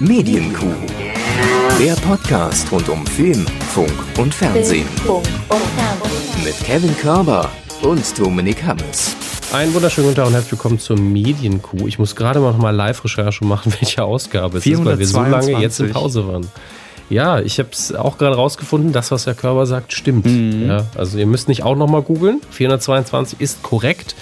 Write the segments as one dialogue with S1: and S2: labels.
S1: Medienkuh. Der Podcast rund um Film, Funk und Fernsehen. Mit Kevin Körber und Dominik Hammes.
S2: Einen wunderschönen guten Tag und herzlich willkommen zur Medienkuh. Ich muss gerade mal noch mal Live-Recherche machen, welche Ausgabe es ist, weil wir so lange jetzt in Pause waren. Ja, ich habe es auch gerade rausgefunden, das, was der Körper sagt, stimmt. Mhm. Ja, also ihr müsst nicht auch noch mal googeln. 422 ist korrekt.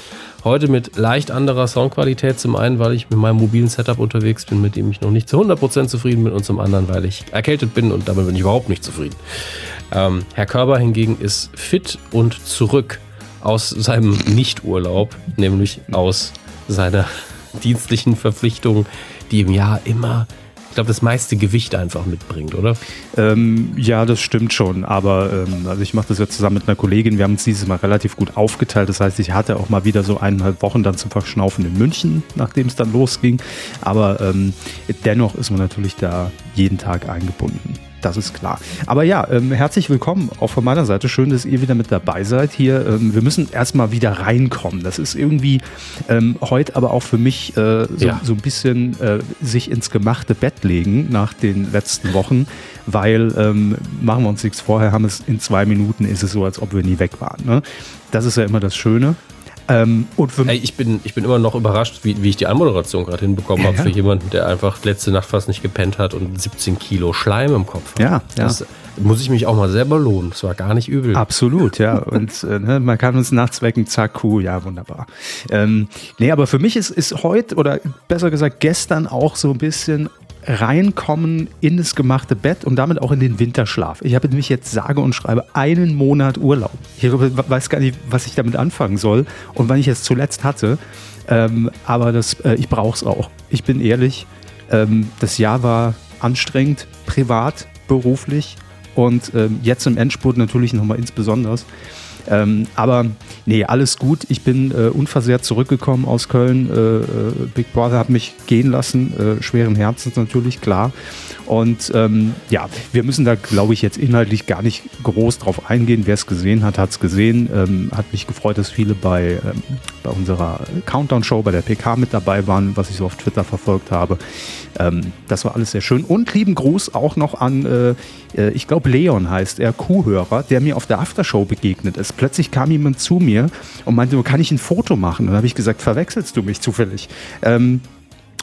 S2: Heute mit leicht anderer Soundqualität. Zum einen, weil ich mit meinem mobilen Setup unterwegs bin, mit dem ich noch nicht zu 100% zufrieden bin. Und zum anderen, weil ich erkältet bin und damit bin ich überhaupt nicht zufrieden. Ähm, Herr Körber hingegen ist fit und zurück aus seinem Nichturlaub, nämlich aus seiner dienstlichen Verpflichtung, die im Jahr immer glaube, das meiste Gewicht einfach mitbringt, oder?
S3: Ähm, ja, das stimmt schon. Aber ähm, also ich mache das jetzt zusammen mit einer Kollegin. Wir haben uns dieses Mal relativ gut aufgeteilt. Das heißt, ich hatte auch mal wieder so eineinhalb Wochen dann zum Verschnaufen in München, nachdem es dann losging. Aber ähm, dennoch ist man natürlich da jeden Tag eingebunden das ist klar. Aber ja, ähm, herzlich willkommen auch von meiner Seite. Schön, dass ihr wieder mit dabei seid hier. Ähm, wir müssen erstmal wieder reinkommen. Das ist irgendwie ähm, heute aber auch für mich äh, so, ja. so, ein bisschen äh, sich ins gemachte Bett legen nach den letzten Wochen, weil ähm, machen wir uns nichts vorher, haben es in zwei Minuten ist es so, als ob wir nie weg waren. Ne? Das ist ja immer das Schöne.
S2: Ähm, Ey, ich, bin, ich bin immer noch überrascht, wie, wie ich die Anmoderation gerade hinbekommen ja, habe für jemanden, der einfach letzte Nacht fast nicht gepennt hat und 17 Kilo Schleim im Kopf hat.
S3: Ja,
S2: das ja. muss ich mich auch mal selber lohnen. Das war gar nicht übel.
S3: Absolut, ja. Und äh, ne, man kann uns nachts wecken, zack, Kuh, ja, wunderbar. Ähm, nee, aber für mich ist, ist heute oder besser gesagt gestern auch so ein bisschen reinkommen in das gemachte Bett und damit auch in den Winterschlaf. Ich habe nämlich jetzt sage und schreibe einen Monat Urlaub. Ich weiß gar nicht, was ich damit anfangen soll und wann ich es zuletzt hatte. Ähm, aber das, äh, ich brauche es auch. Ich bin ehrlich, ähm, das Jahr war anstrengend, privat, beruflich und ähm, jetzt im Endspurt natürlich nochmal insbesondere. Ähm, aber nee, alles gut. Ich bin äh, unversehrt zurückgekommen aus Köln. Äh, äh Big Brother hat mich gehen lassen, äh, schweren Herzens natürlich, klar. Und ähm, ja, wir müssen da, glaube ich, jetzt inhaltlich gar nicht groß drauf eingehen. Wer es gesehen hat, hat es gesehen. Ähm, hat mich gefreut, dass viele bei, ähm, bei unserer Countdown-Show, bei der PK mit dabei waren, was ich so auf Twitter verfolgt habe. Ähm, das war alles sehr schön. Und lieben Gruß auch noch an, äh, äh ich glaube, Leon heißt er, Kuhhörer, der mir auf der Aftershow begegnet ist. Plötzlich kam jemand zu mir und meinte, kann ich ein Foto machen? Und dann habe ich gesagt, verwechselst du mich zufällig? Ähm,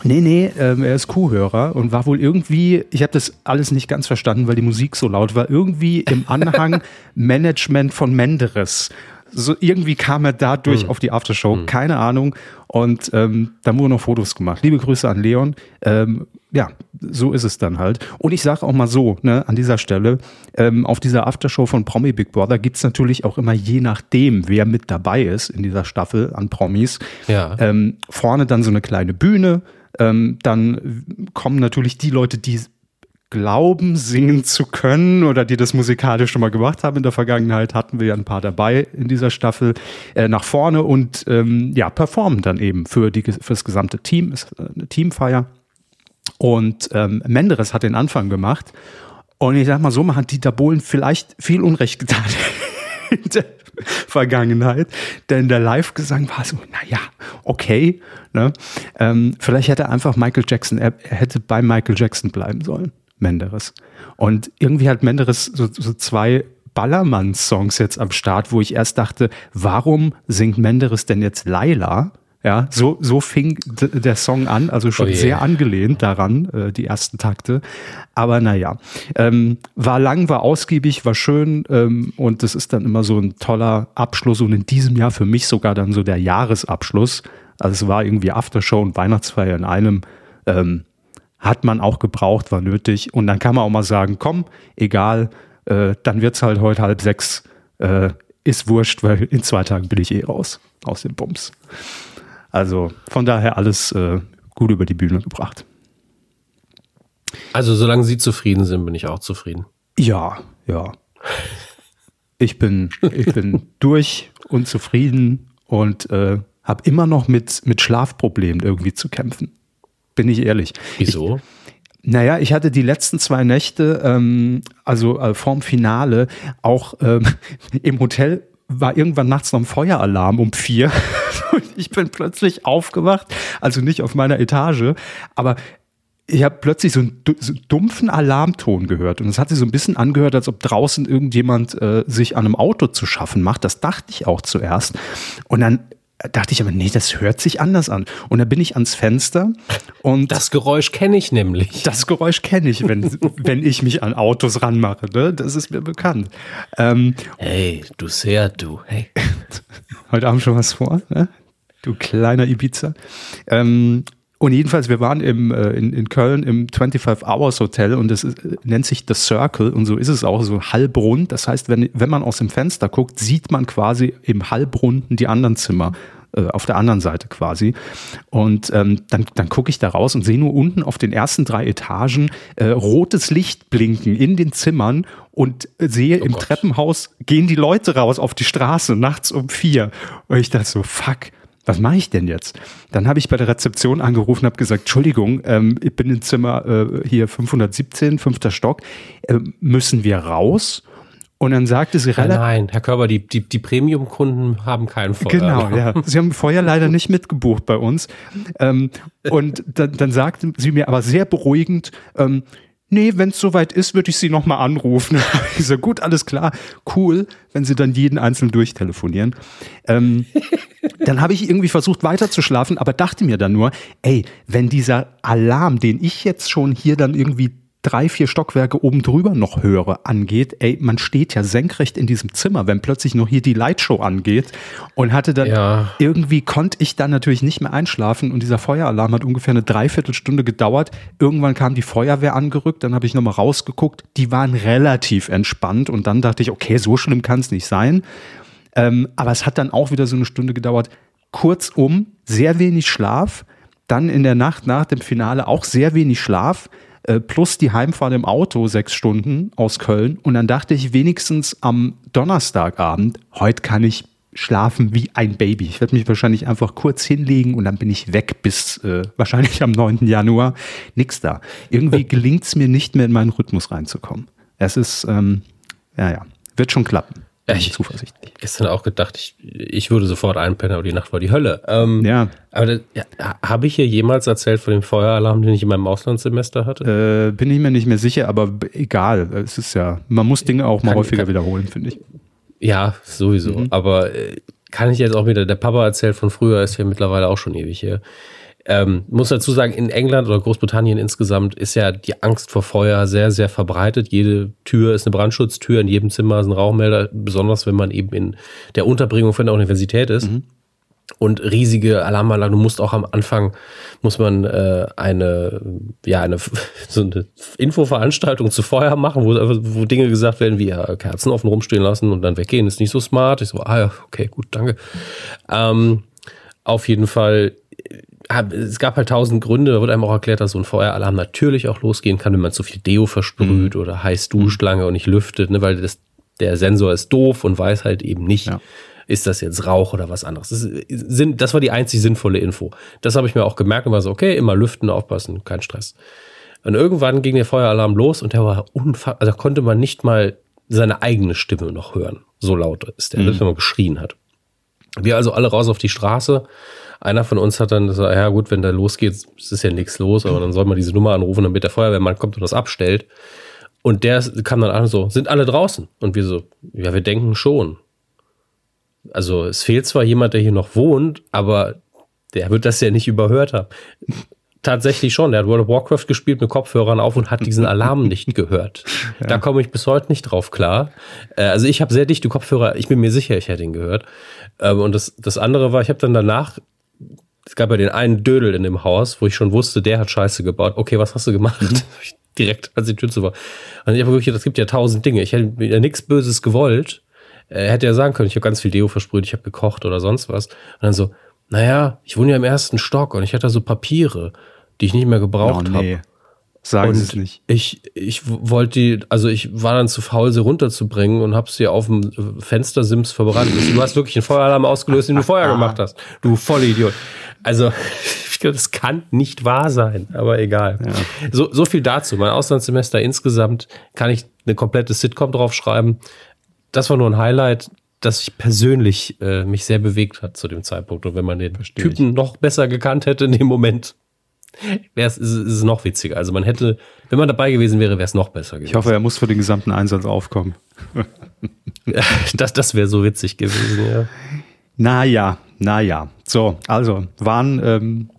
S3: Nee, nee, ähm, er ist Kuhhörer und war wohl irgendwie, ich habe das alles nicht ganz verstanden, weil die Musik so laut war, irgendwie im Anhang Management von Menderes. So irgendwie kam er dadurch mhm. auf die Aftershow, mhm. keine Ahnung. Und ähm, dann wurden noch Fotos gemacht. Liebe Grüße an Leon. Ähm, ja, so ist es dann halt. Und ich sage auch mal so, ne, an dieser Stelle, ähm, auf dieser Aftershow von Promi Big Brother gibt's natürlich auch immer, je nachdem, wer mit dabei ist in dieser Staffel an Promis, ja. ähm, vorne dann so eine kleine Bühne, ähm, dann kommen natürlich die Leute, die glauben, singen zu können oder die das musikalisch schon mal gemacht haben in der Vergangenheit, hatten wir ja ein paar dabei in dieser Staffel, äh, nach vorne und ähm, ja, performen dann eben für, die, für das gesamte Team, ist eine Teamfeier. Und ähm, Menderes hat den Anfang gemacht. Und ich sag mal so, man hat Dieter Bohlen vielleicht viel Unrecht getan in der Vergangenheit. Denn der Live-Gesang war so, naja, okay. Ne? Ähm, vielleicht hätte er einfach Michael Jackson, er, er hätte bei Michael Jackson bleiben sollen, Menderes. Und irgendwie hat Menderes so, so zwei Ballermann-Songs jetzt am Start, wo ich erst dachte, warum singt Menderes denn jetzt Laila? Ja, so, so fing der Song an, also schon oh sehr angelehnt daran, äh, die ersten Takte. Aber naja, ähm, war lang, war ausgiebig, war schön ähm, und das ist dann immer so ein toller Abschluss und in diesem Jahr für mich sogar dann so der Jahresabschluss. Also es war irgendwie Aftershow und Weihnachtsfeier in einem. Ähm, hat man auch gebraucht, war nötig. Und dann kann man auch mal sagen, komm, egal, äh, dann wird's halt heute halb sechs. Äh, ist wurscht, weil in zwei Tagen bin ich eh raus aus dem Bums. Also von daher alles äh, gut über die Bühne gebracht.
S2: Also solange Sie zufrieden sind, bin ich auch zufrieden.
S3: Ja, ja. Ich bin, ich bin durch und zufrieden und äh, habe immer noch mit, mit Schlafproblemen irgendwie zu kämpfen. Bin ich ehrlich.
S2: Wieso?
S3: Ich, naja, ich hatte die letzten zwei Nächte, ähm, also äh, vorm Finale, auch ähm, im Hotel war irgendwann nachts noch ein Feueralarm um vier. Und ich bin plötzlich aufgewacht, also nicht auf meiner Etage, aber ich habe plötzlich so einen, so dumpfen Alarmton gehört und es hat sich so ein bisschen angehört, als ob draußen irgendjemand äh, sich an einem Auto zu schaffen macht. Das dachte ich auch zuerst. Und dann dachte ich aber, nee, das hört sich anders an. Und dann bin ich ans Fenster und.
S2: Das Geräusch kenne ich nämlich.
S3: Das Geräusch kenne ich, wenn, wenn ich mich an Autos ranmache. Ne? Das ist mir bekannt. Ähm,
S2: hey, du sehr, du. Hey.
S3: Heute Abend schon was vor, ne? Du kleiner Ibiza. Ähm, und jedenfalls, wir waren im, äh, in, in Köln im 25 Hours Hotel und das ist, nennt sich The Circle und so ist es auch, so halbrund. Das heißt, wenn, wenn man aus dem Fenster guckt, sieht man quasi im halbrunden die anderen Zimmer äh, auf der anderen Seite quasi. Und ähm, dann, dann gucke ich da raus und sehe nur unten auf den ersten drei Etagen äh, rotes Licht blinken in den Zimmern und sehe oh im Gott. Treppenhaus gehen die Leute raus auf die Straße nachts um vier. Und ich dachte so, fuck was mache ich denn jetzt? Dann habe ich bei der Rezeption angerufen und habe gesagt, Entschuldigung, ähm, ich bin im Zimmer äh, hier 517, fünfter Stock, äh, müssen wir raus? Und dann sagte sie
S2: relativ. Nein, Herr Körber, die, die, die Premium-Kunden haben keinen Feuer.
S3: Genau, ja. Sie haben Feuer leider nicht mitgebucht bei uns. Ähm, und dann, dann sagte sie mir aber sehr beruhigend, ähm, nee, wenn es soweit ist, würde ich sie nochmal anrufen. ich so, gut, alles klar, cool, wenn sie dann jeden einzeln durchtelefonieren. Ähm, dann habe ich irgendwie versucht weiterzuschlafen, aber dachte mir dann nur, ey, wenn dieser Alarm, den ich jetzt schon hier dann irgendwie drei, vier Stockwerke oben drüber noch höre, angeht, ey, man steht ja senkrecht in diesem Zimmer, wenn plötzlich noch hier die Lightshow angeht und hatte dann, ja. irgendwie konnte ich dann natürlich nicht mehr einschlafen und dieser Feueralarm hat ungefähr eine Dreiviertelstunde gedauert. Irgendwann kam die Feuerwehr angerückt, dann habe ich nochmal rausgeguckt, die waren relativ entspannt und dann dachte ich, okay, so schlimm kann es nicht sein. Ähm, aber es hat dann auch wieder so eine Stunde gedauert. Kurzum, sehr wenig Schlaf, dann in der Nacht nach dem Finale auch sehr wenig Schlaf äh, plus die Heimfahrt im Auto sechs Stunden aus Köln. Und dann dachte ich wenigstens am Donnerstagabend, heute kann ich schlafen wie ein Baby. Ich werde mich wahrscheinlich einfach kurz hinlegen und dann bin ich weg bis äh, wahrscheinlich am 9. Januar. Nix da. Irgendwie gelingt es mir nicht mehr in meinen Rhythmus reinzukommen. Es ist, ähm, ja, ja, wird schon klappen.
S2: Ja, ich, zuversichtlich. Gestern auch gedacht, ich, ich würde sofort einpennen, aber die Nacht war die Hölle. Ähm, ja. Aber ja, habe ich hier jemals erzählt von dem Feueralarm, den ich in meinem Auslandssemester hatte?
S3: Äh, bin ich mir nicht mehr sicher, aber egal. Es ist ja, man muss Dinge auch mal kann, häufiger kann, wiederholen, finde ich.
S2: Ja, sowieso. Mhm. Aber äh, kann ich jetzt auch wieder, der Papa erzählt von früher, ist ja mittlerweile auch schon ewig hier. Ähm, muss dazu sagen, in England oder Großbritannien insgesamt ist ja die Angst vor Feuer sehr, sehr verbreitet. Jede Tür ist eine Brandschutztür, in jedem Zimmer ist ein Rauchmelder, besonders wenn man eben in der Unterbringung von der Universität ist. Mhm. Und riesige Alarmanlagen. Du musst auch am Anfang, muss man äh, eine, ja, eine, so eine Infoveranstaltung zu Feuer machen, wo, wo Dinge gesagt werden wie ja, Kerzen offen rumstehen lassen und dann weggehen, ist nicht so smart. Ich so, ah ja, okay, gut, danke. Ähm, auf jeden Fall es gab halt tausend Gründe, da wird einem auch erklärt, dass so ein Feueralarm natürlich auch losgehen kann, wenn man zu viel Deo versprüht mhm. oder heiß duscht lange und nicht lüftet, ne, weil das, der Sensor ist doof und weiß halt eben nicht, ja. ist das jetzt Rauch oder was anderes. Das, ist, das war die einzig sinnvolle Info. Das habe ich mir auch gemerkt und war so, okay, immer lüften, aufpassen, kein Stress. Und irgendwann ging der Feueralarm los und der war unfassbar, also konnte man nicht mal seine eigene Stimme noch hören. So laut ist der, mhm. wenn man geschrien hat. Wir also alle raus auf die Straße einer von uns hat dann gesagt, ja gut, wenn da losgeht, ist ja nichts los, aber dann soll man diese Nummer anrufen, damit der Feuerwehrmann kommt und das abstellt. Und der kam dann an so, sind alle draußen? Und wir so, ja, wir denken schon. Also es fehlt zwar jemand, der hier noch wohnt, aber der wird das ja nicht überhört haben. Tatsächlich schon. Der hat World of Warcraft gespielt mit Kopfhörern auf und hat diesen Alarm nicht gehört. Ja. Da komme ich bis heute nicht drauf klar. Äh, also ich habe sehr dichte Kopfhörer. Ich bin mir sicher, ich hätte ihn gehört. Ähm, und das, das andere war, ich habe dann danach es gab ja den einen Dödel in dem Haus, wo ich schon wusste, der hat Scheiße gebaut. Okay, was hast du gemacht? Mhm. Direkt, als die Tür zu war. Und ich habe wirklich, das gibt ja tausend Dinge. Ich hätte ja nichts Böses gewollt. Er hätte ja sagen können, ich habe ganz viel Deo versprüht, ich habe gekocht oder sonst was. Und dann so, naja, ich wohne ja im ersten Stock und ich hatte so Papiere, die ich nicht mehr gebraucht oh, nee. habe.
S3: Sagen Sie es nicht.
S2: Ich, ich wollte die, also ich war dann zu faul, sie runterzubringen und habe sie auf dem Fenstersims verbrannt. Du hast wirklich einen Feueralarm ausgelöst, den du Feuer gemacht hast. Du Vollidiot. Also, das kann nicht wahr sein, aber egal. Ja. So, so viel dazu. Mein Auslandssemester insgesamt kann ich eine komplette Sitcom draufschreiben. Das war nur ein Highlight, das ich persönlich äh, mich sehr bewegt hat zu dem Zeitpunkt. Und wenn man den Verstehe Typen ich. noch besser gekannt hätte in dem Moment, wäre es, ist es noch witziger. Also man hätte, wenn man dabei gewesen wäre, wäre es noch besser gewesen.
S3: Ich hoffe, er muss für den gesamten Einsatz aufkommen.
S2: das das wäre so witzig gewesen, ja.
S3: Naja, naja. So, also waren ähm,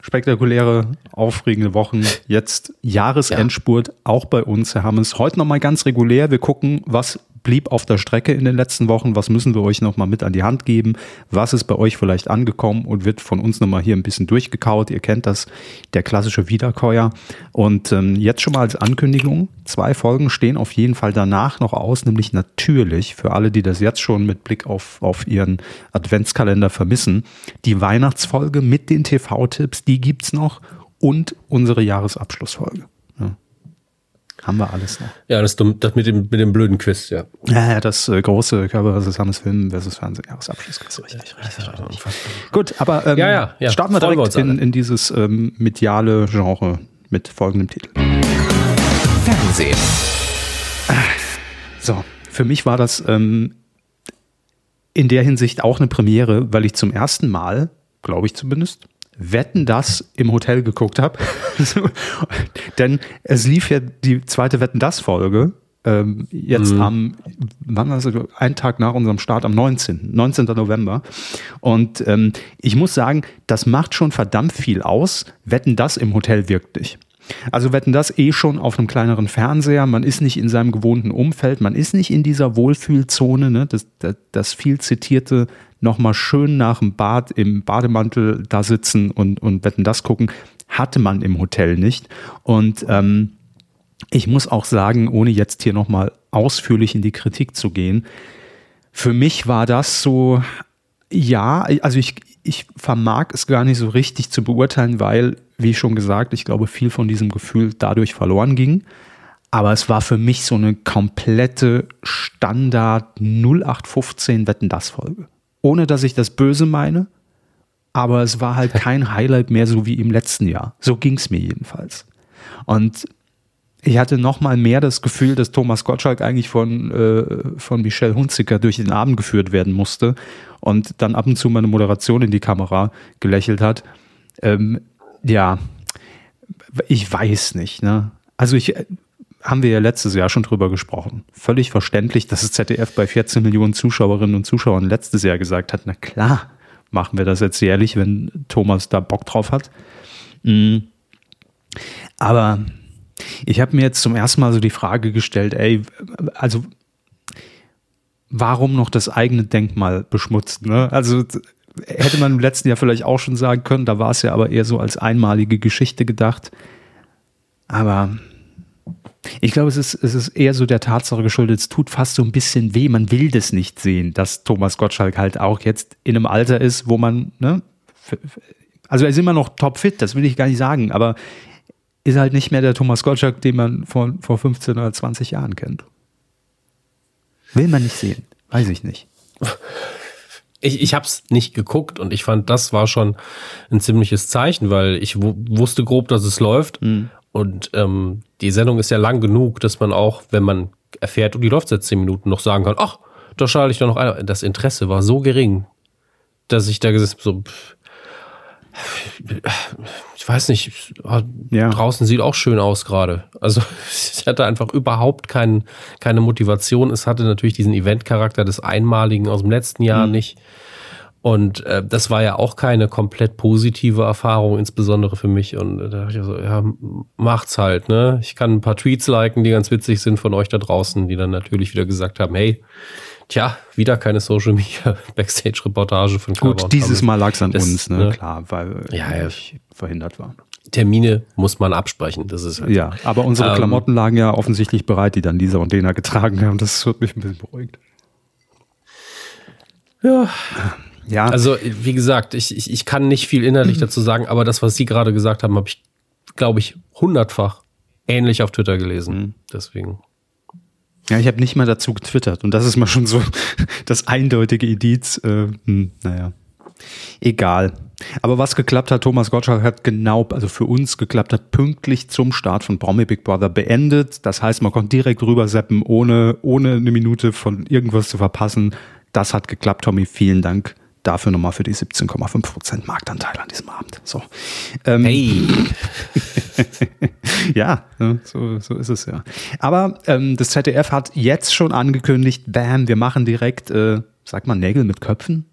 S3: spektakuläre, aufregende Wochen. Jetzt Jahresendspurt, ja. auch bei uns, Herr Hammes. Heute nochmal ganz regulär. Wir gucken, was blieb auf der Strecke in den letzten Wochen? Was müssen wir euch nochmal mit an die Hand geben? Was ist bei euch vielleicht angekommen und wird von uns nochmal hier ein bisschen durchgekaut? Ihr kennt das, der klassische Wiederkäuer. Und ähm, jetzt schon mal als Ankündigung, zwei Folgen stehen auf jeden Fall danach noch aus, nämlich natürlich für alle, die das jetzt schon mit Blick auf, auf ihren Adventskalender vermissen, die Weihnachtsfolge mit den TV-Tipps, die gibt's noch und unsere Jahresabschlussfolge. Haben wir alles noch.
S2: Ja, das, das mit, dem, mit dem blöden Quiz, ja.
S3: Ja, ja das äh, große Körper versus Hammes Film versus Fernsehen, Jahresabschlussquiz. Richtig, richtig, richtig. Gut, aber ähm, ja, ja, ja. starten wir direkt wir in, in, dieses ähm, mediale Genre mit folgendem Titel.
S1: Fernsehen.
S3: So, für mich war das ähm, in der Hinsicht auch eine Premiere, weil ich zum ersten Mal, glaube ich zumindest, Wetten das im Hotel geguckt habe. Denn es lief ja die zweite Wetten das Folge ähm, jetzt mhm. am, wann war das? Ein Tag nach unserem Start am 19. 19. November. Und ähm, ich muss sagen, das macht schon verdammt viel aus. Wetten das im Hotel wirkt nicht. Also wetten das eh schon auf einem kleineren Fernseher, man ist nicht in seinem gewohnten Umfeld, man ist nicht in dieser Wohlfühlzone, ne? das, das, das viel zitierte nochmal schön nach dem Bad im Bademantel da sitzen und, und wetten das gucken, hatte man im Hotel nicht. Und ähm, ich muss auch sagen, ohne jetzt hier nochmal ausführlich in die Kritik zu gehen, für mich war das so, ja, also ich, ich vermag es gar nicht so richtig zu beurteilen, weil, wie schon gesagt, ich glaube, viel von diesem Gefühl dadurch verloren ging. Aber es war für mich so eine komplette Standard 0815 Wetten das Folge ohne dass ich das böse meine, aber es war halt kein Highlight mehr so wie im letzten Jahr. So ging es mir jedenfalls. Und ich hatte noch mal mehr das Gefühl, dass Thomas Gottschalk eigentlich von, äh, von Michelle Hunziker durch den Abend geführt werden musste und dann ab und zu meine Moderation in die Kamera gelächelt hat. Ähm, ja, ich weiß nicht. Ne? Also ich, haben wir ja letztes Jahr schon drüber gesprochen. Völlig verständlich, dass das ZDF bei 14 Millionen Zuschauerinnen und Zuschauern letztes Jahr gesagt hat, na klar, machen wir das jetzt jährlich, wenn Thomas da Bock drauf hat. Mhm. Aber ich habe mir jetzt zum ersten Mal so die Frage gestellt, ey, also warum noch das eigene Denkmal beschmutzt? Ne? Also hätte man im letzten Jahr vielleicht auch schon sagen können, da war es ja aber eher so als einmalige Geschichte gedacht. Aber ich glaube, es ist, es ist eher so der Tatsache geschuldet, es tut fast so ein bisschen weh. Man will das nicht sehen, dass Thomas Gottschalk halt auch jetzt in einem Alter ist, wo man, ne, also er ist immer noch topfit, das will ich gar nicht sagen, aber ist halt nicht mehr der Thomas Gottschalk, den man vor, vor 15 oder 20 Jahren kennt. Will man nicht sehen, weiß ich nicht.
S2: Ich, ich habe es nicht geguckt und ich fand, das war schon ein ziemliches Zeichen, weil ich wusste grob, dass es läuft. Mhm. Und ähm, die Sendung ist ja lang genug, dass man auch, wenn man erfährt, und die läuft seit zehn Minuten, noch sagen kann, ach, da schalte ich doch noch ein. Das Interesse war so gering, dass ich da gesagt so, pff, ich weiß nicht, ja. draußen sieht auch schön aus gerade. Also ich hatte einfach überhaupt kein, keine Motivation. Es hatte natürlich diesen Eventcharakter des Einmaligen aus dem letzten Jahr mhm. nicht. Und äh, das war ja auch keine komplett positive Erfahrung, insbesondere für mich. Und äh, da dachte ich so, ja, macht's halt, ne? Ich kann ein paar Tweets liken, die ganz witzig sind von euch da draußen, die dann natürlich wieder gesagt haben, hey, tja, wieder keine Social Media Backstage-Reportage von
S3: Körper Gut, dieses Mal lag's an das, uns, ne? ne? Klar, weil ja, ja. ich verhindert war.
S2: Termine muss man absprechen. Das ist
S3: halt ja, aber unsere ähm, Klamotten lagen ja offensichtlich bereit, die dann Lisa und Dena getragen haben. Das wird mich ein bisschen beruhigt.
S2: Ja. Ja. Also, wie gesagt, ich, ich, ich kann nicht viel innerlich dazu sagen, aber das, was Sie gerade gesagt haben, habe ich, glaube ich, hundertfach ähnlich auf Twitter gelesen. Mhm. Deswegen.
S3: Ja, ich habe nicht mal dazu getwittert und das ist mal schon so das eindeutige Indiz. Äh, hm, naja, egal. Aber was geklappt hat, Thomas Gottschalk hat genau, also für uns geklappt hat, pünktlich zum Start von Promi Big Brother beendet. Das heißt, man konnte direkt rüber seppen, ohne, ohne eine Minute von irgendwas zu verpassen. Das hat geklappt, Tommy. Vielen Dank dafür nochmal für die 17,5% Marktanteil an diesem Abend. So. Ähm,
S2: hey!
S3: ja, ne, so, so ist es ja. Aber ähm, das ZDF hat jetzt schon angekündigt, bam, wir machen direkt, äh, sagt man Nägel mit Köpfen?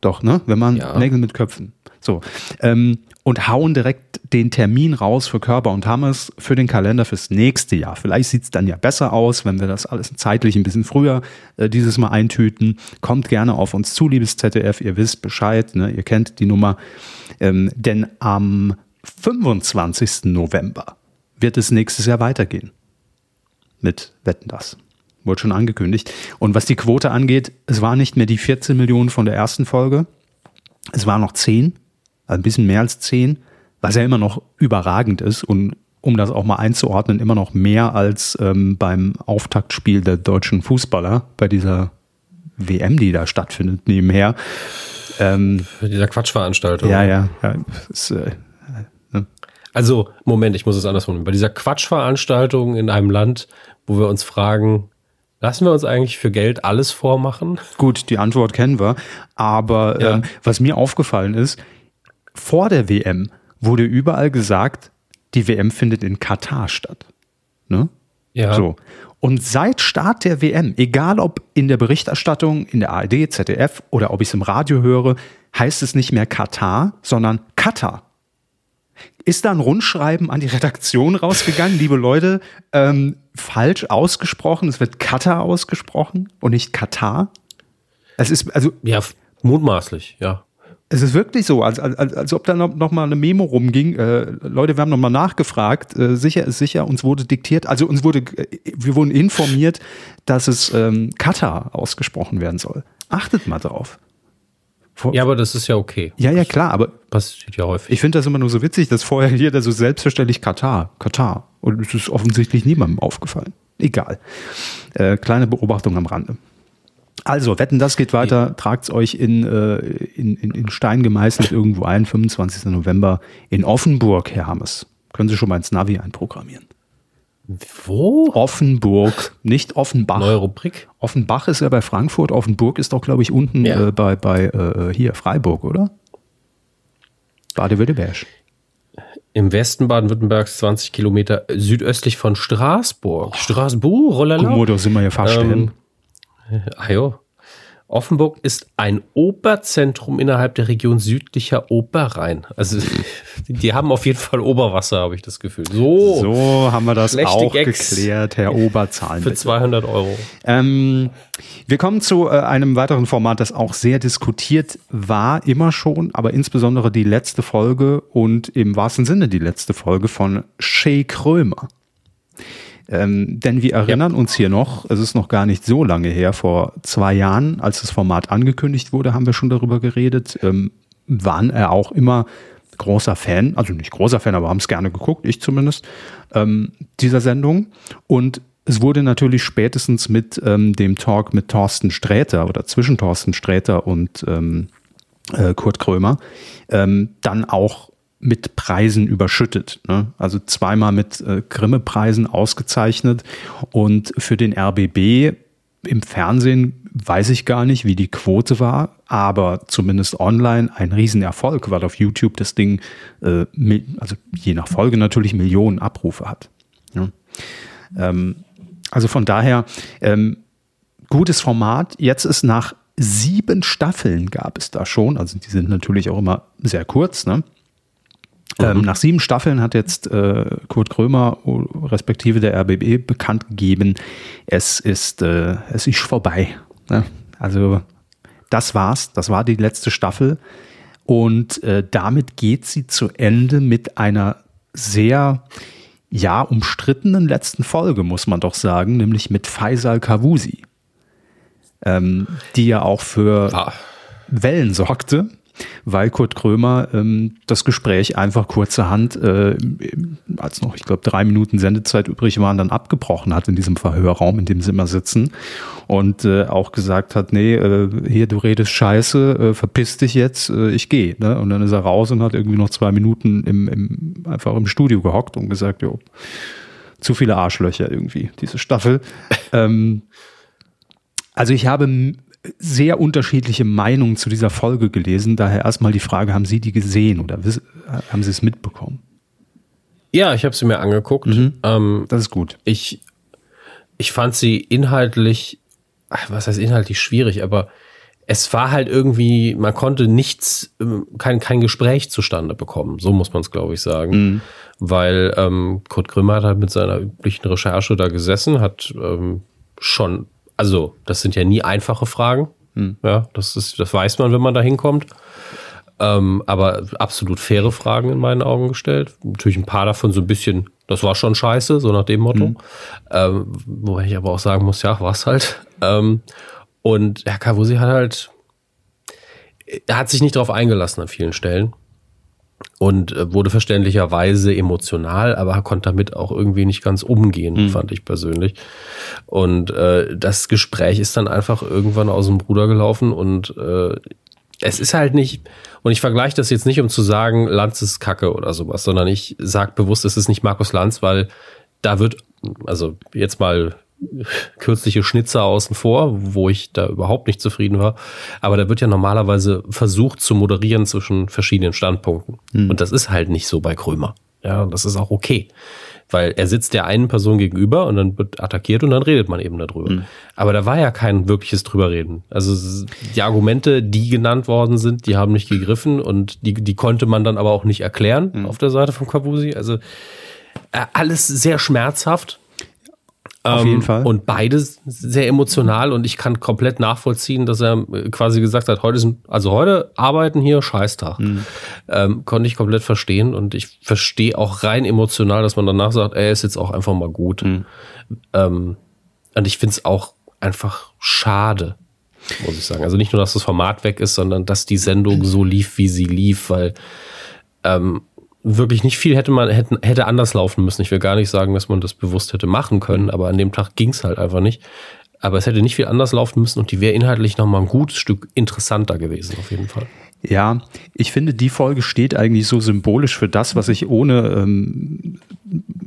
S3: Doch, ne? Wenn man ja. Nägel mit Köpfen. So. Ähm, und hauen direkt den Termin raus für Körper und Hammes für den Kalender fürs nächste Jahr. Vielleicht sieht es dann ja besser aus, wenn wir das alles zeitlich ein bisschen früher äh, dieses Mal eintüten. Kommt gerne auf uns zu, liebes ZDF. Ihr wisst Bescheid, ne? ihr kennt die Nummer. Ähm, denn am 25. November wird es nächstes Jahr weitergehen. Mit Wetten das. Wurde schon angekündigt. Und was die Quote angeht, es war nicht mehr die 14 Millionen von der ersten Folge. Es war noch 10 also ein bisschen mehr als zehn, was ja immer noch überragend ist und um das auch mal einzuordnen, immer noch mehr als ähm, beim Auftaktspiel der deutschen Fußballer bei dieser WM, die da stattfindet, nebenher.
S2: Ähm, Für dieser Quatschveranstaltung.
S3: Ja, ja. ja ist, äh,
S2: ne? Also, Moment, ich muss es anders formulieren. Bei dieser Quatschveranstaltung in einem Land, wo wir uns fragen, Lassen wir uns eigentlich für Geld alles vormachen?
S3: Gut, die Antwort kennen wir. Aber ja. ähm, was mir aufgefallen ist, vor der WM wurde überall gesagt, die WM findet in Katar statt. Ne?
S2: Ja.
S3: So. Und seit Start der WM, egal ob in der Berichterstattung, in der ARD, ZDF oder ob ich es im Radio höre, heißt es nicht mehr Katar, sondern Katar. Ist da ein Rundschreiben an die Redaktion rausgegangen, liebe Leute, ähm, falsch ausgesprochen? Es wird Katar ausgesprochen und nicht Katar. Es ist also.
S2: Ja, mutmaßlich, ja.
S3: Es ist wirklich so, als, als, als ob da noch, noch mal eine Memo rumging. Äh, Leute, wir haben noch mal nachgefragt. Äh, sicher ist sicher, uns wurde diktiert, also uns wurde, äh, wir wurden informiert, dass es ähm, Katar ausgesprochen werden soll. Achtet mal drauf.
S2: Vor ja, aber das ist ja okay.
S3: Ja, ja, klar, aber.
S2: Passiert ja häufig.
S3: Ich finde das immer nur so witzig, dass vorher jeder so selbstverständlich Katar, Katar. Und es ist offensichtlich niemandem aufgefallen. Egal. Äh, kleine Beobachtung am Rande. Also, wetten, das geht weiter. Ja. Tragt es euch in, äh, in, in, in Stein gemeißelt irgendwo ein, 25. November in Offenburg, Herr Hammes. Können Sie schon mal ins Navi einprogrammieren.
S2: Wo?
S3: Offenburg, nicht Offenbach.
S2: Neue Rubrik.
S3: Offenbach ist ja bei Frankfurt. Offenburg ist doch, glaube ich, unten ja. äh, bei, bei äh, hier Freiburg, oder? Baden-Württemberg.
S2: Im Westen Baden-Württembergs 20 Kilometer südöstlich von Straßburg. Oh. Straßburg.
S3: Guck mal, da sind wir ja fast ähm,
S2: Ah jo. Offenburg ist ein Oberzentrum innerhalb der Region südlicher Oberrhein. Also die haben auf jeden Fall Oberwasser, habe ich das Gefühl. So,
S3: so haben wir das auch Gags geklärt, Herr Oberzahlen.
S2: Für 200 Euro.
S3: Ähm, wir kommen zu äh, einem weiteren Format, das auch sehr diskutiert war, immer schon, aber insbesondere die letzte Folge und im wahrsten Sinne die letzte Folge von Shay Krömer. Ähm, denn wir erinnern ja. uns hier noch, es ist noch gar nicht so lange her, vor zwei Jahren, als das Format angekündigt wurde, haben wir schon darüber geredet, ähm, waren er auch immer großer Fan, also nicht großer Fan, aber haben es gerne geguckt, ich zumindest, ähm, dieser Sendung. Und es wurde natürlich spätestens mit ähm, dem Talk mit Thorsten Sträter oder zwischen Thorsten Sträter und ähm, äh, Kurt Krömer ähm, dann auch mit Preisen überschüttet. Ne? Also zweimal mit äh, Grimme-Preisen ausgezeichnet. Und für den RBB im Fernsehen weiß ich gar nicht, wie die Quote war, aber zumindest online ein Riesenerfolg, weil auf YouTube das Ding, äh, also je nach Folge natürlich Millionen Abrufe hat. Ja. Ähm, also von daher, ähm, gutes Format. Jetzt ist nach sieben Staffeln gab es da schon, also die sind natürlich auch immer sehr kurz, ne? Ähm, mhm. nach sieben Staffeln hat jetzt äh, Kurt Krömer respektive der RBB bekannt gegeben, es ist, äh, es ist vorbei. Ne? Also das war's, das war die letzte Staffel und äh, damit geht sie zu Ende mit einer sehr ja umstrittenen letzten Folge, muss man doch sagen, nämlich mit Faisal Kavusi, ähm, die ja auch für ah. Wellen sorgte weil Kurt Krömer ähm, das Gespräch einfach kurzerhand, äh, als noch, ich glaube, drei Minuten Sendezeit übrig waren, dann abgebrochen hat in diesem Verhörraum, in dem sie immer sitzen und äh, auch gesagt hat, nee, äh, hier, du redest scheiße, äh, verpiss dich jetzt, äh, ich gehe. Ne? Und dann ist er raus und hat irgendwie noch zwei Minuten im, im, einfach im Studio gehockt und gesagt, jo, zu viele Arschlöcher irgendwie, diese Staffel. ähm, also ich habe sehr unterschiedliche Meinungen zu dieser Folge gelesen. Daher erstmal die Frage, haben Sie die gesehen oder haben Sie es mitbekommen?
S2: Ja, ich habe sie mir angeguckt. Mhm.
S3: Ähm, das ist gut.
S2: Ich, ich fand sie inhaltlich, was heißt inhaltlich schwierig, aber es war halt irgendwie, man konnte nichts, ähm, kein, kein Gespräch zustande bekommen. So muss man es, glaube ich, sagen. Mhm. Weil ähm, Kurt Grümmer hat halt mit seiner üblichen Recherche da gesessen, hat ähm, schon, also das sind ja nie einfache Fragen. Mhm. Ja, das ist, das weiß man, wenn man da hinkommt. Ähm, aber absolut faire Fragen in meinen Augen gestellt. Natürlich ein paar davon so ein bisschen, das war schon scheiße, so nach dem Motto. Mhm. Ähm, wo ich aber auch sagen muss, ja, war's halt. Ähm, und Herr Kavusi hat halt, er hat sich nicht darauf eingelassen an vielen Stellen und äh, wurde verständlicherweise emotional, aber konnte damit auch irgendwie nicht ganz umgehen, mhm. fand ich persönlich. Und äh, das Gespräch ist dann einfach irgendwann aus dem Bruder gelaufen und äh, es ist halt nicht, und ich vergleiche das jetzt nicht, um zu sagen, Lanz ist Kacke oder sowas, sondern ich sage bewusst, es ist nicht Markus Lanz, weil da wird, also jetzt mal kürzliche Schnitzer außen vor, wo ich da überhaupt nicht zufrieden war. Aber da wird ja normalerweise versucht zu moderieren zwischen verschiedenen Standpunkten. Mhm. Und das ist halt nicht so bei Krömer. Ja, das ist auch okay. Weil er sitzt der einen Person gegenüber und dann wird attackiert und dann redet man eben darüber. Mhm. Aber da war ja kein wirkliches drüberreden. Also die Argumente, die genannt worden sind, die haben nicht gegriffen und die, die konnte man dann aber auch nicht erklären mhm. auf der Seite von Kabusi. Also äh, alles sehr schmerzhaft
S3: auf jeden ähm, Fall.
S2: Und beides sehr emotional und ich kann komplett nachvollziehen, dass er äh, quasi gesagt hat, heute sind, also heute arbeiten hier Scheißtag. Mhm. Ähm, konnte ich komplett verstehen und ich verstehe auch rein emotional, dass man danach sagt, ey, ist jetzt auch einfach mal gut. Mhm. Ähm, und ich finde es auch einfach schade, muss ich sagen. Also nicht nur, dass das Format weg ist, sondern dass die Sendung so lief, wie sie lief, weil ähm, wirklich nicht viel hätte man hätte, hätte anders laufen müssen. Ich will gar nicht sagen, dass man das bewusst hätte machen können, aber an dem Tag ging es halt einfach nicht. Aber es hätte nicht viel anders laufen müssen und die wäre inhaltlich nochmal ein gutes Stück interessanter gewesen, auf jeden Fall.
S3: Ja, ich finde, die Folge steht eigentlich so symbolisch für das, was ich ohne ähm,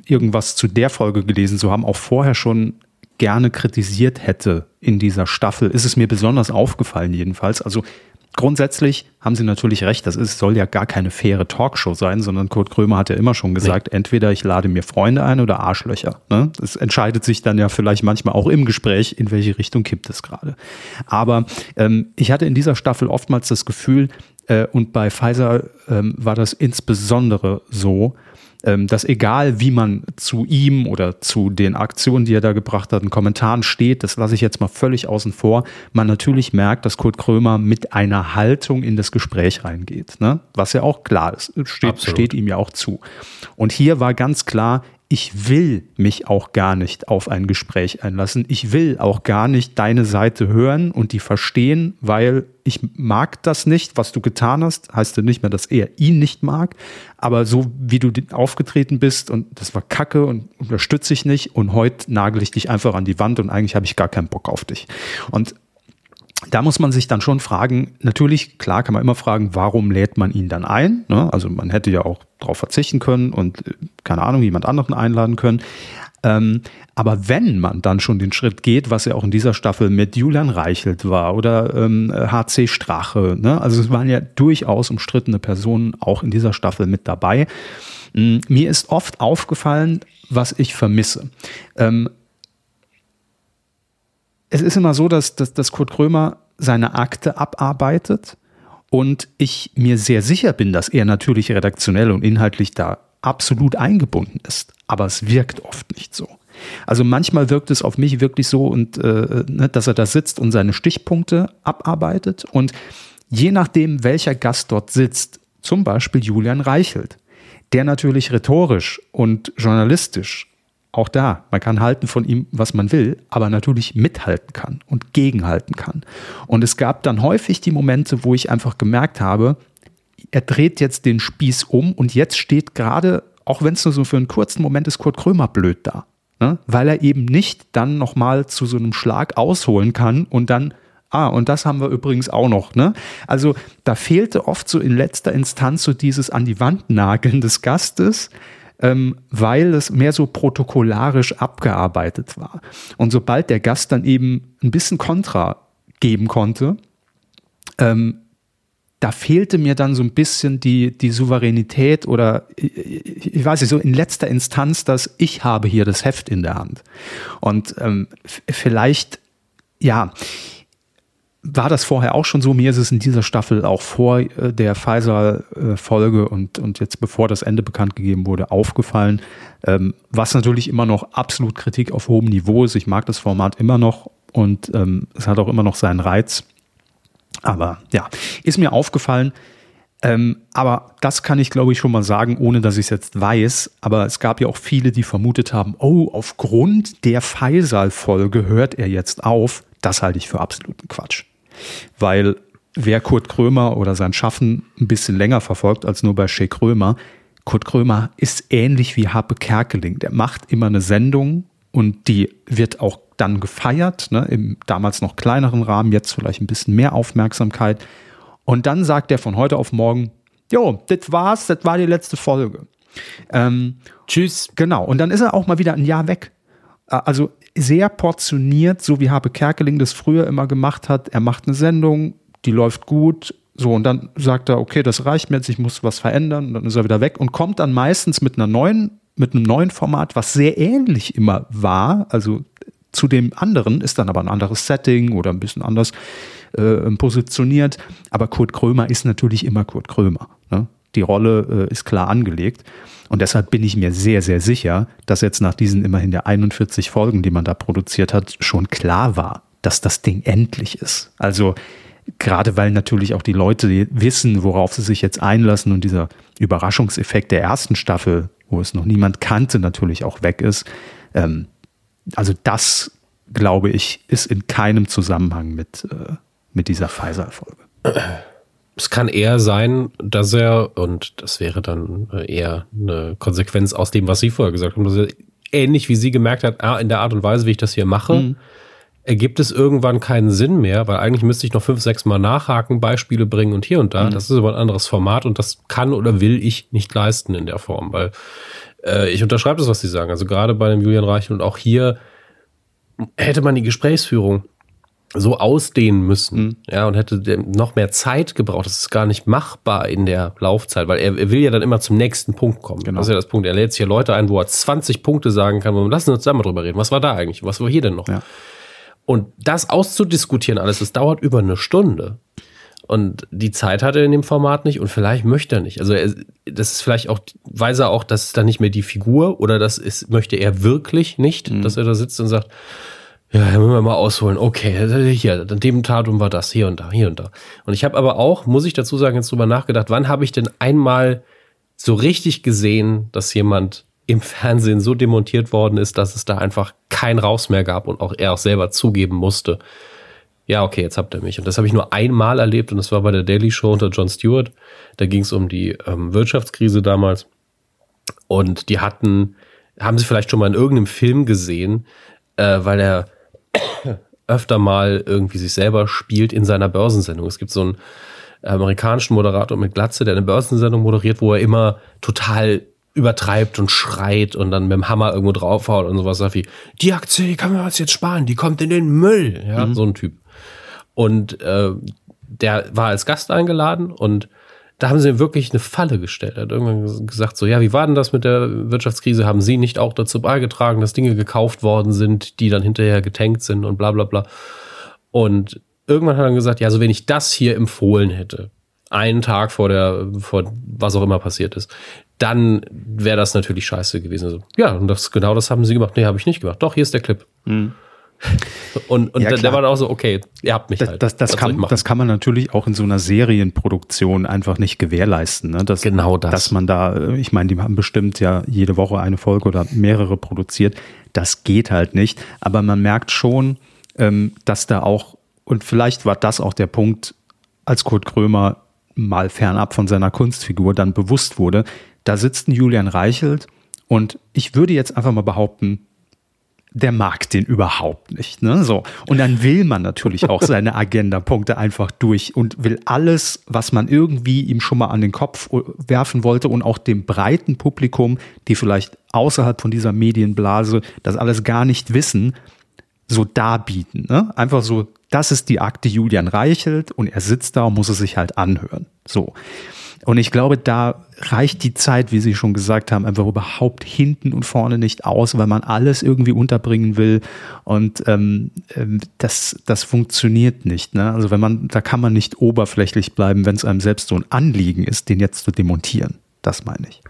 S3: irgendwas zu der Folge gelesen zu haben, auch vorher schon gerne kritisiert hätte in dieser Staffel. Ist es mir besonders aufgefallen jedenfalls. Also Grundsätzlich haben Sie natürlich recht, das ist, soll ja gar keine faire Talkshow sein, sondern Kurt Krömer hat ja immer schon gesagt, nee. entweder ich lade mir Freunde ein oder Arschlöcher. Ne? Das entscheidet sich dann ja vielleicht manchmal auch im Gespräch, in welche Richtung kippt es gerade. Aber ähm, ich hatte in dieser Staffel oftmals das Gefühl, äh, und bei Pfizer ähm, war das insbesondere so, dass egal wie man zu ihm oder zu den Aktionen, die er da gebracht hat, in Kommentaren steht, das lasse ich jetzt mal völlig außen vor, man natürlich merkt, dass Kurt Krömer mit einer Haltung in das Gespräch reingeht. Ne? Was ja auch klar ist, steht, steht ihm ja auch zu. Und hier war ganz klar, ich will mich auch gar nicht auf ein Gespräch einlassen. Ich will auch gar nicht deine Seite hören und die verstehen, weil ich mag das nicht, was du getan hast. Heißt ja nicht mehr, dass er ihn nicht mag. Aber so wie du aufgetreten bist und das war kacke und unterstütze ich nicht und heute nagel ich dich einfach an die Wand und eigentlich habe ich gar keinen Bock auf dich. Und da muss man sich dann schon fragen, natürlich, klar kann man immer fragen, warum lädt man ihn dann ein? Ne? Also man hätte ja auch darauf verzichten können und, äh, keine Ahnung, jemand anderen einladen können. Ähm, aber wenn man dann schon den Schritt geht, was ja auch in dieser Staffel mit Julian Reichelt war oder ähm, HC Strache, ne? also es waren ja durchaus umstrittene Personen auch in dieser Staffel mit dabei. Ähm, mir ist oft aufgefallen, was ich vermisse. Ähm, es ist immer so, dass, dass, dass Kurt Krömer seine Akte abarbeitet und ich mir sehr sicher bin, dass er natürlich redaktionell und inhaltlich da absolut eingebunden ist. Aber es wirkt oft nicht so. Also manchmal wirkt es auf mich wirklich so, und, äh, ne, dass er da sitzt und seine Stichpunkte abarbeitet. Und je nachdem, welcher Gast dort sitzt, zum Beispiel Julian Reichelt, der natürlich rhetorisch und journalistisch auch da, man kann halten von ihm, was man will, aber natürlich mithalten kann und gegenhalten kann. Und es gab dann häufig die Momente, wo ich einfach gemerkt habe, er dreht jetzt den Spieß um und jetzt steht gerade, auch wenn es nur so für einen kurzen Moment ist, Kurt Krömer blöd da. Ne? Weil er eben nicht dann nochmal zu so einem Schlag ausholen kann und dann, ah, und das haben wir übrigens auch noch. Ne? Also da fehlte oft so in letzter Instanz so dieses an die Wand nageln des Gastes, ähm, weil es mehr so protokollarisch abgearbeitet war. Und sobald der Gast dann eben ein bisschen Kontra geben konnte. Ähm, da fehlte mir dann so ein bisschen die, die Souveränität oder ich, ich weiß nicht, so in letzter Instanz, dass ich habe hier das Heft in der Hand. Und ähm, vielleicht, ja, war das vorher auch schon so. Mir ist es in dieser Staffel auch vor äh, der Pfizer-Folge und, und jetzt bevor das Ende bekannt gegeben wurde, aufgefallen. Ähm, was natürlich immer noch absolut Kritik auf hohem Niveau ist. Ich mag das Format immer noch und ähm, es hat auch immer noch seinen Reiz. Aber ja, ist mir aufgefallen. Ähm, aber das kann ich, glaube ich, schon mal sagen, ohne dass ich es jetzt weiß. Aber es gab ja auch viele, die vermutet haben, oh, aufgrund der Faisal-Folge hört er jetzt auf. Das halte ich für absoluten Quatsch. Weil wer Kurt Krömer oder sein Schaffen ein bisschen länger verfolgt als nur bei Shea Krömer, Kurt Krömer ist ähnlich wie Happe Kerkeling. Der macht immer eine Sendung und die wird auch dann gefeiert, ne, im damals noch kleineren Rahmen, jetzt vielleicht ein bisschen mehr Aufmerksamkeit. Und dann sagt er von heute auf morgen, jo, das war's, das war die letzte Folge. Ähm, Tschüss. Genau. Und dann ist er auch mal wieder ein Jahr weg. Äh, also sehr portioniert, so wie Habe Kerkeling das früher immer gemacht hat. Er macht eine Sendung, die läuft gut. So, und dann sagt er, okay, das reicht mir jetzt, ich muss was verändern. Und dann ist er wieder weg und kommt dann meistens mit einer neuen, mit einem neuen Format, was sehr ähnlich immer war. Also zu dem anderen ist dann aber ein anderes Setting oder ein bisschen anders äh, positioniert. Aber Kurt Krömer ist natürlich immer Kurt Krömer. Die Rolle äh, ist klar angelegt. Und deshalb bin ich mir sehr, sehr sicher, dass jetzt nach diesen immerhin der 41 Folgen, die man da produziert hat, schon klar war, dass das Ding endlich ist. Also gerade weil natürlich auch die Leute wissen, worauf sie sich jetzt einlassen und dieser Überraschungseffekt der ersten Staffel, wo es noch niemand kannte, natürlich auch weg ist. Ähm, also das, glaube ich, ist in keinem Zusammenhang mit, äh, mit dieser Pfizer-Erfolge.
S2: Es kann eher sein, dass er, und das wäre dann äh, eher eine Konsequenz aus dem, was Sie vorher gesagt haben, dass er ähnlich wie sie gemerkt hat, ah, in der Art und Weise, wie ich das hier mache, mhm. ergibt es irgendwann keinen Sinn mehr, weil eigentlich müsste ich noch fünf, sechs Mal nachhaken, Beispiele bringen und hier und da. Mhm. Das ist aber ein anderes Format und das kann oder will ich nicht leisten in der Form, weil äh, ich unterschreibe das, was Sie sagen. Also gerade bei dem Julian Reichel und auch hier hätte man die Gesprächsführung so ausdehnen müssen, mhm. ja, und hätte noch mehr Zeit gebraucht. Das ist gar nicht machbar in der Laufzeit, weil er, er will ja dann immer zum nächsten Punkt kommen. Genau. Das ist ja das Punkt. Er lädt sich hier Leute ein, wo er 20 Punkte sagen kann, wo lassen uns da mal drüber reden. Was war da eigentlich? Was war hier denn noch? Ja. Und das auszudiskutieren alles, das dauert über eine Stunde. Und die Zeit hat er in dem Format nicht und vielleicht möchte er nicht. Also er, das ist vielleicht auch, weiß er auch, dass es dann nicht mehr die Figur oder das ist, möchte er wirklich nicht, mhm. dass er da sitzt und sagt, ja, dann müssen wir mal ausholen. Okay, hier, an dem Datum war das, hier und da, hier und da. Und ich habe aber auch, muss ich dazu sagen, jetzt drüber nachgedacht, wann habe ich denn einmal so richtig gesehen, dass jemand im Fernsehen so demontiert worden ist, dass es da einfach kein Raus mehr gab und auch er auch selber zugeben musste, ja, okay, jetzt habt ihr mich. Und das habe ich nur einmal erlebt und das war bei der Daily Show unter Jon Stewart. Da ging es um die ähm, Wirtschaftskrise damals. Und die hatten, haben sie vielleicht schon mal in irgendeinem Film gesehen, äh, weil er öfter mal irgendwie sich selber spielt in seiner Börsensendung. Es gibt so einen amerikanischen Moderator mit Glatze, der eine Börsensendung moderiert, wo er immer total übertreibt und schreit und dann mit dem Hammer irgendwo draufhaut und sowas sagt wie, die Aktie, die können wir uns jetzt sparen, die kommt in den Müll. Ja, mhm. so ein Typ. Und äh, der war als Gast eingeladen und da haben sie wirklich eine Falle gestellt. Er hat irgendwann gesagt, so, ja, wie war denn das mit der Wirtschaftskrise? Haben Sie nicht auch dazu beigetragen, dass Dinge gekauft worden sind, die dann hinterher getankt sind und bla bla bla. Und irgendwann hat er gesagt, ja, so wenn ich das hier empfohlen hätte, einen Tag vor der, vor was auch immer passiert ist, dann wäre das natürlich scheiße gewesen. Also, ja, und das, genau das haben sie gemacht. Nee, habe ich nicht gemacht. Doch, hier ist der Clip. Mhm. Und, und ja, der, war dann auch so, okay, ihr habt mich
S3: das,
S2: halt.
S3: Das, das, kann, das kann man natürlich auch in so einer Serienproduktion einfach nicht gewährleisten. Ne? Dass,
S2: genau das.
S3: Dass man da, ich meine, die haben bestimmt ja jede Woche eine Folge oder mehrere produziert. Das geht halt nicht. Aber man merkt schon, ähm, dass da auch, und vielleicht war das auch der Punkt, als Kurt Krömer mal fernab von seiner Kunstfigur dann bewusst wurde, da sitzt ein Julian Reichelt und ich würde jetzt einfach mal behaupten, der mag den überhaupt nicht. Ne? So. Und dann will man natürlich auch seine Agenda-Punkte einfach durch und will alles, was man irgendwie ihm schon mal an den Kopf werfen wollte und auch dem breiten Publikum, die vielleicht außerhalb von dieser Medienblase das alles gar nicht wissen, so darbieten. Ne? Einfach so das ist die Akte Julian Reichelt und er sitzt da und muss es sich halt anhören. So. Und ich glaube, da reicht die Zeit, wie Sie schon gesagt haben, einfach überhaupt hinten und vorne nicht aus, weil man alles irgendwie unterbringen will. Und ähm, ähm, das, das funktioniert nicht. Ne? Also wenn man, da kann man nicht oberflächlich bleiben, wenn es einem selbst so ein Anliegen ist, den jetzt zu demontieren. Das meine ich.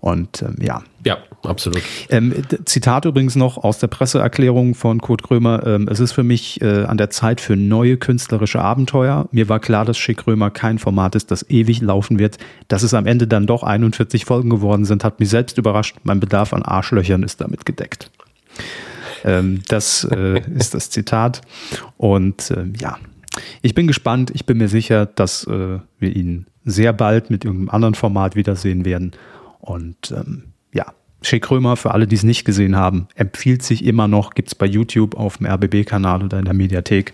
S3: Und ähm, ja.
S2: Ja, absolut.
S3: Ähm, Zitat übrigens noch aus der Presseerklärung von Kurt Krömer. Ähm, es ist für mich äh, an der Zeit für neue künstlerische Abenteuer. Mir war klar, dass Schick Krömer kein Format ist, das ewig laufen wird. Dass es am Ende dann doch 41 Folgen geworden sind, hat mich selbst überrascht. Mein Bedarf an Arschlöchern ist damit gedeckt. Ähm, das äh, ist das Zitat. Und äh, ja, ich bin gespannt. Ich bin mir sicher, dass äh, wir ihn sehr bald mit irgendeinem anderen Format wiedersehen werden. Und ähm, ja, Shea Krömer, für alle, die es nicht gesehen haben, empfiehlt sich immer noch, gibt es bei YouTube auf dem RBB-Kanal oder in der Mediathek.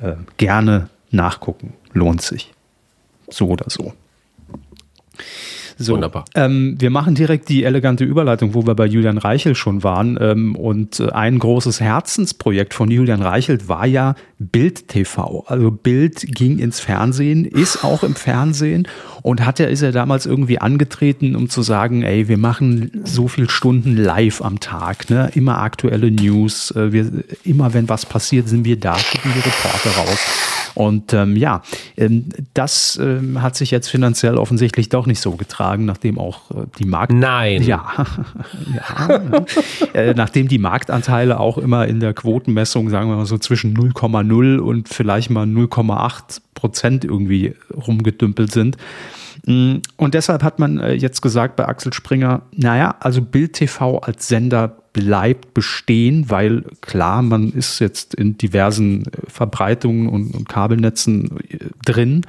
S3: Äh, gerne nachgucken, lohnt sich. So oder so. So, Wunderbar. Ähm, wir machen direkt die elegante Überleitung, wo wir bei Julian Reichel schon waren. Ähm, und äh, ein großes Herzensprojekt von Julian Reichelt war ja Bild TV. Also Bild ging ins Fernsehen, ist auch im Fernsehen und hat er, ist er damals irgendwie angetreten, um zu sagen, ey, wir machen so viele Stunden live am Tag, ne? immer aktuelle News, äh, wir, immer wenn was passiert, sind wir da, schicken die Reporter raus. Und ähm, ja, ähm, das ähm, hat sich jetzt finanziell offensichtlich doch nicht so getragen, nachdem auch äh, die Markt
S2: Nein.
S3: Ja, ja äh, nachdem die Marktanteile auch immer in der Quotenmessung, sagen wir mal so zwischen 0,0 und vielleicht mal 0,8 Prozent irgendwie rumgedümpelt sind. Mm, und deshalb hat man äh, jetzt gesagt bei Axel Springer, naja, also Bild TV als Sender bleibt bestehen, weil klar, man ist jetzt in diversen äh, Verbreitungen und, und Kabelnetzen äh, drin.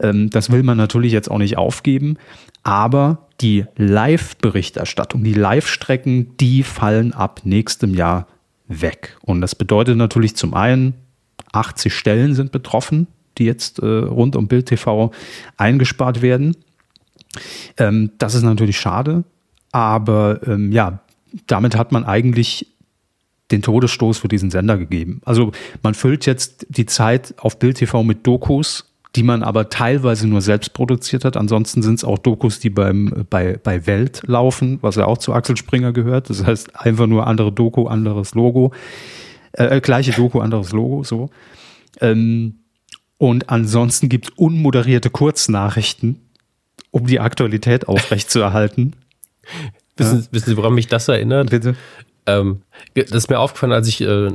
S3: Ähm, das will man natürlich jetzt auch nicht aufgeben. Aber die Live-Berichterstattung, die Live-Strecken, die fallen ab nächstem Jahr weg. Und das bedeutet natürlich zum einen, 80 Stellen sind betroffen, die jetzt äh, rund um Bild TV eingespart werden. Ähm, das ist natürlich schade. Aber ähm, ja, damit hat man eigentlich den Todesstoß für diesen Sender gegeben. Also man füllt jetzt die Zeit auf Bild TV mit Dokus, die man aber teilweise nur selbst produziert hat. Ansonsten sind es auch Dokus, die beim, bei, bei Welt laufen, was ja auch zu Axel Springer gehört. Das heißt einfach nur andere Doku, anderes Logo. Äh, äh gleiche Doku, anderes Logo, so. Ähm, und ansonsten gibt es unmoderierte Kurznachrichten, um die Aktualität aufrechtzuerhalten.
S2: Wissen, ja. wissen Sie, woran mich das erinnert?
S3: Bitte.
S2: Ähm, das ist mir aufgefallen, als ich äh,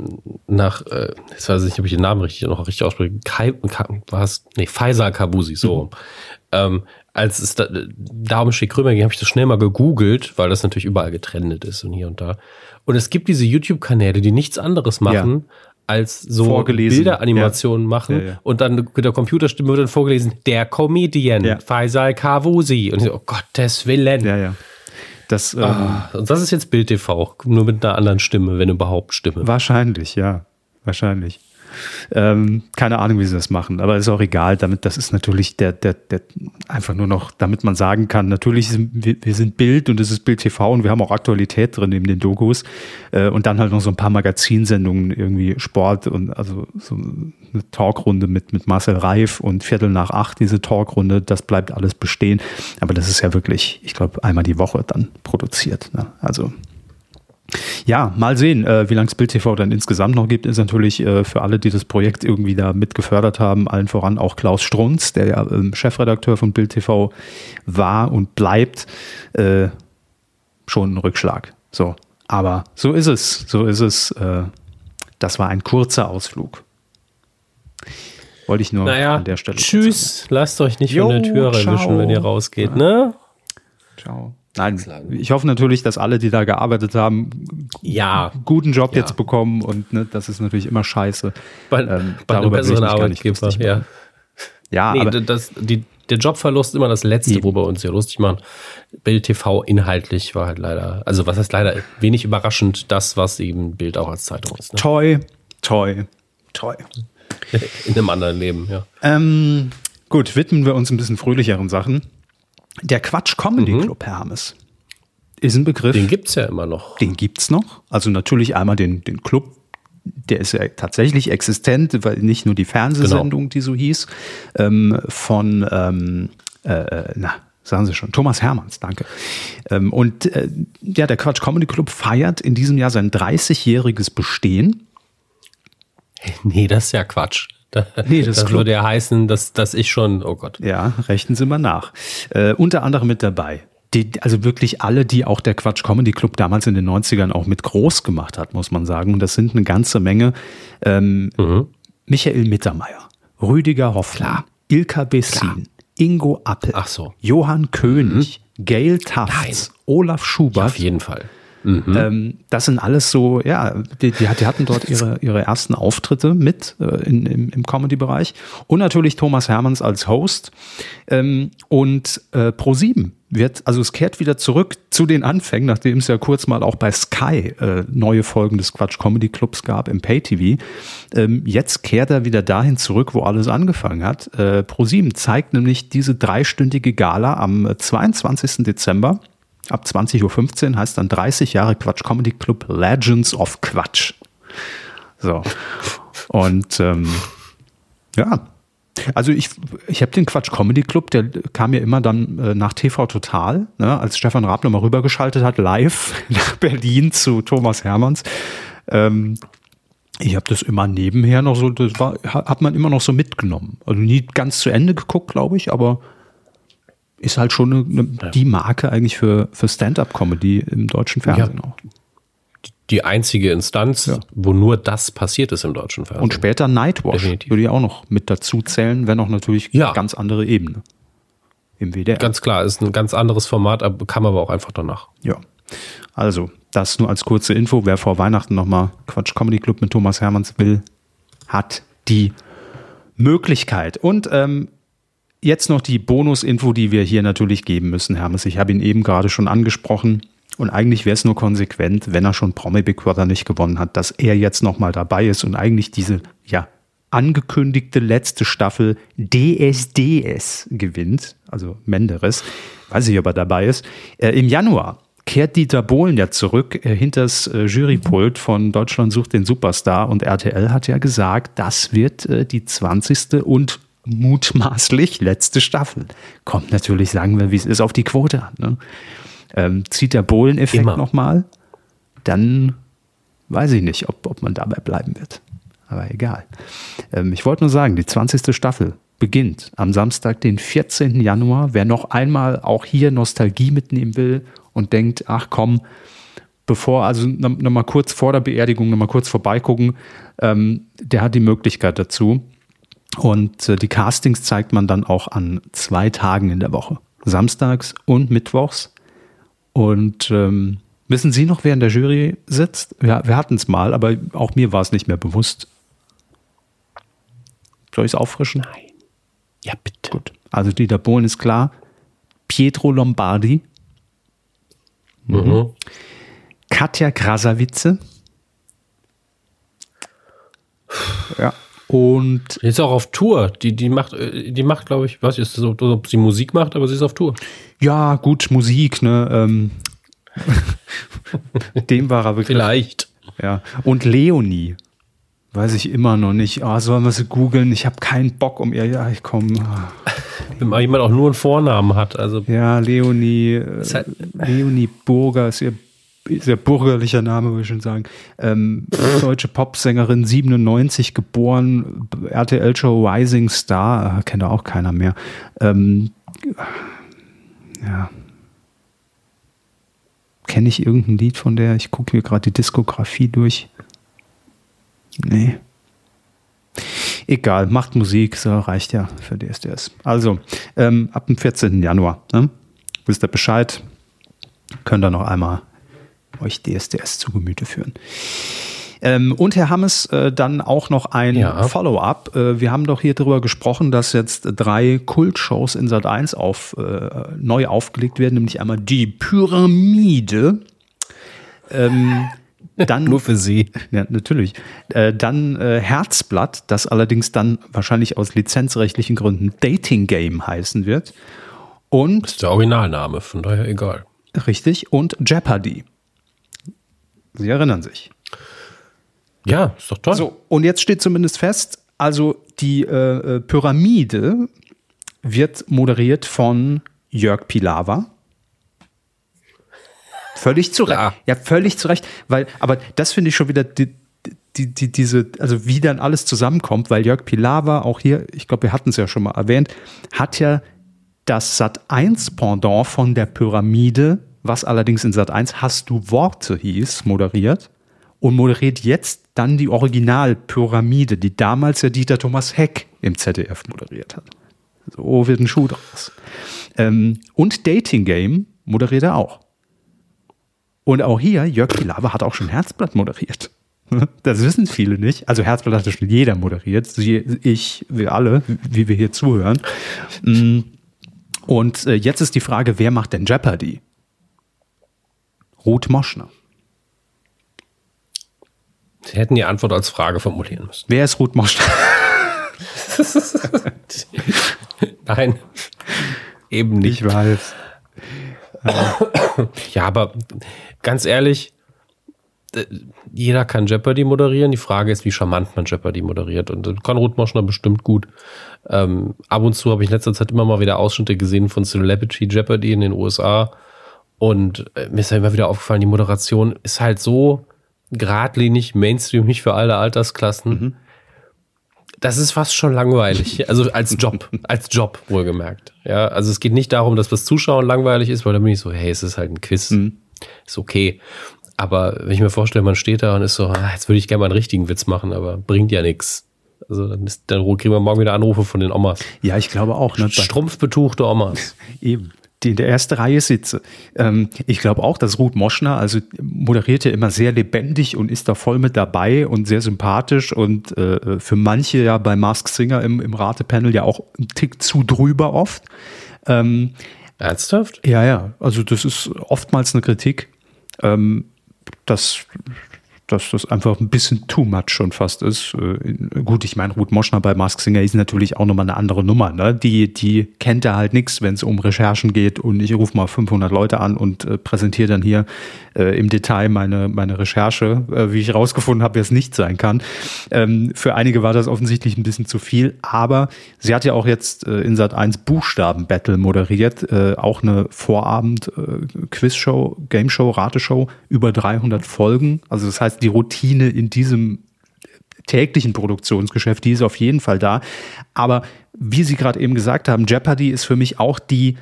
S2: nach, äh, ich weiß nicht, ob ich den Namen richtig noch richtig ausspreche, Kai, was? Nee, Faisal Kabusi, so. Mhm. Ähm, als es da, da um Schick Krömer ging, habe ich das schnell mal gegoogelt, weil das natürlich überall getrennt ist und hier und da. Und es gibt diese YouTube-Kanäle, die nichts anderes machen, ja. als so Bilderanimationen ja. machen ja, und dann mit der Computerstimme wird dann vorgelesen, der Comedian, ja. Faisal Kavusi. Und ich so, oh Gottes Willen.
S3: Ja, ja. Das, ähm,
S2: ah, und das ist jetzt Bild TV, nur mit einer anderen Stimme, wenn überhaupt Stimme.
S3: Wahrscheinlich, ja. Wahrscheinlich. Ähm, keine Ahnung, wie sie das machen, aber ist auch egal. Damit, das ist natürlich der, der, der einfach nur noch, damit man sagen kann, natürlich sind wir, wir sind Bild und es ist Bild TV und wir haben auch Aktualität drin neben den Dokus äh, und dann halt noch so ein paar Magazinsendungen, irgendwie Sport und also so eine Talkrunde mit, mit Marcel Reif und Viertel nach acht, diese Talkrunde, das bleibt alles bestehen. Aber das ist ja wirklich, ich glaube, einmal die Woche dann produziert. Ne? Also ja, mal sehen, äh, wie lange es Bild TV dann insgesamt noch gibt, ist natürlich äh, für alle, die das Projekt irgendwie da mit gefördert haben, allen voran auch Klaus Strunz, der ja ähm, Chefredakteur von Bild TV war und bleibt, äh, schon ein Rückschlag. So, aber so ist es, so ist es. Äh, das war ein kurzer Ausflug. Wollte ich nur
S2: naja, an der Stelle. Tschüss, lasst euch nicht jo, von der Tür reinwischen, wenn ihr rausgeht, ja. ne?
S3: Ciao. Nein, ich hoffe natürlich, dass alle, die da gearbeitet haben,
S2: ja.
S3: guten Job ja. jetzt bekommen und ne, das ist natürlich immer scheiße.
S2: Bei, ähm, bei einem besseren Arbeitgeber, ja.
S3: Ja,
S2: nee, aber das, die, der Jobverlust ist immer das Letzte, eben. wo wir uns hier lustig machen. Bild TV inhaltlich war halt leider, also was heißt leider, wenig überraschend das, was eben Bild auch als Zeitung ist.
S3: Ne? Toy, toy, toy.
S2: In einem anderen Leben, ja.
S3: Ähm, gut, widmen wir uns ein bisschen fröhlicheren Sachen. Der Quatsch Comedy mhm. Club, Herr Hammes, ist ein Begriff.
S2: Den gibt es ja immer noch.
S3: Den gibt es noch. Also natürlich einmal den, den Club, der ist ja tatsächlich existent, weil nicht nur die Fernsehsendung, genau. die so hieß, ähm, von, ähm, äh, äh, na, sagen Sie schon, Thomas Hermanns, danke. Ähm, und äh, ja, der Quatsch Comedy Club feiert in diesem Jahr sein 30-jähriges Bestehen.
S2: Nee, das ist ja Quatsch. Da, nee, das, das würde ja heißen, dass, dass ich schon, oh Gott.
S3: Ja, rechnen Sie mal nach. Äh, unter anderem mit dabei die, also wirklich alle, die auch der Quatsch Comedy Club damals in den 90ern auch mit groß gemacht hat, muss man sagen. Und das sind eine ganze Menge. Ähm, mhm. Michael Mittermeier, Rüdiger Hoffler, Ilka Bessin, Ingo Appel,
S2: so.
S3: Johann König, mhm. Gail Tafts, Olaf Schubert. Ja,
S2: auf jeden Fall.
S3: Mhm. Ähm, das sind alles so, ja, die, die, die hatten dort ihre, ihre ersten Auftritte mit äh, in, im, im Comedy-Bereich. Und natürlich Thomas Hermanns als Host. Ähm, und äh, Pro7 wird, also es kehrt wieder zurück zu den Anfängen, nachdem es ja kurz mal auch bei Sky äh, neue Folgen des Quatsch Comedy Clubs gab im Pay-TV. Ähm, jetzt kehrt er wieder dahin zurück, wo alles angefangen hat. Äh, Pro7 zeigt nämlich diese dreistündige Gala am 22. Dezember ab 20.15 Uhr, heißt dann 30 Jahre Quatsch Comedy Club Legends of Quatsch. So. Und ähm, ja, also ich, ich habe den Quatsch Comedy Club, der kam ja immer dann äh, nach TV Total, ne, als Stefan Raab mal rübergeschaltet hat, live nach Berlin zu Thomas Hermanns. Ähm, ich habe das immer nebenher noch so, das war, hat man immer noch so mitgenommen. Also nie ganz zu Ende geguckt, glaube ich, aber ist halt schon eine, eine, die Marke eigentlich für, für Stand-up-Comedy im deutschen Fernsehen ja. auch.
S2: Die einzige Instanz, ja. wo nur das passiert ist im deutschen Fernsehen.
S3: Und später Nightwatch Definitiv. würde ich auch noch mit dazu zählen, wenn auch natürlich ja. ganz andere Ebene
S2: im WDR. Ganz klar, ist ein ganz anderes Format, kam aber auch einfach danach.
S3: Ja. Also, das nur als kurze Info. Wer vor Weihnachten nochmal Quatsch Comedy Club mit Thomas Hermanns will, hat die Möglichkeit. Und ähm, Jetzt noch die Bonusinfo, die wir hier natürlich geben müssen, Hermes. Ich habe ihn eben gerade schon angesprochen. Und eigentlich wäre es nur konsequent, wenn er schon Promi Big Brother nicht gewonnen hat, dass er jetzt nochmal dabei ist und eigentlich diese, ja, angekündigte letzte Staffel DSDS gewinnt, also Menderes, weiß ich, ob er dabei ist. Äh, Im Januar kehrt Dieter Bohlen ja zurück äh, hinters äh, Jurypult von Deutschland sucht den Superstar und RTL hat ja gesagt, das wird äh, die 20. und mutmaßlich letzte Staffel. Kommt natürlich, sagen wir, wie es ist, auf die Quote an. Ne? Ähm, zieht der Bohlen-Effekt nochmal, dann weiß ich nicht, ob, ob man dabei bleiben wird. Aber egal. Ähm, ich wollte nur sagen, die 20. Staffel beginnt am Samstag, den 14. Januar. Wer noch einmal auch hier Nostalgie mitnehmen will und denkt, ach komm, bevor, also nochmal kurz vor der Beerdigung, nochmal kurz vorbeigucken, ähm, der hat die Möglichkeit dazu. Und äh, die Castings zeigt man dann auch an zwei Tagen in der Woche. Samstags und Mittwochs. Und ähm, wissen Sie noch, wer in der Jury sitzt? Ja, wir hatten es mal, aber auch mir war es nicht mehr bewusst. Soll ich es auffrischen?
S2: Nein. Ja, bitte.
S3: Gut. Also Dieter Bohlen ist klar. Pietro Lombardi. Mhm. Katja Krasavice.
S2: Ja. Und ist auch auf Tour. Die, die macht, äh, die macht, glaube ich, was ist das, ob sie Musik macht, aber sie ist auf Tour.
S3: Ja, gut, Musik, ne? Ähm, dem war er wirklich.
S2: Vielleicht.
S3: Ja. Und Leonie. Weiß ich immer noch nicht. Ah, oh, sollen wir sie googeln? Ich habe keinen Bock um ihr. Ja, ich komme.
S2: Wenn mal jemand auch nur einen Vornamen hat. Also
S3: ja, Leonie. Halt Leonie Burger ist ihr sehr bürgerlicher Name, würde ich schon sagen. Ähm, deutsche Popsängerin, 97 geboren, RTL-Show Rising Star, äh, kennt auch keiner mehr. Ähm, ja. Kenne ich irgendein Lied von der? Ich gucke mir gerade die Diskografie durch. Nee. Egal, macht Musik, so reicht ja für DSDS. Also, ähm, ab dem 14. Januar, ne? Wisst ihr Bescheid? Könnt ihr noch einmal euch DSDS zu Gemüte führen. Ähm, und Herr Hammes, äh, dann auch noch ein ja. Follow-up. Äh, wir haben doch hier darüber gesprochen, dass jetzt drei Kultshows in Sat 1 auf, äh, neu aufgelegt werden, nämlich einmal die Pyramide. Ähm, dann,
S2: Nur für Sie.
S3: Ja, natürlich. Äh, dann äh, Herzblatt, das allerdings dann wahrscheinlich aus lizenzrechtlichen Gründen Dating Game heißen wird. Und. Das
S2: ist der Originalname, von daher egal.
S3: Richtig. Und Jeopardy. Sie erinnern sich.
S2: Ja, ist doch toll.
S3: So, und jetzt steht zumindest fest, also die äh, äh Pyramide wird moderiert von Jörg Pilawa. Völlig zu Recht. Ja, völlig zu Recht. Weil, aber das finde ich schon wieder die, die, die, diese, also wie dann alles zusammenkommt, weil Jörg Pilawa auch hier, ich glaube, wir hatten es ja schon mal erwähnt, hat ja das Sat 1 Pendant von der Pyramide, was allerdings in Sat 1 Hast du Worte hieß, moderiert und moderiert jetzt dann die Original-Pyramide, die damals ja Dieter Thomas Heck im ZDF moderiert hat. So wird ein Schuh draus. Ähm, und Dating Game moderiert er auch. Und auch hier, Jörg Pilawa hat auch schon Herzblatt moderiert. Das wissen viele nicht. Also Herzblatt hatte schon jeder moderiert. Ich, wir alle, wie wir hier zuhören. Mm. Und äh, jetzt ist die Frage, wer macht denn Jeopardy? Ruth Moschner.
S2: Sie hätten die Antwort als Frage formulieren müssen.
S3: Wer ist Ruth Moschner?
S2: Nein, eben nicht.
S3: Ich weiß.
S2: Ja, aber ganz ehrlich, jeder kann Jeopardy moderieren. Die Frage ist, wie charmant man Jeopardy moderiert. Und kann Ruth Moschner bestimmt gut. Ähm, ab und zu habe ich in letzter Zeit immer mal wieder Ausschnitte gesehen von Celebrity Jeopardy in den USA. Und äh, mir ist ja immer wieder aufgefallen, die Moderation ist halt so geradlinig, Mainstream, nicht für alle Altersklassen. Mhm. Das ist fast schon langweilig. Also als Job, als Job wohlgemerkt. Ja, also es geht nicht darum, dass das Zuschauen langweilig ist, weil dann bin ich so, hey, es ist halt ein Quiz. Mhm. Ist okay. Aber wenn ich mir vorstelle, man steht da und ist so, ah, jetzt würde ich gerne mal einen richtigen Witz machen, aber bringt ja nichts. Also dann, ist, dann kriegen wir morgen wieder Anrufe von den Omas.
S3: Ja, ich glaube auch.
S2: Ne? Strumpfbetuchte Omas.
S3: Eben die in der ersten Reihe sitze. Ähm, ich glaube auch, dass Ruth Moschner, also moderiert ja immer sehr lebendig und ist da voll mit dabei und sehr sympathisch und äh, für manche ja bei Mask Singer im, im Ratepanel ja auch ein Tick zu drüber oft.
S2: Ähm, Ernsthaft?
S3: Ja, ja. Also das ist oftmals eine Kritik. Ähm, das dass das einfach ein bisschen too much schon fast ist. Äh, gut, ich meine, Ruth Moschner bei Mask Singer ist natürlich auch nochmal eine andere Nummer. Ne? Die, die kennt er halt nichts, wenn es um Recherchen geht und ich rufe mal 500 Leute an und äh, präsentiere dann hier äh, im Detail meine, meine Recherche, äh, wie ich rausgefunden habe, wer es nicht sein kann. Ähm, für einige war das offensichtlich ein bisschen zu viel, aber sie hat ja auch jetzt äh, in Sat 1 Buchstaben-Battle moderiert, äh, auch eine Vorabend-Quizshow, Gameshow, Rateshow, über 300 Folgen. Also das heißt, die Routine in diesem täglichen Produktionsgeschäft, die ist auf jeden Fall da. Aber wie Sie gerade eben gesagt haben, Jeopardy ist für mich auch die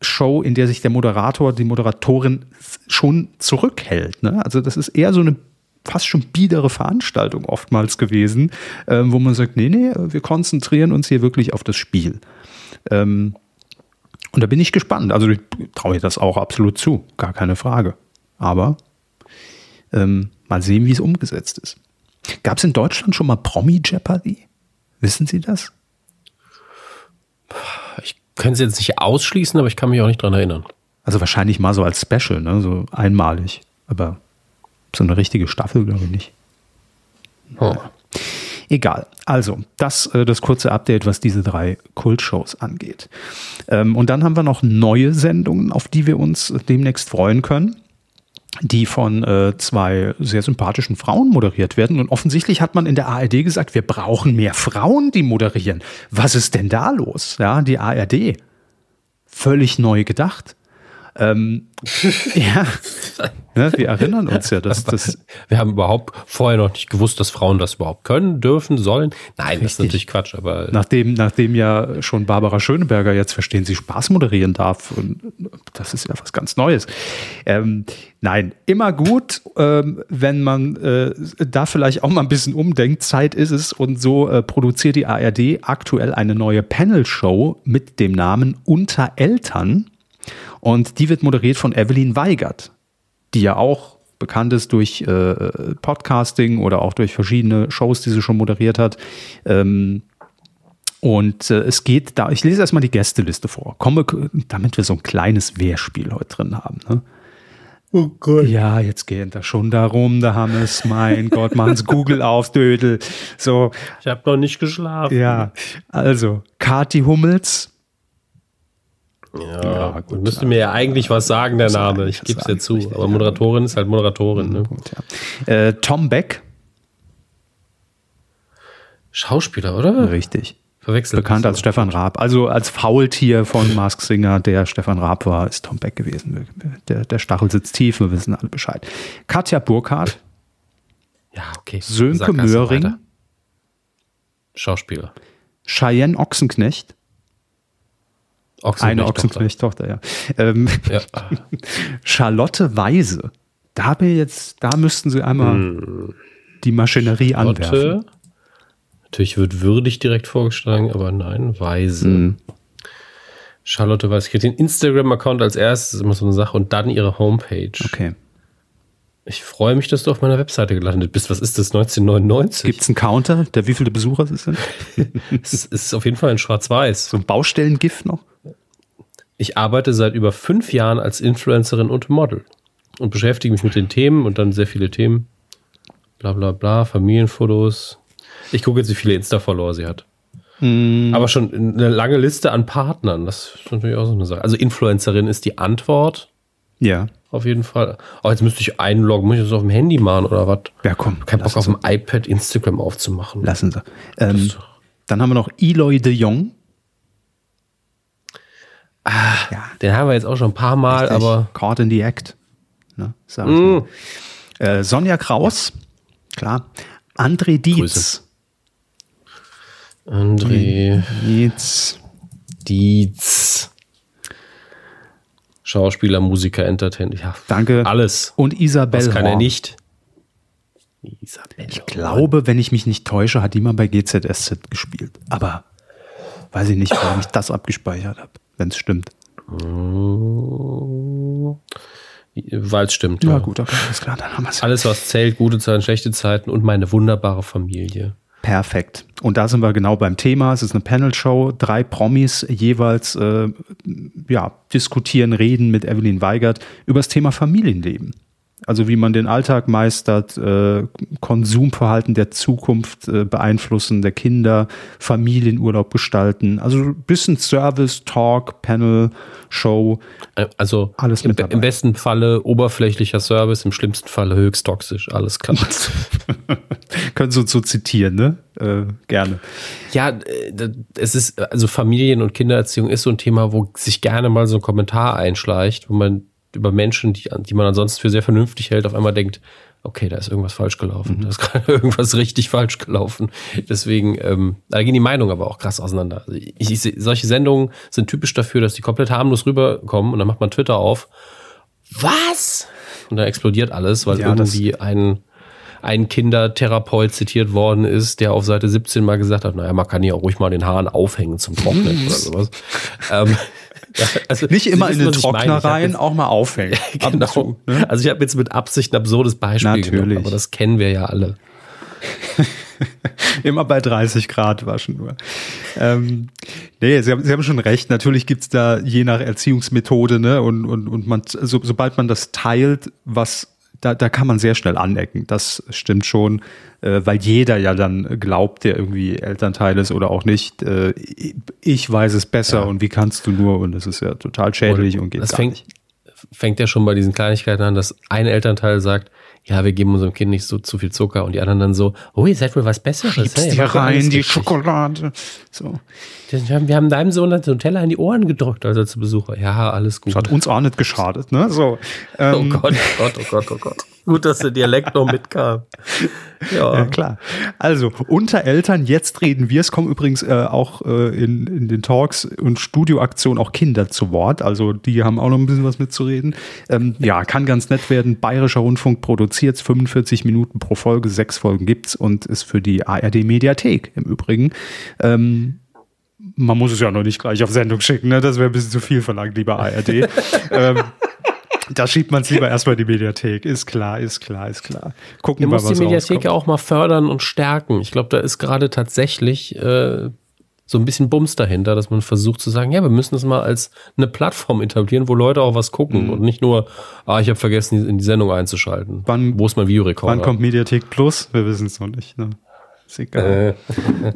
S3: Show, in der sich der Moderator, die Moderatorin schon zurückhält. Ne? Also das ist eher so eine fast schon biedere Veranstaltung oftmals gewesen, äh, wo man sagt, nee, nee, wir konzentrieren uns hier wirklich auf das Spiel. Ähm, und da bin ich gespannt. Also ich traue ich das auch absolut zu, gar keine Frage. Aber ähm, Mal sehen, wie es umgesetzt ist. Gab es in Deutschland schon mal Promi Jeopardy? Wissen Sie das?
S2: Ich könnte es jetzt nicht ausschließen, aber ich kann mich auch nicht dran erinnern.
S3: Also wahrscheinlich mal so als Special, ne? so einmalig. Aber so eine richtige Staffel glaube ich nicht. Oh. Egal. Also, das äh, das kurze Update, was diese drei Kultshows angeht. Ähm, und dann haben wir noch neue Sendungen, auf die wir uns demnächst freuen können die von äh, zwei sehr sympathischen Frauen moderiert werden. Und offensichtlich hat man in der ARD gesagt, wir brauchen mehr Frauen, die moderieren. Was ist denn da los? Ja, die ARD. Völlig neu gedacht. Ähm, ja, ne, wir erinnern uns ja, dass das.
S2: Wir haben überhaupt vorher noch nicht gewusst, dass Frauen das überhaupt können, dürfen, sollen. Nein, Richtig. das ist natürlich Quatsch, aber.
S3: Nachdem, nachdem ja schon Barbara Schöneberger jetzt verstehen Sie Spaß moderieren darf, und das ist ja was ganz Neues. Ähm, nein, immer gut, ähm, wenn man äh, da vielleicht auch mal ein bisschen umdenkt. Zeit ist es und so äh, produziert die ARD aktuell eine neue Panel-Show mit dem Namen Unter Eltern und die wird moderiert von Evelyn Weigert, die ja auch bekannt ist durch äh, Podcasting oder auch durch verschiedene Shows, die sie schon moderiert hat. Ähm, und äh, es geht da, ich lese erstmal die Gästeliste vor, komme, damit wir so ein kleines Wehrspiel heute drin haben. Ne? Oh Gott. Ja, jetzt geht das schon darum, da haben es, mein Gott, machen's Google auf, Dödel. So.
S2: Ich habe noch nicht geschlafen.
S3: Ja, also, Kati Hummels,
S2: ja, ja gut, müsste mir ja eigentlich was sagen, der Name. Ich gebe es dir zu. Aber Moderatorin ist halt Moderatorin. Ne? Gut,
S3: ja. äh, Tom Beck.
S2: Schauspieler, oder?
S3: Richtig.
S2: Verwechselt.
S3: Bekannt als Stefan Raab. Also als Faultier von Mask Singer, der Stefan Raab war, ist Tom Beck gewesen. Der, der Stachel sitzt tief, wir wissen alle Bescheid. Katja Burkhardt.
S2: Ja, okay.
S3: Sönke Möhring.
S2: Schauspieler.
S3: Cheyenne Ochsenknecht. Ochsenknecht Eine Ochsenknecht-Tochter, ja. Ähm, ja. Charlotte Weise. Da bin jetzt, da müssten sie einmal hm. die Maschinerie Charlotte. anwerfen.
S2: Natürlich wird würdig direkt vorgeschlagen, aber nein, Weise. Hm. Charlotte Weise kriegt den Instagram-Account als erstes, ist immer so eine Sache, und dann ihre Homepage.
S3: Okay.
S2: Ich freue mich, dass du auf meiner Webseite gelandet bist. Was ist das, 1999?
S3: Gibt es einen Counter, der wie viele Besucher es sind?
S2: es ist auf jeden Fall in Schwarz-Weiß.
S3: So ein Baustellengift noch?
S2: Ich arbeite seit über fünf Jahren als Influencerin und Model und beschäftige mich mit den Themen und dann sehr viele Themen. Bla bla bla, Familienfotos. Ich gucke jetzt, wie viele Insta-Follower sie hat. Mm. Aber schon eine lange Liste an Partnern. Das ist natürlich auch so eine Sache. Also Influencerin ist die Antwort.
S3: Ja.
S2: Auf jeden Fall. Oh, jetzt müsste ich einloggen. Muss ich das auf dem Handy machen oder was?
S3: Ja, komm.
S2: Kein Bock auf dem iPad Instagram aufzumachen.
S3: Lassen Sie. Ähm, dann haben wir noch Eloy de Jong.
S2: Ah, ja. Den haben wir jetzt auch schon ein paar Mal, Richtig. aber.
S3: Caught in the Act. Ne, mm. äh, Sonja Kraus, klar. André Dietz. Grüße.
S2: André Dietz. Dietz. Schauspieler, Musiker, Entertainer. Ja,
S3: Danke.
S2: Alles.
S3: Und Isabel.
S2: Das kann er nicht.
S3: Isabel. Ich glaube, wenn ich mich nicht täusche, hat die mal bei GZSZ gespielt. Aber weiß ich nicht, warum ich das abgespeichert habe, wenn es stimmt.
S2: Weil es stimmt.
S3: Ja, ja, gut, okay, alles klar, dann haben wir
S2: es. Alles, was zählt, gute Zeiten, schlechte Zeiten und meine wunderbare Familie.
S3: Perfekt. Und da sind wir genau beim Thema. Es ist eine Panel-Show. Drei Promis jeweils äh, ja, diskutieren, reden mit Evelyn Weigert über das Thema Familienleben. Also wie man den Alltag meistert, äh, Konsumverhalten der Zukunft äh, beeinflussen, der Kinder, Familienurlaub gestalten. Also ein bisschen Service, Talk, Panel, Show.
S2: Äh, also alles im, im, besten Falle oberflächlicher Service, im schlimmsten Falle höchst toxisch. Alles klar.
S3: Können Sie uns so zitieren, ne? Äh, gerne.
S2: Ja, es ist, also Familien- und Kindererziehung ist so ein Thema, wo sich gerne mal so ein Kommentar einschleicht, wo man über Menschen, die, die man ansonsten für sehr vernünftig hält, auf einmal denkt, okay, da ist irgendwas falsch gelaufen, mhm. da ist gerade irgendwas richtig falsch gelaufen. Deswegen, ähm, da gehen die Meinungen aber auch krass auseinander. Also ich, ich, solche Sendungen sind typisch dafür, dass die komplett harmlos rüberkommen und dann macht man Twitter auf. Was? Und dann explodiert alles, weil ja, irgendwie ein, ein Kindertherapeut zitiert worden ist, der auf Seite 17 mal gesagt hat, naja, man kann ja auch ruhig mal den Haaren aufhängen zum Trocknen oder sowas. ähm,
S3: also Nicht immer in den Trockner rein, auch mal aufhängen.
S2: genau. Zu, ne? Also ich habe jetzt mit Absicht ein absurdes Beispiel Natürlich. genommen, aber das kennen wir ja alle.
S3: immer bei 30 Grad waschen nur. Ähm, nee, Sie haben, Sie haben schon recht. Natürlich gibt's da je nach Erziehungsmethode, ne, und, und, und man, so, sobald man das teilt, was da, da kann man sehr schnell anecken. Das stimmt schon, äh, weil jeder ja dann glaubt, der irgendwie Elternteil ist oder auch nicht. Äh, ich weiß es besser ja. und wie kannst du nur? Und das ist ja total schädlich und, und geht
S2: das
S3: gar
S2: fängt,
S3: nicht.
S2: Fängt ja schon bei diesen Kleinigkeiten an, dass ein Elternteil sagt, ja, wir geben unserem Kind nicht so zu viel Zucker und die anderen dann so, oh, ihr seid wohl was Besseres.
S3: Schiebst hey, dir rein, die Schokolade. So.
S2: Wir haben deinem Sohn dann so einen Teller in die Ohren gedrückt, als er zu Besuch war. Ja, alles gut.
S3: Das hat uns auch nicht geschadet, ne? So,
S2: ähm. Oh Gott, oh Gott, oh Gott, oh Gott. Gut, dass der Dialekt noch mitkam.
S3: Ja. ja, klar. Also, unter Eltern, jetzt reden wir. Es kommen übrigens äh, auch äh, in, in den Talks und Studioaktionen auch Kinder zu Wort. Also, die haben auch noch ein bisschen was mitzureden. Ähm, ja, kann ganz nett werden. Bayerischer Rundfunk produziert 45 Minuten pro Folge, sechs Folgen gibt's und ist für die ARD Mediathek im Übrigen. Ähm, man muss es ja noch nicht gleich auf Sendung schicken, ne? Das wäre ein bisschen zu viel verlangt, lieber ARD. ähm, da schiebt man es lieber erstmal in die Mediathek. Ist klar, ist klar, ist klar.
S2: Gucken wir, mal, was die Mediathek ja auch mal fördern und stärken. Ich glaube, da ist gerade tatsächlich äh, so ein bisschen Bums dahinter, dass man versucht zu sagen, ja, wir müssen das mal als eine Plattform etablieren, wo Leute auch was gucken mhm. und nicht nur, ah, ich habe vergessen, in die Sendung einzuschalten.
S3: Wann, wo ist mein Videorekorder? Wann kommt Mediathek Plus? Wir wissen es noch nicht. Ne? Ist egal.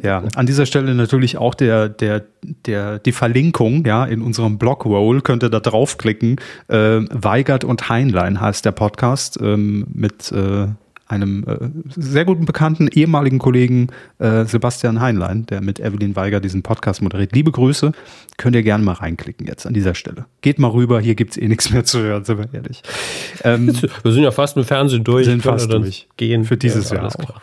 S3: Äh. ja, an dieser Stelle natürlich auch der, der, der, die Verlinkung, ja, in unserem Blog-Roll könnt ihr da draufklicken. Äh, Weigert und Heinlein heißt der Podcast ähm, mit äh, einem äh, sehr guten Bekannten, ehemaligen Kollegen äh, Sebastian Heinlein, der mit Evelyn Weiger diesen Podcast moderiert. Liebe Grüße, könnt ihr gerne mal reinklicken jetzt an dieser Stelle. Geht mal rüber, hier gibt es eh nichts mehr zu hören, sind wir ehrlich.
S2: Ähm, wir sind ja fast mit Fernsehen durch.
S3: Sind fast durch.
S2: Gehen.
S3: Für dieses ja, Jahr auch.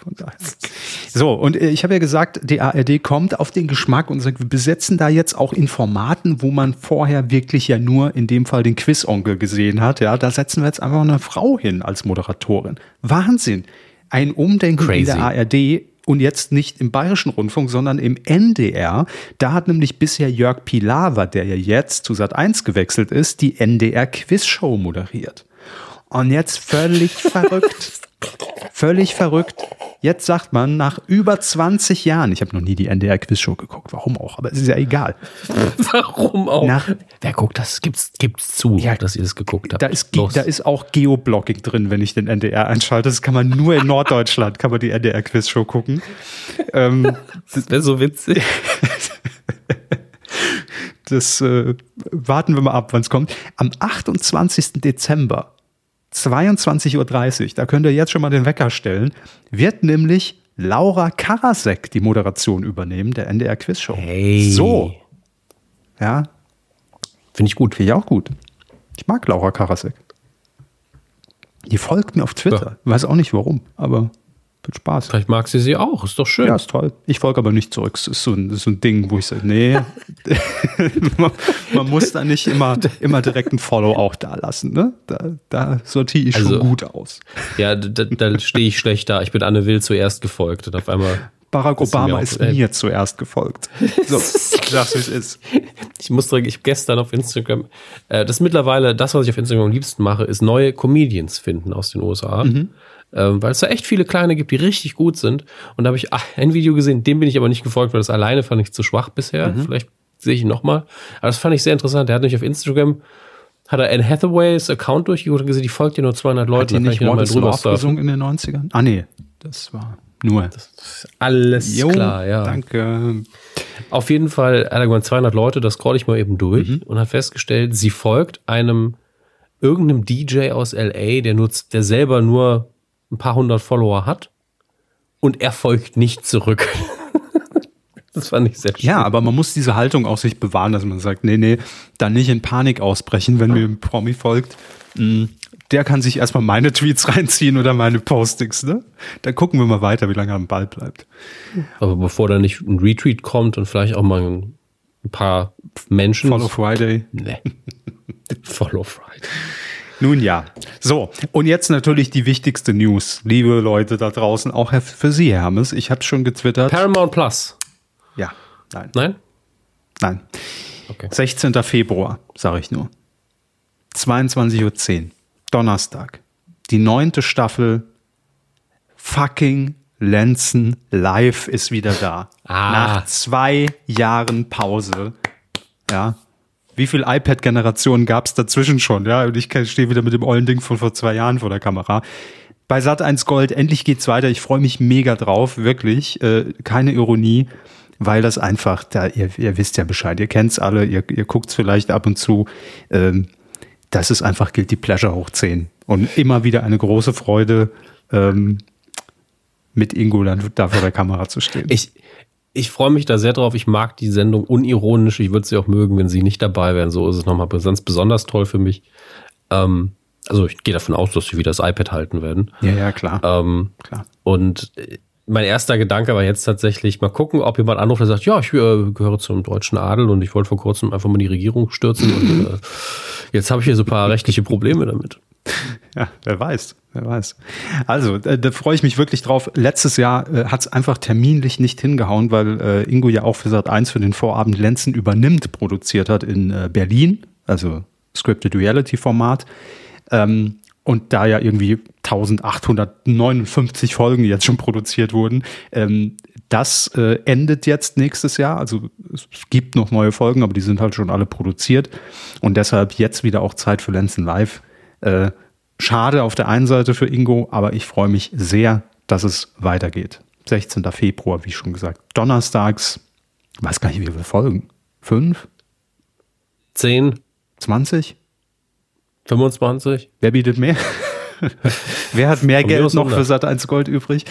S3: So, und äh, ich habe ja gesagt, die ARD kommt auf den Geschmack und sagt, wir besetzen da jetzt auch in Formaten, wo man vorher wirklich ja nur in dem Fall den Quiz-Onkel gesehen hat. Ja, da setzen wir jetzt einfach eine Frau hin als Moderatorin. Wahnsinn. Ein Umdenken Crazy. in der ARD und jetzt nicht im Bayerischen Rundfunk, sondern im NDR. Da hat nämlich bisher Jörg Pilawa, der ja jetzt zu Sat1 gewechselt ist, die NDR Quizshow moderiert. Und jetzt völlig verrückt. Völlig verrückt. Jetzt sagt man nach über 20 Jahren, ich habe noch nie die NDR Quizshow geguckt, warum auch, aber es ist ja egal.
S2: warum auch? Nach, Wer guckt das? Gibt's, gibt's zu, ja, dass ihr das geguckt habt.
S3: Da ist, da ist auch Geoblocking drin, wenn ich den NDR einschalte. Das kann man nur in Norddeutschland, kann man die NDR Quizshow gucken.
S2: ähm, das wäre so witzig.
S3: das äh, warten wir mal ab, wann es kommt. Am 28. Dezember 22.30 Uhr, da könnt ihr jetzt schon mal den Wecker stellen, wird nämlich Laura Karasek die Moderation übernehmen, der NDR Quizshow.
S2: Hey.
S3: So. Ja.
S2: Finde ich gut.
S3: Finde ich auch gut. Ich mag Laura Karasek. Die folgt mir auf Twitter. Ja. Weiß auch nicht warum, aber wird Spaß.
S2: Vielleicht mag sie sie auch, ist doch schön.
S3: Ja, ist toll. Ich folge aber nicht zurück. Das ist so ein, ist so ein Ding, wo ich sage, nee, man, man, muss da nicht immer, immer direkt ein Follow auch da lassen. Ne? Da, da sortiere ich also, schon gut aus.
S2: Ja, da, da stehe ich schlecht da. Ich bin Anne Will zuerst gefolgt und auf einmal
S3: Barack Obama ist mir, mir zuerst gefolgt. So, sag's wie es ist.
S2: Ich muss sagen, ich gestern auf Instagram, äh, das ist mittlerweile, das, was ich auf Instagram am liebsten mache, ist neue Comedians finden aus den USA. Mhm ähm, weil es da echt viele kleine gibt, die richtig gut sind. Und da habe ich ach, ein Video gesehen, dem bin ich aber nicht gefolgt, weil das alleine fand ich zu schwach bisher. Mhm. Vielleicht sehe ich ihn nochmal. Aber das fand ich sehr interessant. Der hat nämlich auf Instagram hat er Anne Hathaways Account durchgeguckt und gesehen, die folgt ja nur 200 Leute.
S3: Hat die nicht What is Love gesungen in den 90ern? Ah nee, das war nur. Das
S2: alles jo, klar, ja.
S3: Danke.
S2: Auf jeden Fall hat er gemeint 200 Leute, das scroll ich mal eben durch mhm. und hat festgestellt, sie folgt einem irgendeinem DJ aus LA, der nutzt, der selber nur ein paar hundert Follower hat und er folgt nicht zurück.
S3: das fand ich sehr schön. Ja, aber man muss diese Haltung auch sich bewahren, dass man sagt, nee, nee, da nicht in Panik ausbrechen, wenn mir ein Promi folgt. Mm, der kann sich erstmal meine Tweets reinziehen oder meine Postings, ne? Dann gucken wir mal weiter, wie lange er am Ball bleibt.
S2: Aber bevor da nicht ein Retweet kommt und vielleicht auch mal ein paar Menschen.
S3: Follow Friday.
S2: Nee. Follow Friday.
S3: Nun ja. So, und jetzt natürlich die wichtigste News, liebe Leute da draußen, auch für Sie, Hermes. Ich habe schon getwittert.
S2: Paramount Plus.
S3: Ja, nein.
S2: Nein?
S3: Nein. Okay. 16. Februar, sage ich nur. 22.10 Uhr, Donnerstag. Die neunte Staffel fucking Lenzen live ist wieder da. Ah. Nach zwei Jahren Pause. Ja, wie viele iPad-Generationen gab es dazwischen schon? Ja, und ich stehe wieder mit dem ollen Ding von vor zwei Jahren vor der Kamera. Bei Sat 1 Gold, endlich geht's weiter. Ich freue mich mega drauf, wirklich. Äh, keine Ironie, weil das einfach, da, ihr, ihr wisst ja Bescheid, ihr kennt's alle, ihr, ihr guckt's vielleicht ab und zu. Ähm, das ist einfach Guilty Pleasure hoch 10. Und immer wieder eine große Freude, ähm, mit Ingo dann da vor der Kamera zu stehen.
S2: Ich, ich freue mich da sehr drauf. Ich mag die Sendung unironisch. Ich würde sie auch mögen, wenn sie nicht dabei wären. So ist es nochmal ganz besonders toll für mich. Ähm, also ich gehe davon aus, dass sie wieder das iPad halten werden.
S3: Ja, ja, klar.
S2: Ähm, klar. Und äh, mein erster Gedanke war jetzt tatsächlich mal gucken, ob jemand anruft, der sagt, ja, ich äh, gehöre zum deutschen Adel und ich wollte vor kurzem einfach mal die Regierung stürzen und äh, jetzt habe ich hier so ein paar rechtliche Probleme damit.
S3: Ja, wer weiß, wer weiß. Also, äh, da freue ich mich wirklich drauf. Letztes Jahr äh, hat es einfach terminlich nicht hingehauen, weil äh, Ingo ja auch für Sat 1 für den Vorabend Lenzen übernimmt produziert hat in äh, Berlin, also Scripted Reality Format. Ähm, und da ja irgendwie 1859 Folgen jetzt schon produziert wurden, ähm, das äh, endet jetzt nächstes Jahr. Also es gibt noch neue Folgen, aber die sind halt schon alle produziert. Und deshalb jetzt wieder auch Zeit für Lenzen Live. Äh, schade auf der einen Seite für Ingo, aber ich freue mich sehr, dass es weitergeht. 16. Februar, wie schon gesagt. Donnerstags, weiß gar nicht, wie viele Folgen. Fünf?
S2: Zehn?
S3: 20?
S2: 25?
S3: Wer bietet mehr? Wer hat mehr Geld noch für Sat 1 Gold übrig?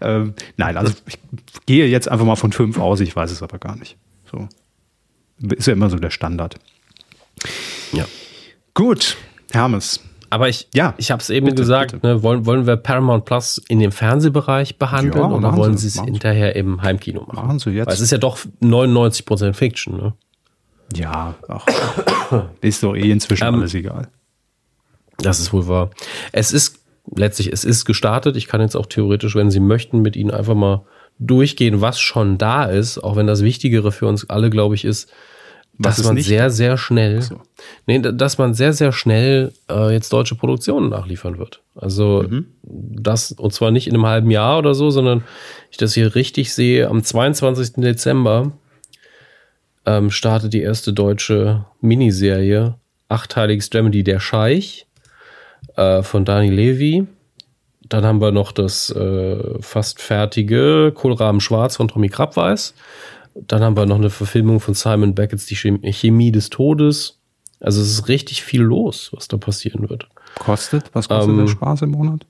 S3: Ähm, nein, also ich gehe jetzt einfach mal von fünf aus, ich weiß es aber gar nicht. So. Ist ja immer so der Standard.
S2: Ja.
S3: Gut, Hermes.
S2: Aber ich, ja, ich habe es eben bitte, gesagt, bitte. Ne, wollen, wollen wir Paramount Plus in dem Fernsehbereich behandeln ja, oder wollen Sie es hinterher im Heimkino machen?
S3: Machen Sie jetzt.
S2: Weil es ist ja doch 99% Fiction, ne?
S3: Ja, ach, ist doch eh inzwischen ähm, alles egal.
S2: Das ist wohl wahr. Es ist letztlich, es ist gestartet. Ich kann jetzt auch theoretisch, wenn Sie möchten, mit Ihnen einfach mal durchgehen, was schon da ist, auch wenn das Wichtigere für uns alle, glaube ich, ist, dass man sehr, sehr schnell, so. nee, dass man sehr, sehr schnell äh, jetzt deutsche Produktionen nachliefern wird. Also mhm. das, und zwar nicht in einem halben Jahr oder so, sondern ich das hier richtig sehe, am 22. Dezember ähm, startet die erste deutsche Miniserie, achteiliges Remedy Der Scheich äh, von Dani Levy. Dann haben wir noch das äh, fast fertige Kohlraben Schwarz von Tommy Krabweis. Dann haben wir noch eine Verfilmung von Simon Beckett's Die Chemie des Todes. Also es ist richtig viel los, was da passieren wird.
S3: Kostet? Was kostet ähm, der Spaß im Monat?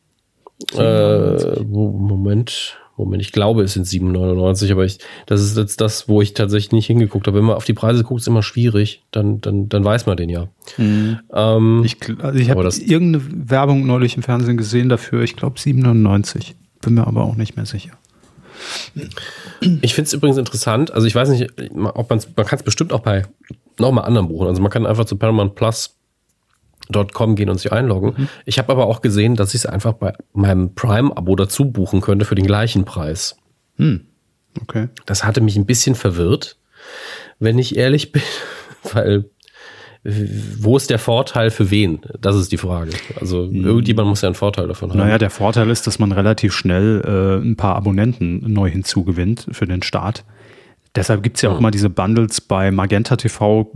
S2: Äh, Moment, Moment, ich glaube, es sind 7,99, aber ich, das ist jetzt das, wo ich tatsächlich nicht hingeguckt habe. Wenn man auf die Preise guckt, ist immer schwierig. Dann, dann, dann weiß man den ja.
S3: Mhm. Ähm, ich also ich habe irgendeine Werbung neulich im Fernsehen gesehen dafür. Ich glaube 7,99. Bin mir aber auch nicht mehr sicher.
S2: Ich finde es übrigens interessant. Also ich weiß nicht, ob man man kann es bestimmt auch bei nochmal anderen buchen. Also man kann einfach zu Paramount Plus .com gehen und sich einloggen. Mhm. Ich habe aber auch gesehen, dass ich es einfach bei meinem Prime-Abo dazu buchen könnte für den gleichen Preis.
S3: Mhm. Okay.
S2: Das hatte mich ein bisschen verwirrt, wenn ich ehrlich bin, weil wo ist der Vorteil für wen? Das ist die Frage. Also mhm. irgendjemand muss ja einen Vorteil davon haben.
S3: Naja, der Vorteil ist, dass man relativ schnell äh, ein paar Abonnenten neu hinzugewinnt für den Start. Deshalb gibt es ja auch mhm. mal diese Bundles bei Magenta TV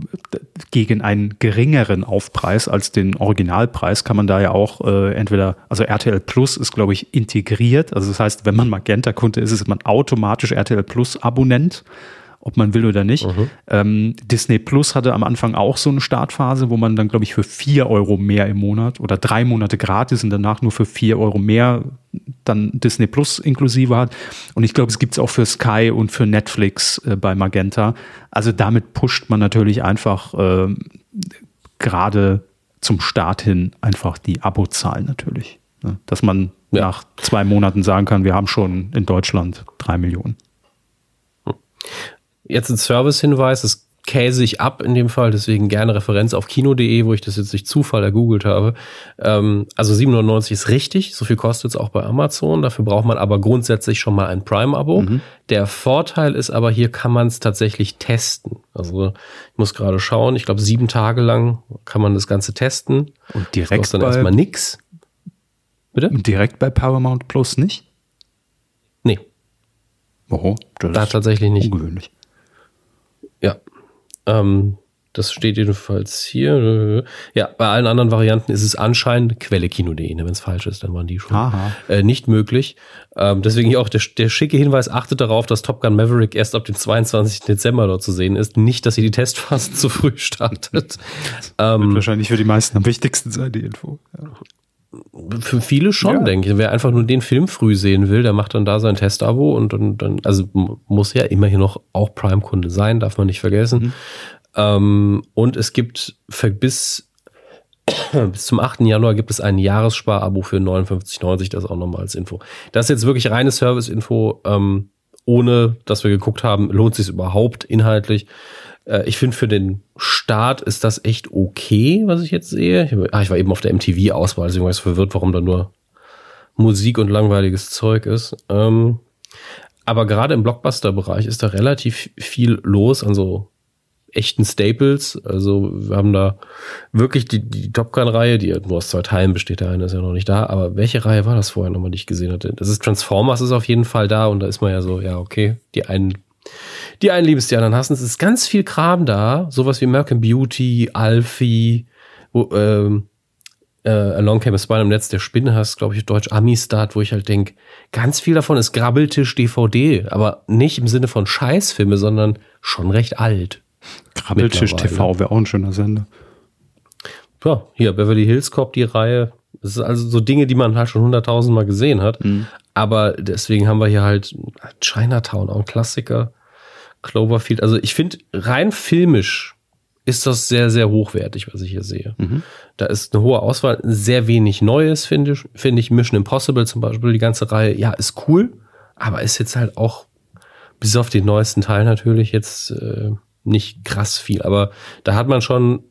S3: gegen einen geringeren Aufpreis als den Originalpreis. Kann man da ja auch äh, entweder, also RTL Plus ist, glaube ich, integriert. Also das heißt, wenn man Magenta-Kunde ist, ist man automatisch RTL Plus Abonnent ob man will oder nicht. Mhm. Ähm, Disney Plus hatte am Anfang auch so eine Startphase, wo man dann, glaube ich, für vier Euro mehr im Monat oder drei Monate gratis und danach nur für vier Euro mehr dann Disney Plus inklusive hat. Und ich glaube, es gibt es auch für Sky und für Netflix äh, bei Magenta. Also damit pusht man natürlich einfach äh, gerade zum Start hin einfach die Abozahlen natürlich. Ne? Dass man ja. nach zwei Monaten sagen kann, wir haben schon in Deutschland drei Millionen.
S2: Jetzt ein Service-Hinweis, das käse ich ab in dem Fall, deswegen gerne Referenz auf kino.de, wo ich das jetzt durch Zufall ergoogelt habe. Ähm, also 97 ist richtig, so viel kostet es auch bei Amazon. Dafür braucht man aber grundsätzlich schon mal ein Prime-Abo. Mhm. Der Vorteil ist aber, hier kann man es tatsächlich testen. Also ich muss gerade schauen, ich glaube sieben Tage lang kann man das Ganze testen.
S3: Und direkt das
S2: dann erstmal nix.
S3: Bitte? Und direkt bei Paramount Plus nicht?
S2: Nee.
S3: Oh,
S2: das da tatsächlich nicht.
S3: Ungewöhnlich.
S2: Ähm, das steht jedenfalls hier. Ja, bei allen anderen Varianten ist es anscheinend Quelle Kino.de. Ne? Wenn es falsch ist, dann waren die schon äh, nicht möglich. Ähm, deswegen hier auch der, der schicke Hinweis, achtet darauf, dass Top Gun Maverick erst ab dem 22. Dezember dort zu sehen ist. Nicht, dass ihr die Testphase zu früh startet.
S3: ähm, wird wahrscheinlich für die meisten am wichtigsten sein, die Info. Ja.
S2: Für viele schon, ja. denke ich. Wer einfach nur den Film früh sehen will, der macht dann da sein Testabo und dann, dann also muss ja immerhin noch auch Prime-Kunde sein, darf man nicht vergessen. Mhm. Ähm, und es gibt bis, bis zum 8. Januar gibt es ein Jahressparabo für 59,90, das auch nochmal als Info. Das ist jetzt wirklich reine Service-Info, ähm, ohne dass wir geguckt haben, lohnt sich überhaupt inhaltlich. Äh, ich finde, für den Start ist das echt okay, was ich jetzt sehe. Ich, ah, ich war eben auf der MTV-Auswahl, deswegen war ich verwirrt, warum da nur Musik und langweiliges Zeug ist. Ähm, aber gerade im Blockbuster-Bereich ist da relativ viel los an so echten Staples. Also wir haben da wirklich die, die Top Gun-Reihe, die nur aus zwei Teilen besteht. Der eine ist ja noch nicht da. Aber welche Reihe war das vorher nochmal, die ich gesehen hatte? Das ist Transformers ist auf jeden Fall da und da ist man ja so, ja, okay, die einen die einen lieben es, die anderen hassen es. Es ist ganz viel Kram da. Sowas wie American Beauty, Alfie, wo, ähm, äh, Along Came a Spider im Netz der Spinne hast, glaube ich, Deutsch Amistad, wo ich halt denke, ganz viel davon ist Grabbeltisch DVD, aber nicht im Sinne von Scheißfilme, sondern schon recht alt.
S3: Grabbeltisch TV wäre auch ein schöner Sender.
S2: Ja, hier, Beverly Hills Cop, die Reihe, Das ist also so Dinge, die man halt schon hunderttausend Mal gesehen hat. Mhm. Aber deswegen haben wir hier halt Chinatown, auch ein Klassiker. Cloverfield. Also ich finde, rein filmisch ist das sehr, sehr hochwertig, was ich hier sehe. Mhm. Da ist eine hohe Auswahl, sehr wenig Neues, finde ich. Finde ich Mission Impossible zum Beispiel, die ganze Reihe, ja, ist cool, aber ist jetzt halt auch, bis auf den neuesten Teil natürlich, jetzt äh, nicht krass viel. Aber da hat man schon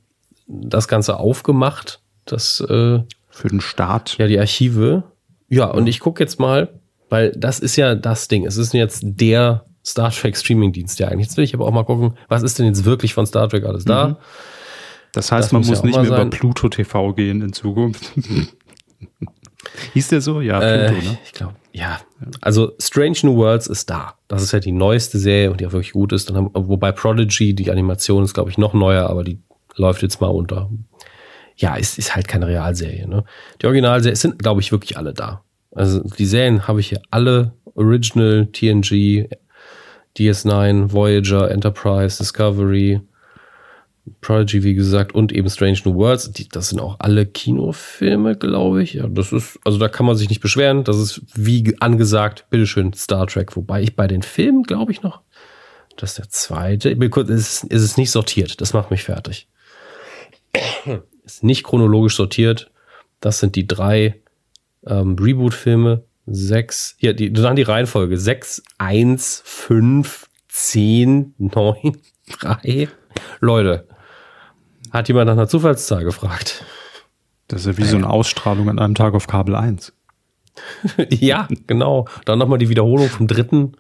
S2: das Ganze aufgemacht, das äh,
S3: für den Start.
S2: Ja, die Archive. Ja, und ich gucke jetzt mal, weil das ist ja das Ding. Es ist jetzt der Star Trek Streaming-Dienst ja eigentlich. Jetzt will ich aber auch mal gucken, was ist denn jetzt wirklich von Star Trek alles da? Mhm.
S3: Das heißt, das man muss, muss nicht mehr sein. über Pluto TV gehen in Zukunft. Hieß der so? Ja,
S2: äh, Pluto, ne? Ich glaube, ja. Also Strange New Worlds ist da. Das ist ja die neueste Serie und die auch wirklich gut ist. Haben, wobei Prodigy, die Animation ist, glaube ich, noch neuer, aber die läuft jetzt mal unter. Ja, ist, ist halt keine Realserie. Ne? Die Originalserie sind, glaube ich, wirklich alle da. Also die Serien habe ich hier alle. Original, TNG, DS9, Voyager, Enterprise, Discovery, Prodigy, wie gesagt, und eben Strange New Worlds. Die, das sind auch alle Kinofilme, glaube ich. Ja, das ist, also da kann man sich nicht beschweren. Das ist wie angesagt, bitteschön, Star Trek. Wobei ich bei den Filmen, glaube ich, noch, das ist der zweite. Ich bin kurz, ist, ist es nicht sortiert. Das macht mich fertig. ist nicht chronologisch sortiert. Das sind die drei ähm, Reboot-Filme sechs, ja, die, dann die Reihenfolge. Sechs, eins, fünf, zehn, neun, drei. Leute, hat jemand nach einer Zufallszahl gefragt?
S3: Das ist ja wie so eine Ausstrahlung an einem Tag auf Kabel 1.
S2: ja, genau. Dann nochmal die Wiederholung vom dritten.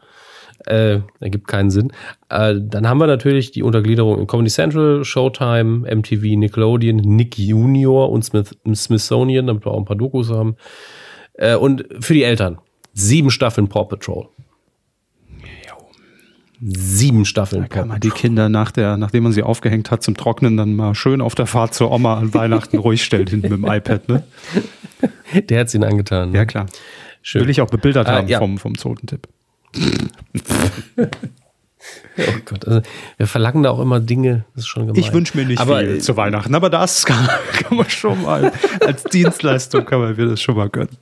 S2: Äh, ergibt keinen Sinn. Äh, dann haben wir natürlich die Untergliederung in Comedy Central, Showtime, MTV, Nickelodeon, Nick Junior und Smith, Smithsonian, damit wir auch ein paar Dokus haben. Äh, und für die Eltern. Sieben Staffeln Paw Patrol. Sieben Staffeln.
S3: Da kann man die Kinder, nach der, nachdem man sie aufgehängt hat zum Trocknen, dann mal schön auf der Fahrt zur Oma an Weihnachten ruhig stellen hinten mit dem iPad. Ne?
S2: Der hat es ihnen angetan.
S3: Ne? Ja, klar. Schön. Will ich auch bebildert äh, haben ja. vom, vom Zotentipp.
S2: Oh Gott, also wir verlangen da auch immer Dinge, das ist schon gemein.
S3: Ich wünsche mir nicht aber, viel zu Weihnachten, aber das kann, kann man schon mal, als Dienstleistung kann man mir das schon mal gönnen.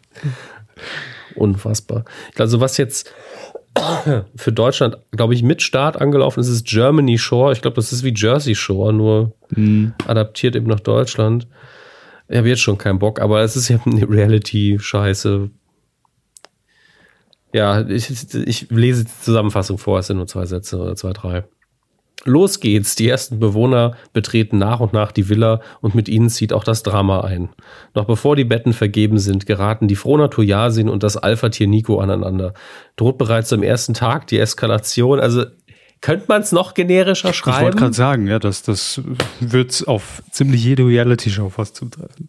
S2: Unfassbar. Also was jetzt für Deutschland, glaube ich, mit Start angelaufen ist, ist Germany Shore. Ich glaube, das ist wie Jersey Shore, nur mhm. adaptiert eben nach Deutschland. Ich habe jetzt schon keinen Bock, aber es ist ja eine Reality-Scheiße, ja, ich, ich lese die Zusammenfassung vor, es sind nur zwei Sätze oder zwei, drei. Los geht's. Die ersten Bewohner betreten nach und nach die Villa und mit ihnen zieht auch das Drama ein. Noch bevor die Betten vergeben sind, geraten die Frohnatur Yasin und das Alpha-Tier Nico aneinander. Droht bereits am ersten Tag die Eskalation. Also könnte man es noch generischer schreiben? Ich
S3: wollte gerade sagen, ja, das, das wird auf ziemlich jede Reality-Show fast zutreffen.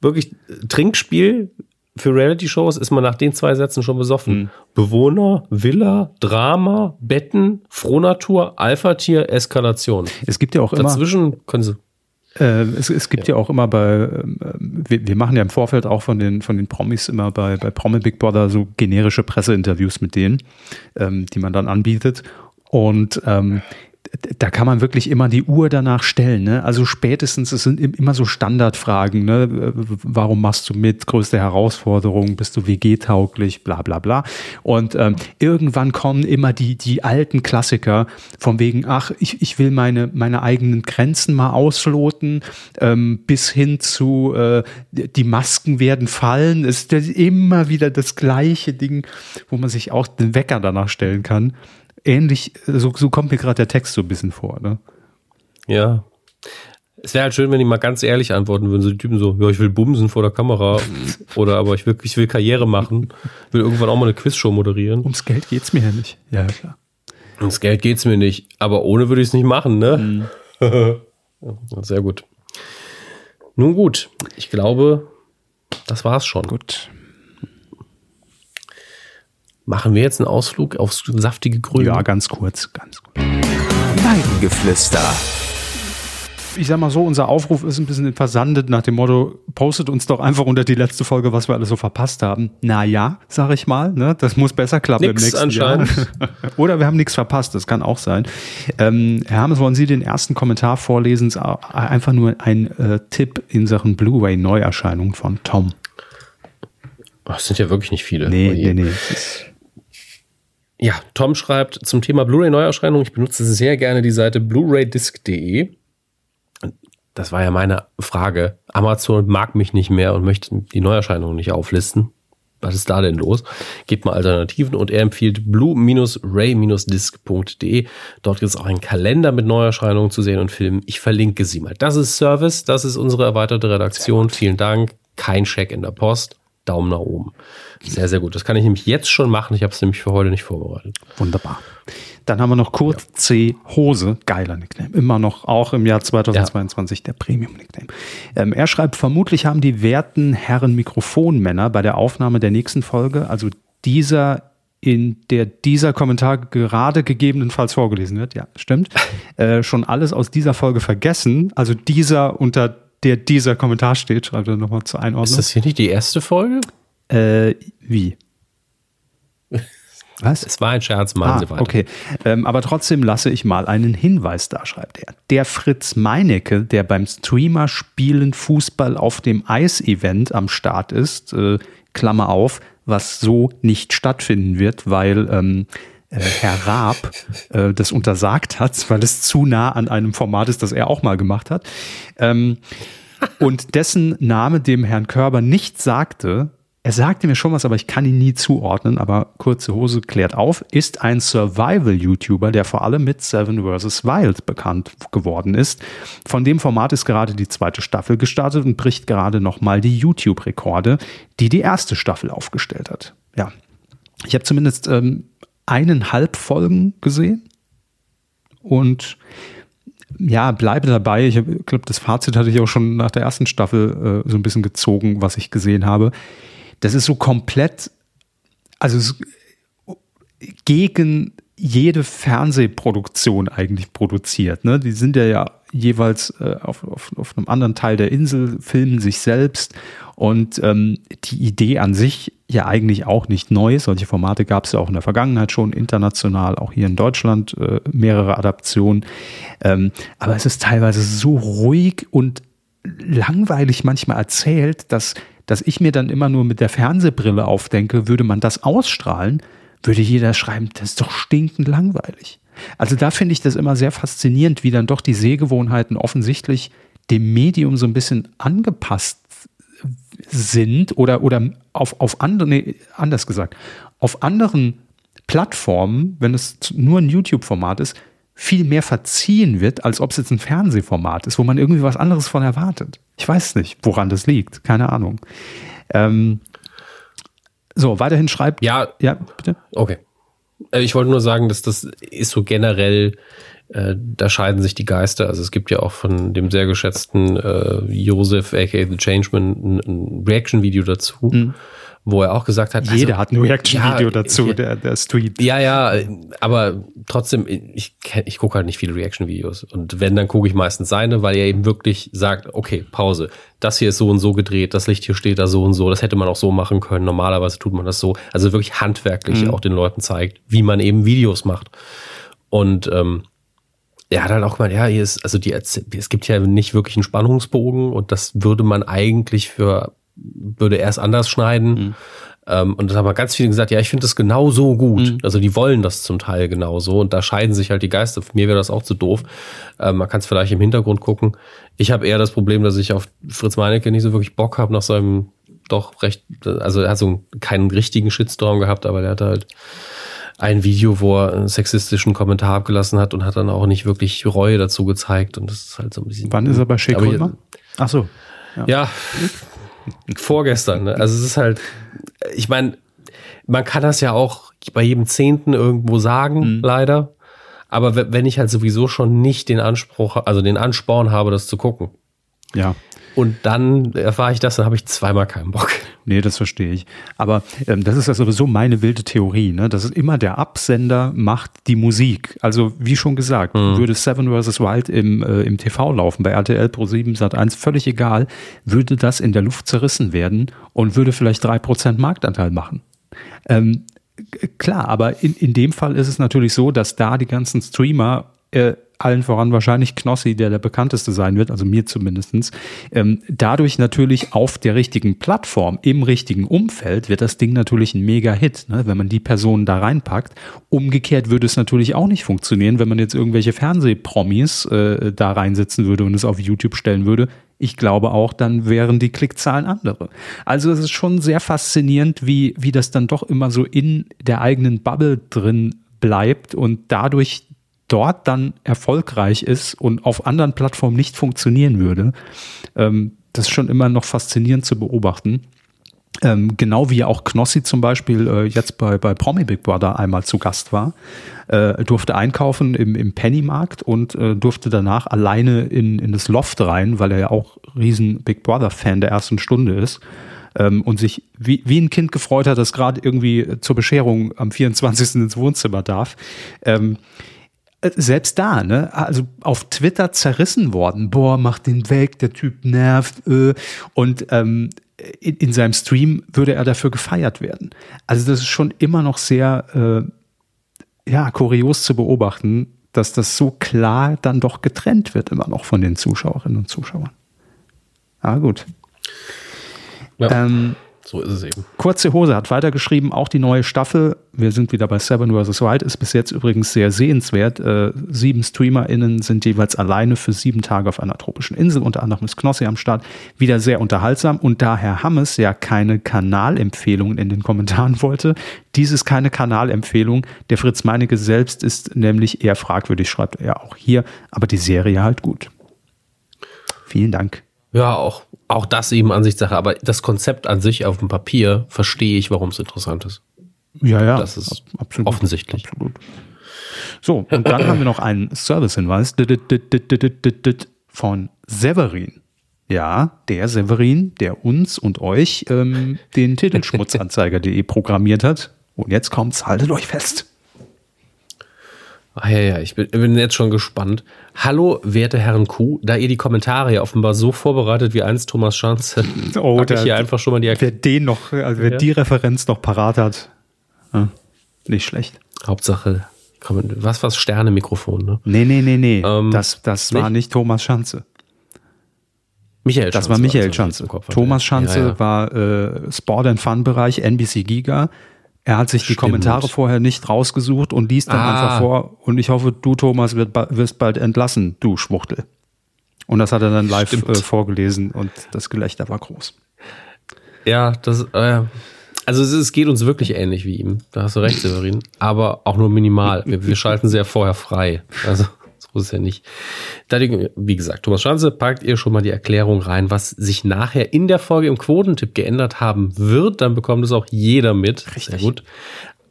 S2: Wirklich Trinkspiel für Reality-Shows ist man nach den zwei Sätzen schon besoffen. Mhm. Bewohner, Villa, Drama, Betten, Frohnatur, Alpha-Tier, Eskalation.
S3: Es gibt ja auch immer.
S2: Dazwischen können sie.
S3: Äh, es, es, gibt ja. ja. auch immer bei, äh, wir, wir, machen ja im Vorfeld auch von den, von den Promis immer bei, bei Promi Big Brother so generische Presseinterviews mit denen, ähm, die man dann anbietet. Und ähm, da kann man wirklich immer die Uhr danach stellen. Ne? Also spätestens, es sind immer so Standardfragen. Ne? Warum machst du mit? Größte Herausforderung? Bist du WG-tauglich? Bla bla bla. Und ähm, irgendwann kommen immer die, die alten Klassiker von wegen, ach, ich, ich will meine, meine eigenen Grenzen mal ausloten, ähm, bis hin zu äh, die Masken werden fallen. Es ist immer wieder das gleiche Ding, wo man sich auch den Wecker danach stellen kann ähnlich, so, so kommt mir gerade der Text so ein bisschen vor. Ne?
S2: Ja. Es wäre halt schön, wenn die mal ganz ehrlich antworten würden, so die Typen so, ja, ich will bumsen vor der Kamera oder aber ich will, ich will Karriere machen, will irgendwann auch mal eine Quizshow moderieren.
S3: Ums Geld geht es mir ja nicht. Ja, klar.
S2: Ums Geld geht es mir nicht, aber ohne würde ich es nicht machen, ne? Mhm. Sehr gut. Nun gut, ich glaube, das war's schon.
S3: Gut.
S2: Machen wir jetzt einen Ausflug aufs saftige Grün?
S3: Ja, ganz kurz, ganz kurz.
S1: Weidengeflüster.
S3: ich sag mal so, unser Aufruf ist ein bisschen versandet nach dem Motto, postet uns doch einfach unter die letzte Folge, was wir alle so verpasst haben. Naja, sag ich mal, ne? das muss besser klappen
S2: nix im nächsten anscheinend.
S3: Jahr. Oder wir haben nichts verpasst, das kann auch sein. Ähm, Herr Hammes, wollen Sie den ersten Kommentar vorlesen? Einfach nur ein äh, Tipp in Sachen Blu-ray-Neuerscheinung von Tom.
S2: Das sind ja wirklich nicht viele.
S3: Nee, nee, nee.
S2: Ja, Tom schreibt zum Thema Blu-ray-Neuerscheinung. Ich benutze sehr gerne die Seite blu-raydisc.de. Das war ja meine Frage. Amazon mag mich nicht mehr und möchte die Neuerscheinungen nicht auflisten. Was ist da denn los? Gebt mal Alternativen und er empfiehlt blue-ray-disc.de. Dort gibt es auch einen Kalender mit Neuerscheinungen zu sehen und Filmen. Ich verlinke sie mal. Das ist Service, das ist unsere erweiterte Redaktion. Vielen Dank. Kein Check in der Post. Daumen nach oben. Sehr, sehr gut. Das kann ich nämlich jetzt schon machen. Ich habe es nämlich für heute nicht vorbereitet.
S3: Wunderbar. Dann haben wir noch Kurt ja. C. Hose, geiler Nickname. Immer noch, auch im Jahr 2022 ja. der Premium-Nickname. Ähm, er schreibt, vermutlich haben die werten Herren Mikrofonmänner bei der Aufnahme der nächsten Folge, also dieser in der dieser Kommentar gerade gegebenenfalls vorgelesen wird, ja, stimmt, äh, schon alles aus dieser Folge vergessen. Also dieser unter der dieser Kommentar steht, schreibt er nochmal zur Einordnung. Ist
S2: das hier nicht die erste Folge?
S3: Äh, wie?
S2: Was? Es war ein Scherz, machen ah, Sie weiter.
S3: Okay, ähm, aber trotzdem lasse ich mal einen Hinweis da, schreibt er. Der Fritz Meinecke, der beim Streamer Spielen Fußball auf dem Eis-Event am Start ist, äh, Klammer auf, was so nicht stattfinden wird, weil ähm, äh, Herr Raab äh, das untersagt hat, weil es zu nah an einem Format ist, das er auch mal gemacht hat. Ähm, und dessen Name dem Herrn Körber nicht sagte, er sagte mir schon was, aber ich kann ihn nie zuordnen, aber kurze Hose klärt auf, ist ein Survival-YouTuber, der vor allem mit Seven vs. Wild bekannt geworden ist. Von dem Format ist gerade die zweite Staffel gestartet und bricht gerade nochmal die YouTube-Rekorde, die die erste Staffel aufgestellt hat. Ja, ich habe zumindest ähm, eineinhalb Folgen gesehen und ja, bleibe dabei. Ich glaube, das Fazit hatte ich auch schon nach der ersten Staffel äh, so ein bisschen gezogen, was ich gesehen habe das ist so komplett, also gegen jede Fernsehproduktion eigentlich produziert. Ne? Die sind ja, ja jeweils äh, auf, auf, auf einem anderen Teil der Insel, filmen sich selbst und ähm, die Idee an sich ja eigentlich auch nicht neu. Solche Formate gab es ja auch in der Vergangenheit schon, international, auch hier in Deutschland äh, mehrere Adaptionen. Ähm, aber es ist teilweise so ruhig und langweilig manchmal erzählt, dass dass ich mir dann immer nur mit der Fernsehbrille aufdenke, würde man das ausstrahlen, würde jeder schreiben, das ist doch stinkend langweilig. Also da finde ich das immer sehr faszinierend, wie dann doch die Sehgewohnheiten offensichtlich dem Medium so ein bisschen angepasst sind oder, oder auf, auf andere, nee, anders gesagt, auf anderen Plattformen, wenn es nur ein YouTube-Format ist, viel mehr verziehen wird, als ob es jetzt ein Fernsehformat ist, wo man irgendwie was anderes von erwartet. Ich weiß nicht, woran das liegt. Keine Ahnung. Ähm, so, weiterhin schreibt.
S2: Ja, ja, bitte. Okay. Äh, ich wollte nur sagen, dass das ist so generell, äh, da scheiden sich die Geister. Also es gibt ja auch von dem sehr geschätzten äh, Joseph, aka The Changeman, ein, ein Reaction-Video dazu. Mhm wo er auch gesagt hat,
S3: jeder also, hat ein Reaction-Video ja, dazu, der, der streamt.
S2: Ja, ja, aber trotzdem, ich, ich gucke halt nicht viele Reaction-Videos. Und wenn, dann gucke ich meistens seine, weil er eben wirklich sagt, okay, Pause, das hier ist so und so gedreht, das Licht hier steht da so und so, das hätte man auch so machen können. Normalerweise tut man das so. Also wirklich handwerklich mhm. auch den Leuten zeigt, wie man eben Videos macht. Und ähm, er hat halt auch gemeint, ja, hier ist, also die, es gibt ja nicht wirklich einen Spannungsbogen und das würde man eigentlich für würde er es anders schneiden. Mhm. Ähm, und das haben ganz viele gesagt, ja, ich finde das genau so gut. Mhm. Also die wollen das zum Teil genauso und da scheiden sich halt die Geister. Für mir wäre das auch zu doof. Ähm, man kann es vielleicht im Hintergrund gucken. Ich habe eher das Problem, dass ich auf Fritz Meinecke nicht so wirklich Bock habe nach seinem doch recht, also er hat so keinen richtigen Shitstorm gehabt, aber er hat halt ein Video, wo er einen sexistischen Kommentar abgelassen hat und hat dann auch nicht wirklich Reue dazu gezeigt und das ist halt so ein bisschen.
S3: Wann ist er bei Shea Ach so.
S2: Ja, ja Vorgestern. Ne? Also es ist halt, ich meine, man kann das ja auch bei jedem Zehnten irgendwo sagen, mhm. leider. Aber wenn ich halt sowieso schon nicht den Anspruch, also den Ansporn habe, das zu gucken.
S3: Ja.
S2: Und dann erfahre ich das, dann habe ich zweimal keinen Bock.
S3: Nee, das verstehe ich. Aber ähm, das ist ja sowieso meine wilde Theorie, ne? Das ist immer der Absender macht die Musik. Also wie schon gesagt, mhm. würde Seven vs. Wild im, äh, im TV laufen, bei RTL Pro 7 Sat 1, völlig egal, würde das in der Luft zerrissen werden und würde vielleicht drei Prozent Marktanteil machen. Ähm, klar, aber in, in dem Fall ist es natürlich so, dass da die ganzen Streamer äh, allen voran wahrscheinlich Knossi, der der bekannteste sein wird, also mir zumindestens. Ähm, dadurch natürlich auf der richtigen Plattform, im richtigen Umfeld, wird das Ding natürlich ein Mega-Hit, ne, wenn man die Personen da reinpackt. Umgekehrt würde es natürlich auch nicht funktionieren, wenn man jetzt irgendwelche Fernsehpromis äh, da reinsetzen würde und es auf YouTube stellen würde. Ich glaube auch, dann wären die Klickzahlen andere. Also es ist schon sehr faszinierend, wie, wie das dann doch immer so in der eigenen Bubble drin bleibt und dadurch dort dann erfolgreich ist und auf anderen Plattformen nicht funktionieren würde. Ähm, das ist schon immer noch faszinierend zu beobachten. Ähm, genau wie auch Knossi zum Beispiel äh, jetzt bei, bei Promi Big Brother einmal zu Gast war, äh, durfte einkaufen im, im Pennymarkt und äh, durfte danach alleine in, in das Loft rein, weil er ja auch riesen Big Brother Fan der ersten Stunde ist ähm, und sich wie, wie ein Kind gefreut hat, das gerade irgendwie zur Bescherung am 24. ins Wohnzimmer darf. Ähm, äh, selbst da, ne, also auf Twitter zerrissen worden, boah, mach den weg, der Typ nervt, äh, und ähm, in, in, seinem Stream würde er dafür gefeiert werden. Also das ist schon immer noch sehr, äh, ja, kurios zu beobachten, dass das so klar dann doch getrennt wird, immer noch von den Zuschauerinnen und Zuschauern. Ah, gut. Ja. Ähm,
S2: so ist es eben.
S3: Kurze Hose hat weitergeschrieben, auch die neue Staffel, wir sind wieder bei Seven vs. Wild, ist bis jetzt übrigens sehr sehenswert. Äh, sieben StreamerInnen sind jeweils alleine für sieben Tage auf einer tropischen Insel, unter anderem ist Knossi am Start. Wieder sehr unterhaltsam und da Herr Hammes ja keine Kanalempfehlungen in den Kommentaren wollte, dies ist keine Kanalempfehlung. Der Fritz Meinecke selbst ist nämlich eher fragwürdig, schreibt er auch hier, aber die Serie halt gut. Vielen Dank.
S2: Ja, auch auch das eben Ansichtssache, aber das Konzept an sich auf dem Papier verstehe ich, warum es interessant ist.
S3: Ja, ja.
S2: Das ist absolut, offensichtlich. Absolut.
S3: So, und dann haben wir noch einen Service-Hinweis von Severin. Ja, der Severin, der uns und euch ähm, den Titelschmutzanzeiger.de programmiert hat. Und jetzt kommt's, haltet euch fest.
S2: Ah ja, ja, ich bin, bin, jetzt schon gespannt. Hallo, werte Herren Q, da ihr die Kommentare ja offenbar so vorbereitet wie einst Thomas Schanze,
S3: oh, ich hier einfach schon mal die Wer den noch, also wer ja. die Referenz noch parat hat, ja, nicht schlecht.
S2: Hauptsache, was was Sterne-Mikrofon, ne?
S3: Nee, nee, nee, nee. Ähm, das das nicht? war nicht Thomas Schanze.
S2: Michael
S3: Schanze. Das war Michael Schanze. Thomas Schanze ja, war äh, Sport and Fun Bereich, NBC Giga. Er hat sich Stimmt. die Kommentare vorher nicht rausgesucht und liest dann ah. einfach vor. Und ich hoffe, du, Thomas, wird, wirst bald entlassen, du Schwuchtel. Und das hat er dann live äh, vorgelesen und das Gelächter war groß.
S2: Ja, das, äh, also es, es, geht uns wirklich ähnlich wie ihm. Da hast du recht, Severin. Aber auch nur minimal. Wir, wir schalten sehr vorher frei. Also so ist es ja nicht. Wie gesagt, Thomas Schanze, packt ihr schon mal die Erklärung rein, was sich nachher in der Folge im Quotentipp geändert haben wird. Dann bekommt es auch jeder mit.
S3: Richtig. Sehr gut.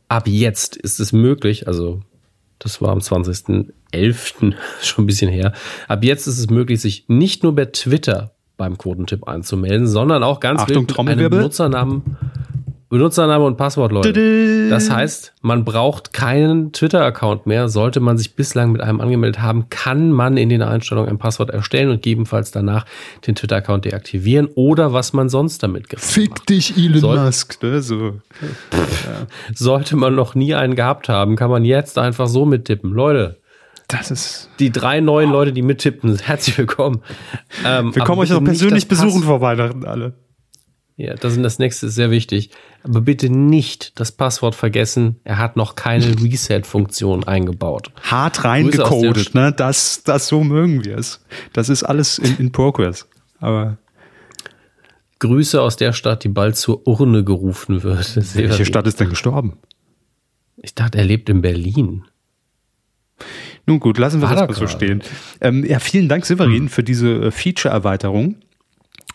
S2: Ab jetzt ist es möglich, also das war am 20.11. schon ein bisschen her. Ab jetzt ist es möglich, sich nicht nur bei Twitter beim Quotentipp anzumelden, sondern auch ganz
S3: Achtung,
S2: wild mit einem Nutzernamen Benutzername und Passwort, Leute. Das heißt, man braucht keinen Twitter-Account mehr. Sollte man sich bislang mit einem angemeldet haben, kann man in den Einstellungen ein Passwort erstellen und gegebenenfalls danach den Twitter-Account deaktivieren oder was man sonst damit
S3: gemacht Fick dich, Elon Soll Musk. Ne? So.
S2: ja. Sollte man noch nie einen gehabt haben, kann man jetzt einfach so mittippen. Leute,
S3: das ist.
S2: Die drei neuen Leute, die mittippen, herzlich willkommen.
S3: Ähm, Wir kommen euch auch persönlich besuchen vor Weihnachten alle.
S2: Ja, das ist das nächste sehr wichtig. Aber bitte nicht das Passwort vergessen. Er hat noch keine Reset-Funktion eingebaut.
S3: Hart reingecodet, ne? Das, das so mögen wir es. Das ist alles in, in Progress. Aber.
S2: Grüße aus der Stadt, die bald zur Urne gerufen wird.
S3: Welche Stadt ist denn gestorben?
S2: Ich dachte, er lebt in Berlin.
S3: Nun gut, lassen wir War das mal so stehen. Ähm, ja, vielen Dank, Severin, hm. für diese äh, Feature-Erweiterung.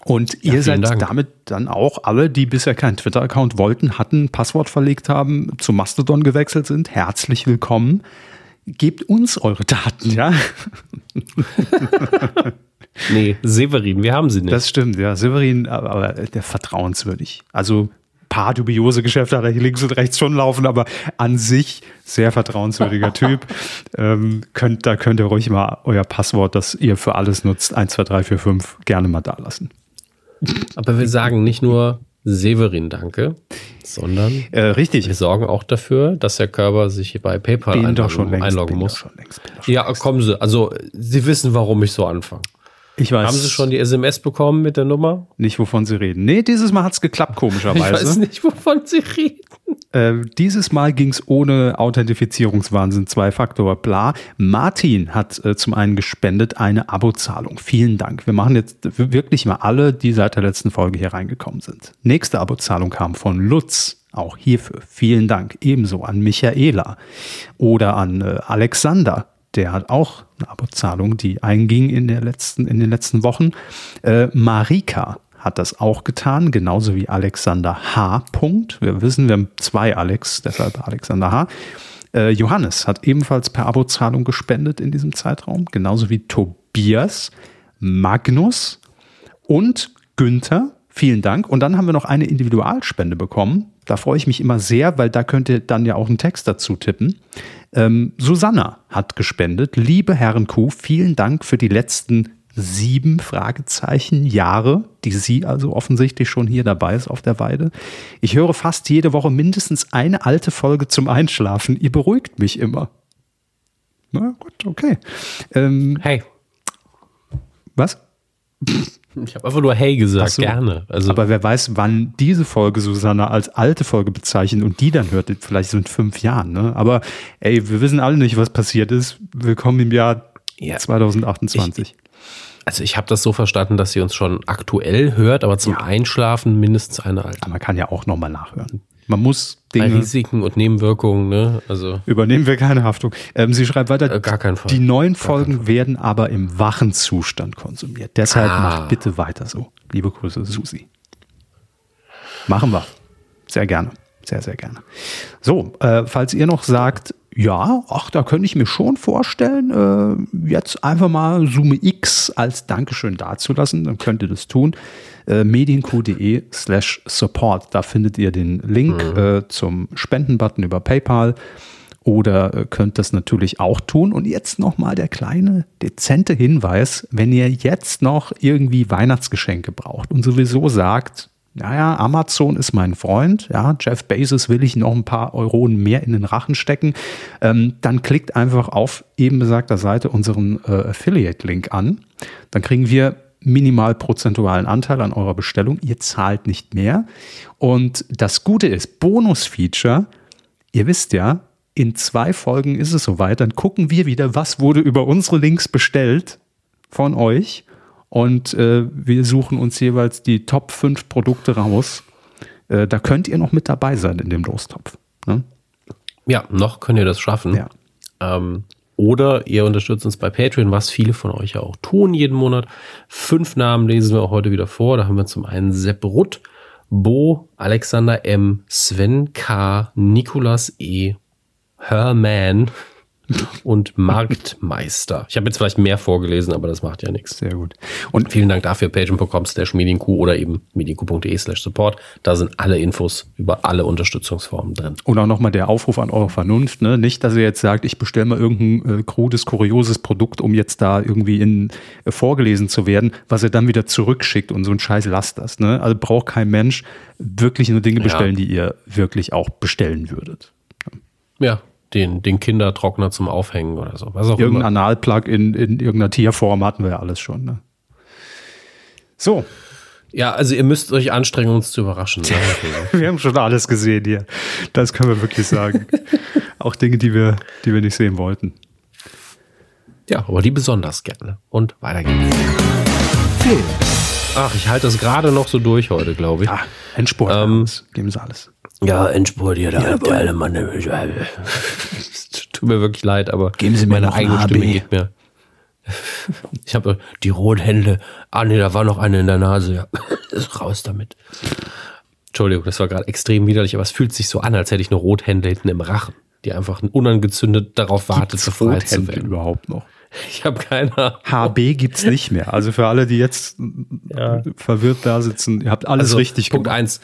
S3: Und ihr ja, seid Dank. damit dann auch alle, die bisher keinen Twitter-Account wollten, hatten, Passwort verlegt haben, zu Mastodon gewechselt sind, herzlich willkommen. Gebt uns eure Daten, ja?
S2: nee, Severin, wir haben sie nicht.
S3: Das stimmt, ja. Severin, aber, der vertrauenswürdig. Also paar dubiose Geschäfte hat er hier links und rechts schon laufen, aber an sich sehr vertrauenswürdiger Typ. Ähm, könnt, da könnt ihr ruhig mal euer Passwort, das ihr für alles nutzt, 1, 2, 3, 4, 5, gerne mal da lassen.
S2: Aber wir sagen nicht nur Severin danke, sondern
S3: äh, richtig.
S2: wir sorgen auch dafür, dass der Körper sich bei PayPal
S3: bin
S2: einloggen,
S3: längst,
S2: einloggen muss.
S3: Längst,
S2: Ja, kommen Sie. Also, Sie wissen, warum ich so anfange.
S3: Ich weiß
S2: Haben Sie schon die SMS bekommen mit der Nummer?
S3: nicht, wovon Sie reden. Nee, dieses Mal hat's geklappt,
S2: Ich weiß
S3: komischerweise.
S2: nicht, wovon Sie reden.
S3: Äh, dieses Mal ging's ohne Authentifizierungswahnsinn, Zwei-Faktor, bla. Martin hat äh, zum einen gespendet eine Abozahlung. Vielen Dank. Wir machen jetzt wirklich mal alle, die seit der letzten Folge hier reingekommen sind. Nächste Abozahlung kam von Lutz. Auch hierfür vielen Dank. Ebenso an Michaela oder an äh, Alexander. Der hat auch eine Abozahlung, die einging in, der letzten, in den letzten Wochen. Äh, Marika hat das auch getan, genauso wie Alexander H. Punkt. Wir wissen, wir haben zwei Alex, deshalb Alexander H. Äh, Johannes hat ebenfalls per Abozahlung gespendet in diesem Zeitraum, genauso wie Tobias, Magnus und Günther. Vielen Dank. Und dann haben wir noch eine Individualspende bekommen. Da freue ich mich immer sehr, weil da könnt ihr dann ja auch einen Text dazu tippen. Ähm, Susanna hat gespendet. Liebe Herren Kuh, vielen Dank für die letzten sieben Fragezeichen Jahre, die sie also offensichtlich schon hier dabei ist auf der Weide. Ich höre fast jede Woche mindestens eine alte Folge zum Einschlafen. Ihr beruhigt mich immer. Na gut, okay. Ähm,
S2: Hey,
S3: was?
S2: Ich habe einfach nur Hey gesagt,
S3: so.
S2: gerne. Also,
S3: Aber wer weiß, wann diese Folge Susanna als alte Folge bezeichnet und die dann hört, vielleicht so in fünf Jahren. Ne? Aber ey, wir wissen alle nicht, was passiert ist. Willkommen im Jahr
S2: Ja.
S3: 2028.
S2: also ich habe das so verstanden, dass sie uns schon aktuell hört, aber zum
S3: Ja.
S2: Einschlafen mindestens eine alte.
S3: Aber man kann ja auch nochmal nachhören. Man muss
S2: Bei
S3: Dinge.
S2: Risiken und Nebenwirkungen, ne? Also
S3: Übernehmen wir keine Haftung. Ähm, sie schreibt weiter,
S2: Äh, gar keinen Fall.
S3: die neuen Folgen werden aber im wachen Zustand konsumiert. Deshalb
S2: Ah.
S3: macht bitte weiter so. Liebe Grüße, Susi. Machen wir. Sehr gerne. Sehr, sehr gerne. So, äh, falls ihr noch sagt, ja, ach, da könnte ich mir schon vorstellen, äh, jetzt einfach mal Summe X als Dankeschön dazulassen, dann könnt ihr das tun. Äh, medienq.de slash support. Da findet ihr den Link äh, zum Spendenbutton über PayPal oder äh, könnt das natürlich auch tun. Und jetzt nochmal der kleine, dezente Hinweis, wenn ihr jetzt noch irgendwie Weihnachtsgeschenke braucht und sowieso sagt, naja, Amazon ist mein Freund, ja, Jeff Bezos will ich noch ein paar Euronen mehr in den Rachen stecken, ähm, dann klickt einfach auf eben besagter Seite unseren äh, Affiliate-Link an. Dann kriegen wir minimal prozentualen Anteil an eurer Bestellung. Ihr zahlt nicht mehr. Und das Gute ist, Bonus-Feature, ihr wisst ja, in zwei Folgen ist es soweit, dann gucken wir wieder, was wurde über unsere Links bestellt von euch. Und äh, wir suchen uns jeweils die Top 5 Produkte raus. Äh, da könnt ihr noch mit dabei sein in dem Lostopf. Ne?
S2: ja, noch könnt ihr das schaffen.
S3: Ja.
S2: Ähm, oder ihr unterstützt uns bei Patreon, was viele von euch ja auch tun jeden Monat. Fünf Namen lesen wir auch heute wieder vor. Da haben wir zum einen Sepp Rutt, Bo, Alexander M., Sven K., Nikolas E., Herman und Marktmeister. Ich habe jetzt vielleicht mehr vorgelesen, aber das macht ja nichts.
S3: Sehr gut. Und
S2: Vielen Dank dafür, patreon.com slash medienq oder eben medienq.de slash support. Da sind alle Infos über alle Unterstützungsformen drin.
S3: Und auch nochmal der Aufruf an eure Vernunft. Ne? Nicht, dass ihr jetzt sagt, ich bestelle mal irgendein äh, krudes, kurioses Produkt, um jetzt da irgendwie in, äh, vorgelesen zu werden, was ihr dann wieder zurückschickt und so ein Scheiß lasst das. Ne? Also braucht kein Mensch wirklich nur Dinge
S2: Ja.
S3: bestellen, die ihr wirklich auch bestellen würdet.
S2: Ja, den, den Kindertrockner zum Aufhängen oder so. Was auch
S3: Irgendein. Analplug in, in irgendeiner Tierform hatten wir ja alles schon. Ne? So,
S2: Ja, also ihr müsst euch anstrengen, uns zu überraschen. wir
S3: haben schon alles gesehen hier. Das können wir wirklich sagen. auch Dinge, die wir, die wir nicht sehen wollten.
S2: ja, aber die besonders gerne. Und weiter geht's.
S1: Film.
S2: Ach, ich halte das gerade noch so durch heute, glaube ich.
S3: Ah, Endspurt.
S2: Ähm.
S3: Geben Sie alles.
S2: Ja, Endspurt hier, der, der alte Mann. der- Tut mir wirklich leid, aber
S3: Geben Sie mir
S2: meine eigene
S3: AB.
S2: Stimme geht mir. Ich habe die roten Hände. Ah, nee, da war noch eine in der Nase. Ja. Ist raus damit. Entschuldigung, das war gerade extrem widerlich, aber es fühlt sich so an, als hätte ich eine Rothände hinten im Rachen, die einfach unangezündet darauf wartet,
S3: Gibt's
S2: befreit zu
S3: Rothände
S2: werden.
S3: überhaupt noch?
S2: Ich habe keine Ahnung.
S3: HB gibt es nicht mehr. Also für alle, die jetzt ja. verwirrt da sitzen, ihr habt alles also, richtig
S2: Punkt gemacht. Eins.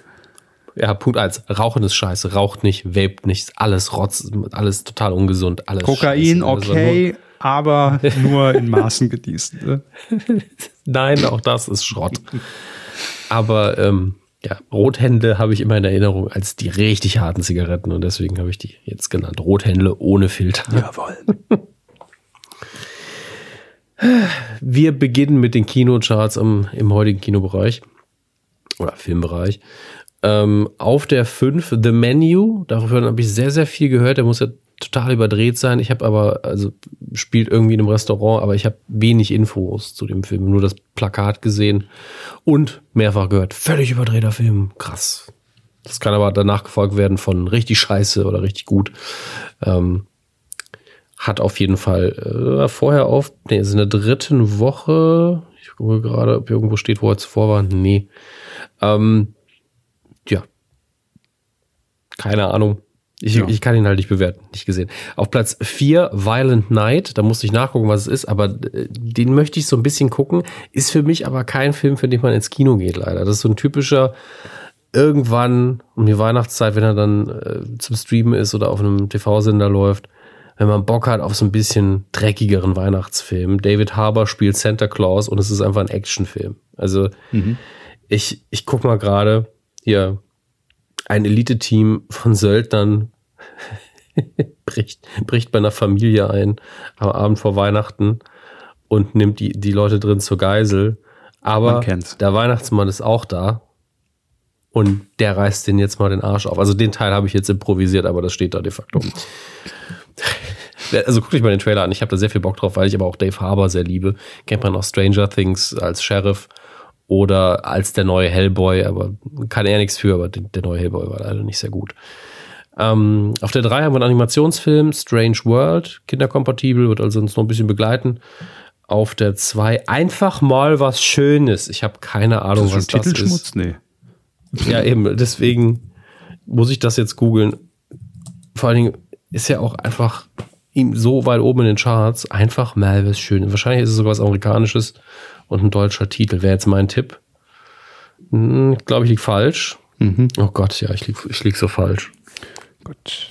S2: Ja, Punkt eins. Rauchen ist scheiße. Raucht nicht, vape nicht. Alles Rotz, alles total ungesund. Alles
S3: Kokain, scheiße. Okay, aber nur in Maßen genießen. Ne?
S2: Nein, auch das ist Schrott. Aber ähm, ja, Rothände habe ich immer in Erinnerung als die richtig harten Zigaretten und deswegen habe ich die jetzt genannt. Rothände ohne Filter.
S3: Jawohl.
S2: Wir beginnen mit den Kinocharts im, im heutigen Kinobereich oder Filmbereich. Ähm, auf der 5 The Menu, darüber habe ich sehr, sehr viel gehört. Der muss ja total überdreht sein. Ich habe aber, also spielt irgendwie in einem Restaurant, aber ich habe wenig Infos zu dem Film, nur das Plakat gesehen und mehrfach gehört. Völlig überdrehter Film, krass. Das kann aber danach gefolgt werden von richtig scheiße oder richtig gut. Ähm, hat auf jeden Fall äh, vorher auf, nee, ist in der dritten Woche, ich gucke gerade, ob irgendwo steht, wo er zuvor war. Nee. Ähm. Keine Ahnung. Ich, ja. ich kann ihn halt nicht bewerten, nicht gesehen. Auf Platz 4 Violent Night, da musste ich nachgucken, was es ist, aber äh, den möchte ich so ein bisschen gucken. Ist für mich aber kein Film, für den man ins Kino geht, leider. Das ist so ein typischer, irgendwann um die Weihnachtszeit, wenn er dann äh, zum Streamen ist oder auf einem TV-Sender läuft, wenn man Bock hat auf so ein bisschen dreckigeren Weihnachtsfilm. David Harbour spielt Santa Claus und es ist einfach ein Actionfilm. Also mhm. ich, ich guck mal gerade hier ein Elite-Team von Söldnern bricht, bricht bei einer Familie ein am Abend vor Weihnachten und nimmt die, die Leute drin zur Geisel. Aber der Weihnachtsmann ist auch da und der reißt den jetzt mal den Arsch auf. Also den Teil habe ich jetzt improvisiert, aber das steht da de facto. Also guckt euch mal den Trailer an. Ich habe da sehr viel Bock drauf, weil ich aber auch Dave Harbour sehr liebe. Kennt man auch Stranger Things als Sheriff oder als der neue Hellboy, aber kann er nichts für, aber der neue Hellboy war leider nicht sehr gut. Ähm, auf der 3 haben wir einen Animationsfilm, Strange World, kinderkompatibel, wird also uns noch ein bisschen begleiten. Auf der 2 einfach mal was Schönes. Ich habe keine Ahnung, das was das ist. Nee. Ja, eben, deswegen muss ich das jetzt googeln. Vor allen Dingen ist ja auch einfach ihm so weit oben in den Charts. Einfach mal was Schönes. Wahrscheinlich ist es sogar was Amerikanisches und ein deutscher Titel. Wäre jetzt mein Tipp. Hm, Glaube ich, liegt falsch. Mhm. Oh Gott, ja, ich lieg, ich lieg so falsch. Gut.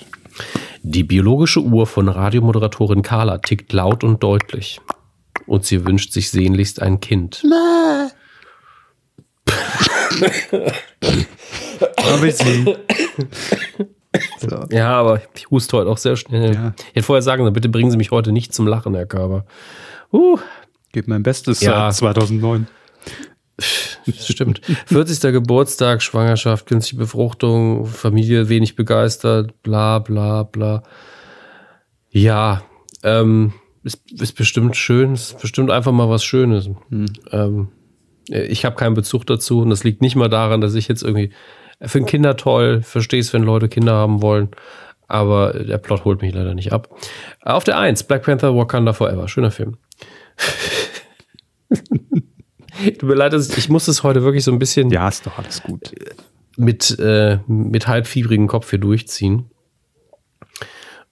S2: Die biologische Uhr von Radiomoderatorin Carla tickt laut und deutlich. Und sie wünscht sich sehnlichst ein Kind. Aber sie. So. Ja, aber ich huste heute auch sehr schnell. Ja. Ich hätte vorher sagen sollen, bitte bringen Sie mich heute nicht zum Lachen, Herr Körber.
S3: Uh, Gebe mein Bestes ja. seit 2009.
S2: Stimmt. 40. Geburtstag, Schwangerschaft, künstliche Befruchtung, Familie wenig begeistert, bla bla bla. Ja, ähm, ist, ist bestimmt schön, ist bestimmt einfach mal was Schönes. Hm. Ähm, ich habe keinen Bezug dazu und das liegt nicht mal daran, dass ich jetzt irgendwie für Kinder toll, verstehe es, wenn Leute Kinder haben wollen, aber der Plot holt mich leider nicht ab. Auf der 1, Black Panther Wakanda Forever, schöner Film. Tut mir leid, ich muss es heute wirklich so ein bisschen.
S3: Ja, ist doch alles gut.
S2: Mit, äh, mit halbfiebrigem Kopf hier durchziehen.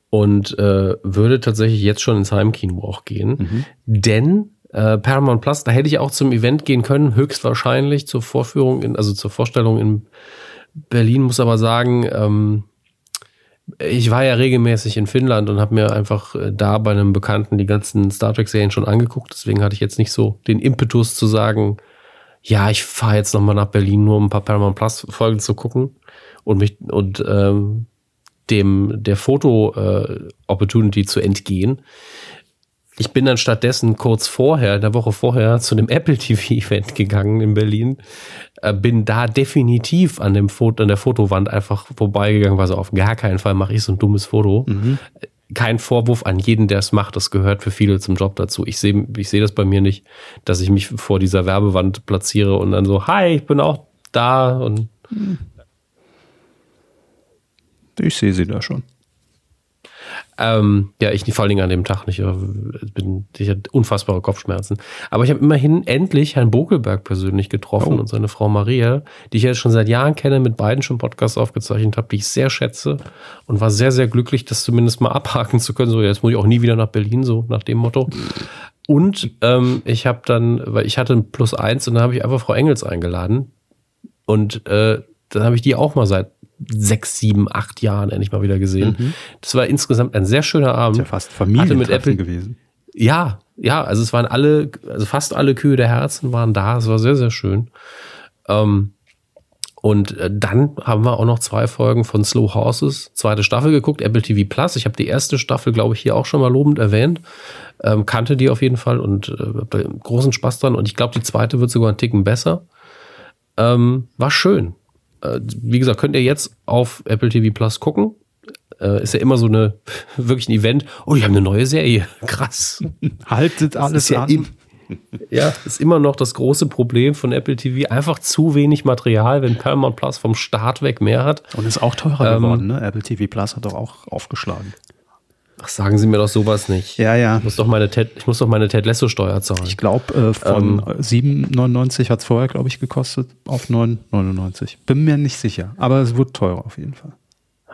S2: Und äh, würde tatsächlich jetzt schon ins Heimkino auch gehen. Mhm. Denn äh, Paramount Plus, da hätte ich auch zum Event gehen können, höchstwahrscheinlich zur Vorführung, in, also zur Vorstellung in Berlin, muss aber sagen, ähm, ich war ja regelmäßig in Finnland und habe mir einfach äh, da bei einem Bekannten die ganzen Star Trek-Serien schon angeguckt. Deswegen hatte ich jetzt nicht so den Impetus zu sagen, ja, ich fahre jetzt nochmal nach Berlin, nur um ein paar Paramount Plus Folgen zu gucken und mich und ähm, dem der Foto äh, zu entgehen. Ich bin dann stattdessen kurz vorher, in der Woche vorher, zu dem Apple TV Event gegangen in Berlin. Äh, bin da definitiv an dem Foto, an der Fotowand einfach vorbeigegangen, war so auf gar keinen Fall mache ich so ein dummes Foto. Mhm. Kein Vorwurf an jeden, der es macht. Das gehört für viele zum Job dazu. Ich sehe, ich sehe das bei mir nicht, dass ich mich vor dieser Werbewand platziere und dann so, hi, ich bin auch da und.
S3: Ich sehe sie da schon.
S2: Ähm, ja, ich vor allen Dingen an dem Tag nicht. Ich, bin, ich hatte unfassbare Kopfschmerzen. Aber ich habe immerhin endlich Herrn Bokelberg persönlich getroffen oh. und seine Frau Maria, die ich jetzt schon seit Jahren kenne, mit beiden schon Podcasts aufgezeichnet habe, die ich sehr schätze und war sehr, sehr glücklich, das zumindest mal abhaken zu können. So, jetzt muss ich auch nie wieder nach Berlin, so nach dem Motto. Und ähm, ich habe dann, weil ich hatte ein Plus eins und dann habe ich einfach Frau Engels eingeladen. Und äh, dann habe ich die auch mal seit sechs, sieben, acht Jahren endlich mal wieder gesehen. Mhm. Das war insgesamt ein sehr schöner Abend.
S3: Das ist ja fast Familie mit Apple gewesen.
S2: Ja, ja, also es waren alle, also fast alle Kühe der Herzen waren da. Es war sehr, sehr schön. Ähm, und äh, dann haben wir auch noch zwei Folgen von Slow Horses, zweite Staffel geguckt, Apple TV Plus. Ich habe die erste Staffel, glaube ich, hier auch schon mal lobend erwähnt. Ähm, kannte die auf jeden Fall und äh, habe großen Spaß dran. Und ich glaube, die zweite wird sogar einen Ticken besser. Ähm, war schön. Äh, wie gesagt, könnt ihr jetzt auf Apple TV Plus gucken. Äh, ist ja immer so eine, wirklich ein Event. Oh, die haben eine neue Serie. Krass.
S3: Haltet alles
S2: ja
S3: an.
S2: Im, ja, ist immer noch das große Problem von Apple TV. Einfach zu wenig Material, wenn Paramount Plus vom Start weg mehr hat.
S3: Und ist auch teurer ähm, geworden, ne? Apple TV Plus hat doch auch aufgeschlagen.
S2: Ach, sagen Sie mir doch sowas nicht.
S3: Ja, ja.
S2: Ich muss doch meine Ted, ich muss doch meine Ted Lasso Steuer zahlen.
S3: Ich glaube, äh, von ähm, 7,99 hat es vorher, glaube ich, gekostet auf 9,99. Bin mir nicht sicher, aber es wird teurer auf jeden Fall.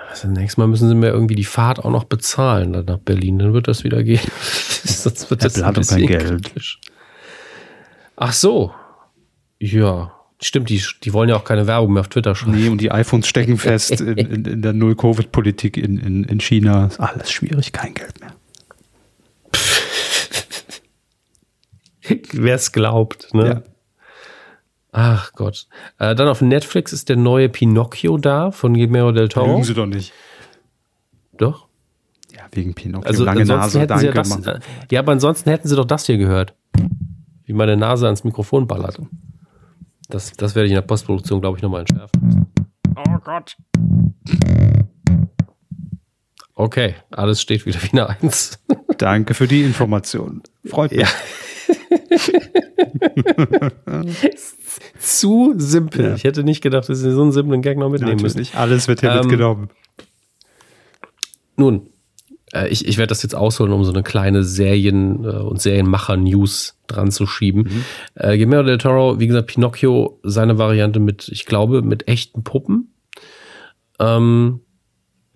S2: Also nächstes Mal müssen Sie mir irgendwie die Fahrt auch noch bezahlen dann nach Berlin, dann wird das wieder gehen.
S3: Sonst wird das ein bisschen kein Geld. Kritisch.
S2: Ach so. Ja. Stimmt, die, die wollen ja auch keine Werbung mehr auf Twitter schreiben.
S3: Nee, und die iPhones stecken fest in, in, in der Null-Covid-Politik in, in, in China. Ist alles schwierig, kein Geld mehr.
S2: Wer es glaubt, ne? Ja. Ach Gott. Äh, dann auf Netflix ist der neue Pinocchio da von Guillermo del Toro.
S3: Lügen Sie doch nicht.
S2: Doch?
S3: Ja, wegen Pinocchio.
S2: Also lange Nase, danke. Ja, das, äh, ja, aber ansonsten hätten Sie doch das hier gehört. Wie meine Nase ans Mikrofon ballert. Das, das werde ich in der Postproduktion, glaube ich, nochmal entschärfen Oh Gott. Okay, alles steht wieder wie eine Eins.
S3: Danke für die Information. Freut mich. Ja.
S2: Zu simpel. Ja. Ich hätte nicht gedacht, dass Sie so einen simplen Gag noch mitnehmen müssen.
S3: Nicht alles wird hier ähm, mitgenommen.
S2: Nun, äh, ich, ich werde das jetzt ausholen, um so eine kleine Serien- äh, und Serienmacher-News dran zu schieben. Mhm. Äh, Guillermo del Toro, wie gesagt, Pinocchio, seine Variante mit, ich glaube, mit echten Puppen. Ähm,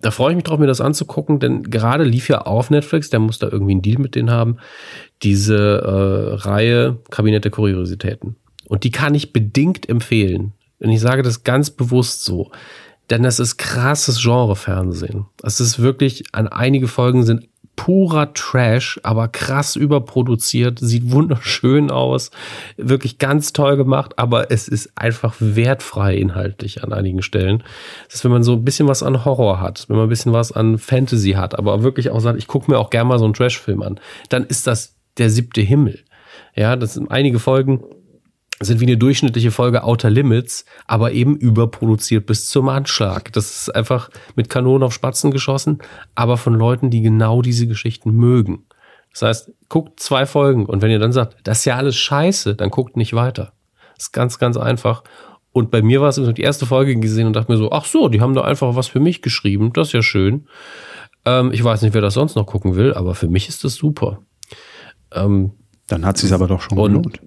S2: da freue ich mich drauf, mir das anzugucken, denn gerade lief ja auf Netflix, der muss da irgendwie einen Deal mit denen haben, diese äh, Reihe Kabinett der Kuriositäten. Und die kann ich bedingt empfehlen. Und ich sage das ganz bewusst so. Denn das ist krasses Genre-Fernsehen. Es ist wirklich, an einige Folgen sind purer Trash, aber krass überproduziert, sieht wunderschön aus, wirklich ganz toll gemacht, aber es ist einfach wertfrei inhaltlich an einigen Stellen. Das ist, wenn man so ein bisschen was an Horror hat, wenn man ein bisschen was an Fantasy hat, aber wirklich auch sagt, ich gucke mir auch gerne mal so einen Trash-Film an, dann ist das der siebte Himmel. Ja, das sind einige Folgen, sind wie eine durchschnittliche Folge Outer Limits, aber eben überproduziert bis zum Anschlag. Das ist einfach mit Kanonen auf Spatzen geschossen, aber von Leuten, die genau diese Geschichten mögen. Das heißt, guckt zwei Folgen und wenn ihr dann sagt, das ist ja alles scheiße, dann guckt nicht weiter. Das ist ganz, ganz einfach. Und bei mir war es, ich die erste Folge gesehen und dachte mir so, ach so, die haben da einfach was für mich geschrieben, das ist ja schön. Ähm, ich weiß nicht, wer das sonst noch gucken will, aber für mich ist das super.
S3: Ähm, dann hat es sich aber doch schon gelohnt.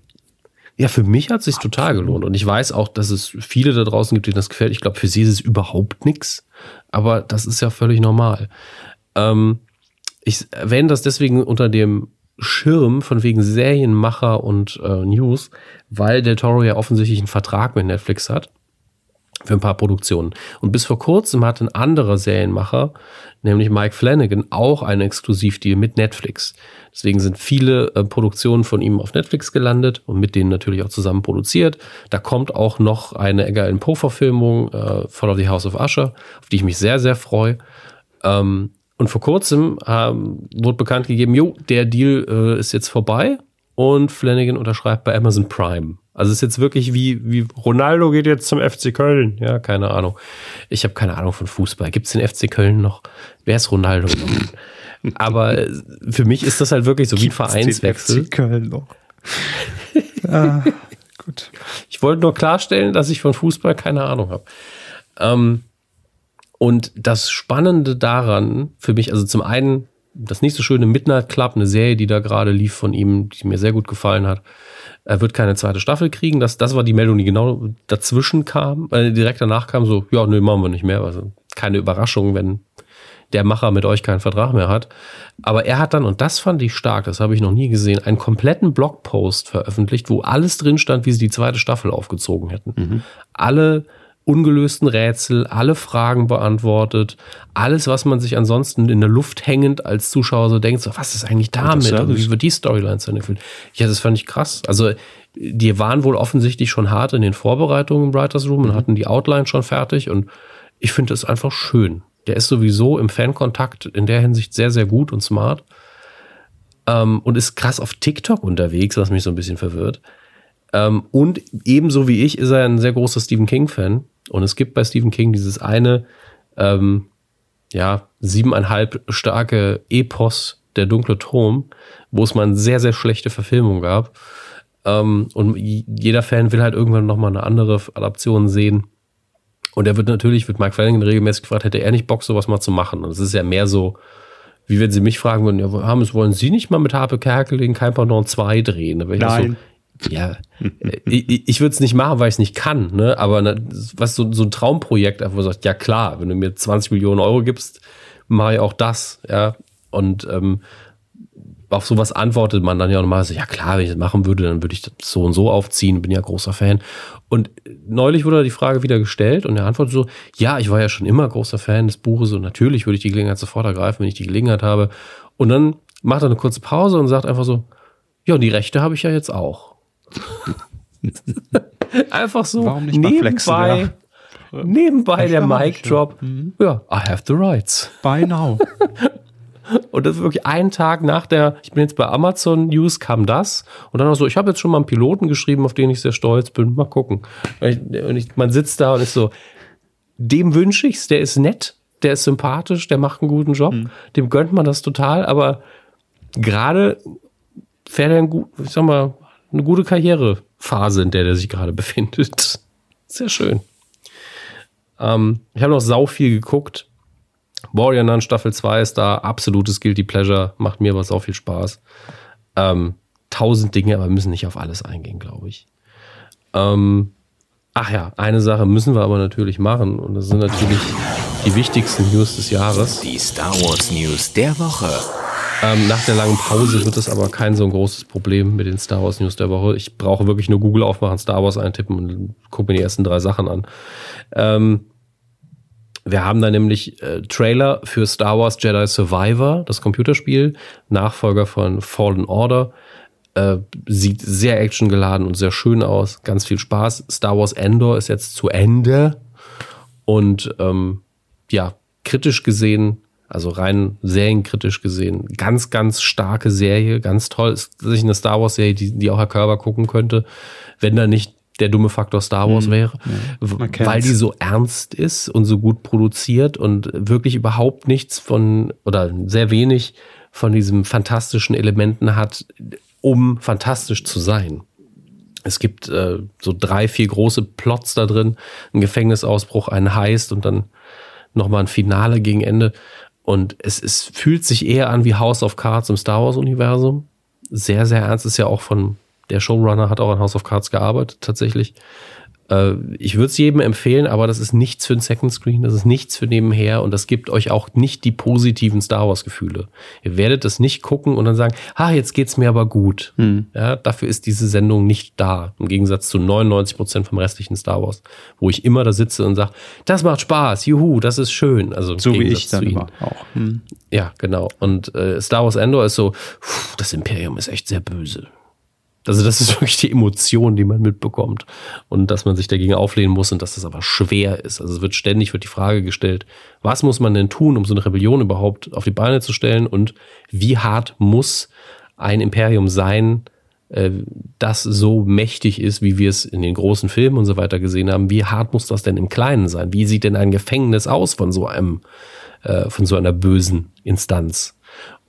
S2: Ja, für mich hat es sich total gelohnt. Und ich weiß auch, dass es viele da draußen gibt, denen das gefällt. Ich glaube, für sie ist es überhaupt nichts. Aber das ist ja völlig normal. Ähm, ich erwähne das deswegen unter dem Schirm von wegen Serienmacher und äh, News, weil Del Toro ja offensichtlich einen Vertrag mit Netflix hat für ein paar Produktionen. Und bis vor kurzem hat ein anderer Serienmacher, nämlich Mike Flanagan, auch einen Exklusivdeal mit Netflix. Deswegen sind viele äh, Produktionen von ihm auf Netflix gelandet und mit denen natürlich auch zusammen produziert. Da kommt auch noch eine Edgar Allan Poe-Verfilmung, äh, Fall of the House of Usher, auf die ich mich sehr, sehr freue. Ähm, und vor kurzem ähm, wurde bekannt gegeben, jo, der Deal äh, ist jetzt vorbei und Flanagan unterschreibt bei Amazon Prime. Also es ist jetzt wirklich wie, wie Ronaldo geht jetzt zum FC Köln. Ja, keine Ahnung. Ich habe keine Ahnung von Fußball. Gibt es den FC Köln noch? Wer ist Ronaldo? Aber äh, für mich ist das halt wirklich so wie ein Vereinswechsel. FC Köln noch. ah, gut. Ich wollte nur klarstellen, dass ich von Fußball keine Ahnung habe. Ähm, Und das Spannende daran für mich, also zum einen das nicht so schöne Midnight Club, eine Serie, die da gerade lief von ihm, die mir sehr gut gefallen hat. Er wird keine zweite Staffel kriegen. Das, das war die Meldung, die genau dazwischen kam, äh, direkt danach kam so, ja, nee, machen wir nicht mehr. Also keine Überraschung, wenn der Macher mit euch keinen Vertrag mehr hat. Aber er hat dann, und das fand ich stark, das habe ich noch nie gesehen, einen kompletten Blogpost veröffentlicht, wo alles drin stand, wie sie die zweite Staffel aufgezogen hätten. Mhm. Alle ungelösten Rätsel, alle Fragen beantwortet, alles, was man sich ansonsten in der Luft hängend als Zuschauer so denkt, so, was ist eigentlich damit? Und wie wird die Storyline zu entwickeln? Ja, das fand ich krass. Also, die waren wohl offensichtlich schon hart in den Vorbereitungen im Writers Room und mhm. hatten die Outline schon fertig und ich finde es einfach schön. Der ist sowieso im Fankontakt in der Hinsicht sehr, sehr gut und smart. Ähm, und ist krass auf TikTok unterwegs, was mich so ein bisschen verwirrt. Ähm, und ebenso wie ich ist er ein sehr großer Stephen King-Fan. Und es gibt bei Stephen King dieses eine, ähm, ja, siebeneinhalb starke Epos, der dunkle Turm, wo es mal eine sehr, sehr schlechte Verfilmung gab. Ähm, und jeder Fan will halt irgendwann nochmal eine andere Adaption sehen. Und er wird natürlich, wird Mark Flanagan regelmäßig gefragt, hätte er nicht Bock, sowas mal zu machen. Und es ist ja mehr so, wie wenn sie mich fragen würden, ja, Hammes, wollen Sie nicht mal mit Harpe Kerkel den Kein Pardon 2 drehen?
S3: Nein.
S2: So, ja, ich, ich würde es nicht machen, weil ich es nicht kann, ne? Aber ne, was so, so ein Traumprojekt, wo man sagt, ja klar, wenn du mir 20 Millionen Euro gibst, mache ich auch das, ja. Und ähm, auf sowas antwortet man dann ja nochmal so, ja klar, wenn ich das machen würde, dann würde ich das so und so aufziehen, bin ja großer Fan. Und neulich wurde die Frage wieder gestellt und er antwortet so, ja, ich war ja schon immer großer Fan des Buches und natürlich würde ich die Gelegenheit sofort ergreifen, wenn ich die Gelegenheit habe. Und dann macht er eine kurze Pause und sagt einfach so, ja, und die Rechte habe ich ja jetzt auch. einfach so
S3: Warum nicht nebenbei, ja.
S2: nebenbei der Mic Drop. Mhm. Ja, I have the rights.
S3: By now.
S2: Und das ist wirklich ein Tag nach der, ich bin jetzt bei Amazon News, kam das. Und dann auch so, ich habe jetzt schon mal einen Piloten geschrieben, auf den ich sehr stolz bin. Mal gucken. Und ich, man sitzt da und ist so, dem wünsche ich's, der ist nett, der ist sympathisch, der macht einen guten Job. Mhm. Dem gönnt man das total, aber gerade fährt er ein gut, ich sag mal, eine gute Karrierephase, in der der sich gerade befindet. Sehr schön. Ähm, ich habe noch sau viel geguckt. Warrior Nun Staffel 2 ist da, absolutes Guilty Pleasure, macht mir was auch viel Spaß. Ähm, tausend Dinge, aber müssen nicht auf alles eingehen, glaube ich. Ähm, ach ja, eine Sache müssen wir aber natürlich machen und das sind natürlich die wichtigsten News des Jahres.
S1: Die Star Wars News der Woche.
S2: Ähm, nach der langen Pause wird es aber kein so ein großes Problem mit den Star Wars News der Woche. Ich brauche wirklich nur Google aufmachen, Star Wars eintippen und gucke mir die ersten drei Sachen an. Ähm, wir haben da nämlich äh, Trailer für Star Wars Jedi Survivor, das Computerspiel, Nachfolger von Fallen Order. Äh, sieht sehr actiongeladen und sehr schön aus, ganz viel Spaß. Star Wars Endor ist jetzt zu Ende und ähm, ja, kritisch gesehen, also rein serienkritisch gesehen, ganz, ganz starke Serie, ganz toll. Ist sicher eine Star Wars Serie, die, die auch Herr Körber gucken könnte, wenn da nicht der dumme Faktor Star Wars mhm. wäre, ja, weil die so ernst ist und so gut produziert und wirklich überhaupt nichts von oder sehr wenig von diesem fantastischen Elementen hat, um fantastisch zu sein. Es gibt äh, so drei, vier große Plots da drin, ein Gefängnisausbruch, ein Heist und dann nochmal ein Finale gegen Ende. Und es, es fühlt sich eher an wie House of Cards im Star Wars-Universum. Sehr, sehr ernst ist ja auch von der Showrunner hat auch an House of Cards gearbeitet, tatsächlich. Äh, ich würde es jedem empfehlen, aber das ist nichts für ein Second Screen, das ist nichts für nebenher und das gibt euch auch nicht die positiven Star Wars-Gefühle. Ihr werdet das nicht gucken und dann sagen, ha, jetzt geht's mir aber gut. Hm. Ja, dafür ist diese Sendung nicht da, im Gegensatz zu 99 Prozent vom restlichen Star Wars, wo ich immer da sitze und sage, das macht Spaß, juhu, das ist schön. Also
S3: so wie ich dann immer auch.
S2: Hm. Ja, genau. Und äh, Star Wars Endor ist so, pff, das Imperium ist echt sehr böse. Also das ist wirklich die Emotion, die man mitbekommt und dass man sich dagegen auflehnen muss und dass das aber schwer ist. Also es wird ständig wird die Frage gestellt, was muss man denn tun, um so eine Rebellion überhaupt auf die Beine zu stellen und wie hart muss ein Imperium sein, äh, das so mächtig ist, wie wir es in den großen Filmen und so weiter gesehen haben. Wie hart muss das denn im Kleinen sein? Wie sieht denn ein Gefängnis aus von so einem, äh, von so einer bösen Instanz?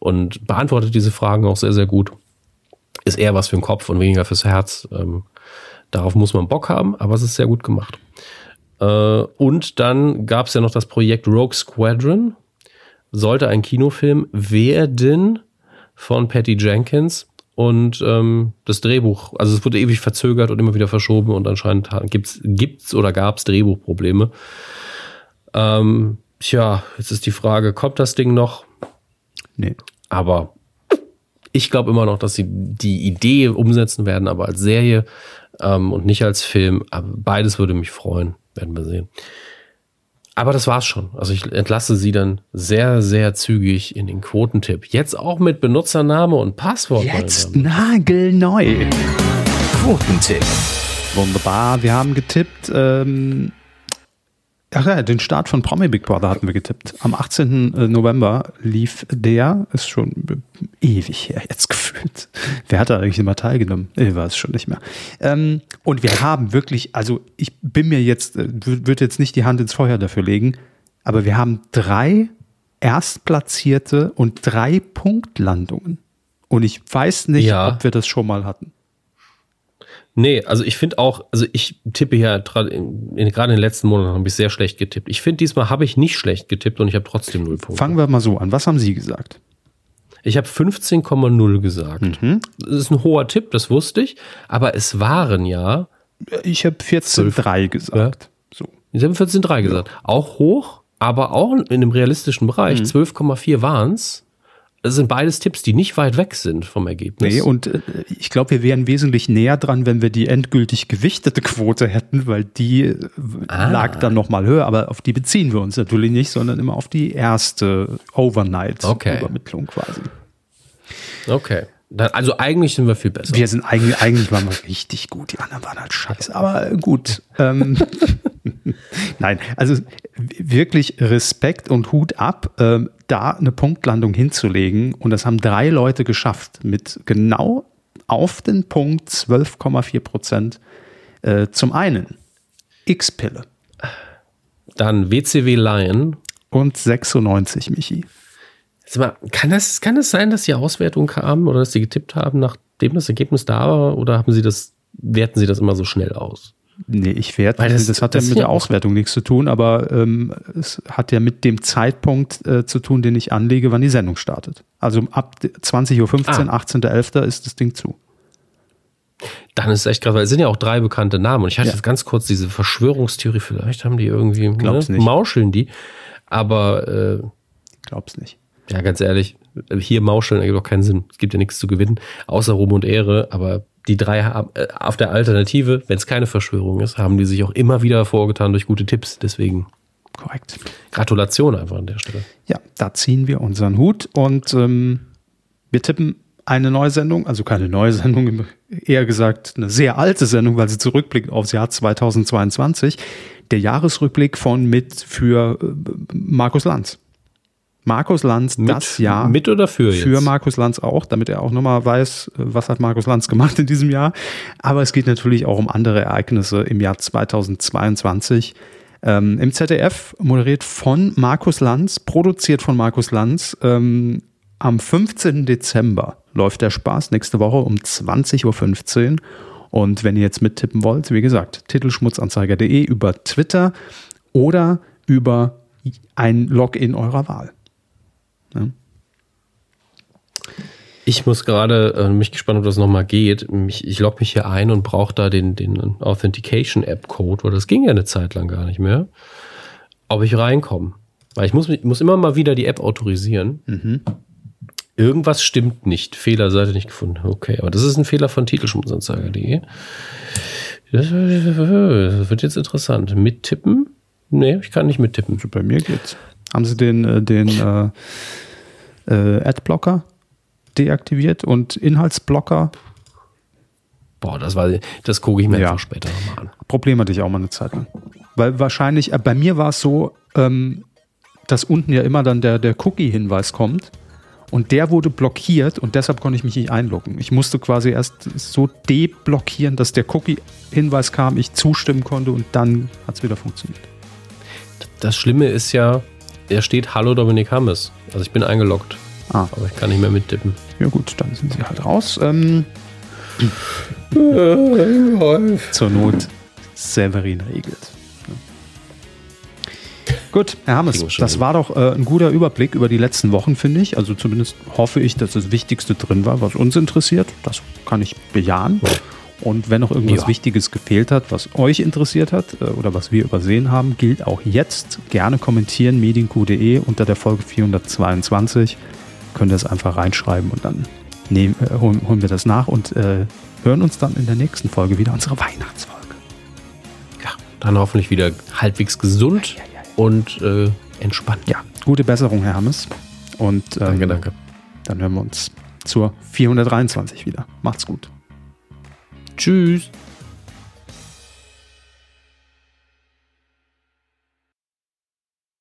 S2: Und beantwortet diese Fragen auch sehr, sehr gut ist eher was für den Kopf und weniger fürs Herz. Ähm, darauf muss man Bock haben, aber es ist sehr gut gemacht. Äh, und dann gab es ja noch das Projekt Rogue Squadron. Sollte ein Kinofilm werden von Patty Jenkins. Und ähm, das Drehbuch, also es wurde ewig verzögert und immer wieder verschoben und anscheinend gibt's gibt's oder gab's Drehbuchprobleme. Ähm, tja, jetzt ist die Frage, kommt das Ding noch?
S3: Nee.
S2: Aber ich glaube immer noch, dass sie die Idee umsetzen werden, aber als Serie ähm, und nicht als Film. Aber beides würde mich freuen, werden wir sehen. Aber das war's schon. Also ich entlasse sie dann sehr, sehr zügig in den Quotentipp. Jetzt auch mit Benutzername und Passwort.
S3: Jetzt nagelneu.
S1: Quotentipp.
S3: Wunderbar. Wir haben getippt ähm, Ach ja, den Start von Promi Big Brother hatten wir getippt. Am 18. Äh, November lief der, ist schon ewig her jetzt gefühlt. Wer hat da eigentlich immer teilgenommen? Ich weiß es schon nicht mehr. Ähm, und wir haben wirklich, also ich bin mir jetzt, äh, würde jetzt nicht die Hand ins Feuer dafür legen, aber wir haben drei Erstplatzierte und drei Punktlandungen. Und ich weiß nicht, ja. ob wir das schon mal hatten.
S2: Nee, also ich finde auch, also ich tippe ja gerade in, den letzten Monaten habe ich sehr schlecht getippt. Ich finde, diesmal habe ich nicht schlecht getippt und ich habe trotzdem null Punkte.
S3: Fangen wir mal so an. Was haben Sie gesagt?
S2: Ich habe 15,0 gesagt. Mhm. Das ist ein hoher Tipp, das wusste ich. Aber es waren ja.
S3: Ich habe 14,3 gesagt. Ja?
S2: So. Ich habe 14,3 gesagt. Auch hoch, aber auch in einem realistischen Bereich. Mhm. 12,4 waren es. Das sind beides Tipps, die nicht weit weg sind vom Ergebnis.
S3: Nee, und äh, ich glaube, wir wären wesentlich näher dran, wenn wir die endgültig gewichtete Quote hätten, weil die äh, ah. lag dann nochmal höher, aber auf die beziehen wir uns natürlich nicht, sondern immer auf die erste Overnight-Übermittlung okay. quasi.
S2: Okay. Dann, also eigentlich sind wir viel besser.
S3: Wir sind eigentlich, eigentlich waren wir richtig gut. Die anderen waren halt scheiße. Aber gut. ähm, Nein, also wirklich Respekt und Hut ab, ähm, da eine Punktlandung hinzulegen. Und das haben drei Leute geschafft mit genau auf den Punkt 12,4 Prozent. Äh, zum einen X-Pille.
S2: Dann WCW Lion.
S3: Und 96, Michi.
S2: Mal, kann, das, kann das sein, dass die Auswertung kam oder dass sie getippt haben, nachdem das Ergebnis da war? Oder haben sie das, werten sie das immer so schnell aus?
S3: Nee, ich werde. Das, das hat ja mit der Auswertung nichts zu tun, aber ähm, es hat ja mit dem Zeitpunkt äh, zu tun, den ich anlege, wann die Sendung startet. Also ab 20.15 Uhr, ah. 18.11. ist das Ding zu.
S2: Dann ist es echt krass, weil es sind ja auch drei bekannte Namen. Und ich hatte ja. jetzt ganz kurz diese Verschwörungstheorie, vielleicht haben die irgendwie,
S3: ne, nicht.
S2: mauscheln die. Aber äh,
S3: glaub's nicht.
S2: Ja, ganz ehrlich, hier mauscheln ergibt auch keinen Sinn. Es gibt ja nichts zu gewinnen, außer Ruhm und Ehre. Aber die drei haben, äh, auf der Alternative, wenn es keine Verschwörung ist, haben die sich auch immer wieder vorgetan durch gute Tipps. Deswegen.
S3: Korrekt.
S2: Gratulation einfach an der Stelle.
S3: Ja, da ziehen wir unseren Hut und ähm, wir tippen eine neue Sendung, also keine neue Sendung, eher gesagt eine sehr alte Sendung, weil sie zurückblickt aufs Jahr 2022. Der Jahresrückblick von mit für äh, Markus Lanz. Markus Lanz
S2: mit,
S3: das Jahr.
S2: Mit oder für
S3: jetzt? Für Markus Lanz auch, damit er auch nochmal weiß, was hat Markus Lanz gemacht in diesem Jahr. Aber es geht natürlich auch um andere Ereignisse im Jahr 2022. Ähm, Im ZDF moderiert von Markus Lanz, produziert von Markus Lanz. Ähm, am 15. Dezember läuft der Spaß, nächste Woche um 20.15 Uhr. Und wenn ihr jetzt mittippen wollt, wie gesagt, titelschmutzanzeiger.de über Twitter oder über ein Login eurer Wahl. Ja.
S2: Ich muss gerade, äh, mich gespannt, ob das nochmal geht. Mich, ich logge mich hier ein und brauche da den, den Authentication App Code, weil das ging ja eine Zeit lang gar nicht mehr. Ob ich reinkomme. Weil ich muss, ich muss immer mal wieder die App autorisieren. Mhm. Irgendwas stimmt nicht. Fehlerseite nicht gefunden. Okay, aber das ist ein Fehler von titelschmutzanzeiger.de. Das wird jetzt interessant. Mittippen? Nee, ich kann nicht mittippen.
S3: Bei mir geht's. Haben Sie den, äh, den äh, äh, Adblocker deaktiviert und Inhaltsblocker?
S2: Boah, das war, das gucke ich mir ja. später nochmal an.
S3: Problem hatte ich auch mal eine Zeit lang. Weil wahrscheinlich, äh, bei mir war es so, ähm, dass unten ja immer dann der, der Cookie-Hinweis kommt. Und der wurde blockiert und deshalb konnte ich mich nicht einloggen. Ich musste quasi erst so deblockieren, dass der Cookie-Hinweis kam, ich zustimmen konnte und dann hat es wieder funktioniert.
S2: Das Schlimme ist ja, er steht Hallo Dominik Hammes. Also ich bin eingeloggt. Ah. Aber ich kann nicht mehr mittippen.
S3: Ja gut, dann sind sie halt raus. Ähm, Zur Not Severin regelt. Gut, Herr Hammes, das war doch äh, ein guter Überblick über die letzten Wochen, finde ich. Also zumindest hoffe ich, dass das Wichtigste drin war, was uns interessiert. Das kann ich bejahen. Und wenn noch irgendwas ja. Wichtiges gefehlt hat, was euch interessiert hat äh, oder was wir übersehen haben, gilt auch jetzt. Gerne kommentieren medienq.de unter der Folge 422. Könnt ihr es einfach reinschreiben und dann nehmen, äh, holen, holen, wir das nach und äh, hören uns dann in der nächsten Folge wieder, unsere Weihnachtsfolge.
S2: Ja, dann hoffentlich wieder halbwegs gesund ja, ja, und äh, entspannt.
S3: Ja, gute Besserung, Herr Hammes. Und ähm, danke, danke. Dann hören wir uns zur 423 wieder. Macht's gut.
S2: Tschüss.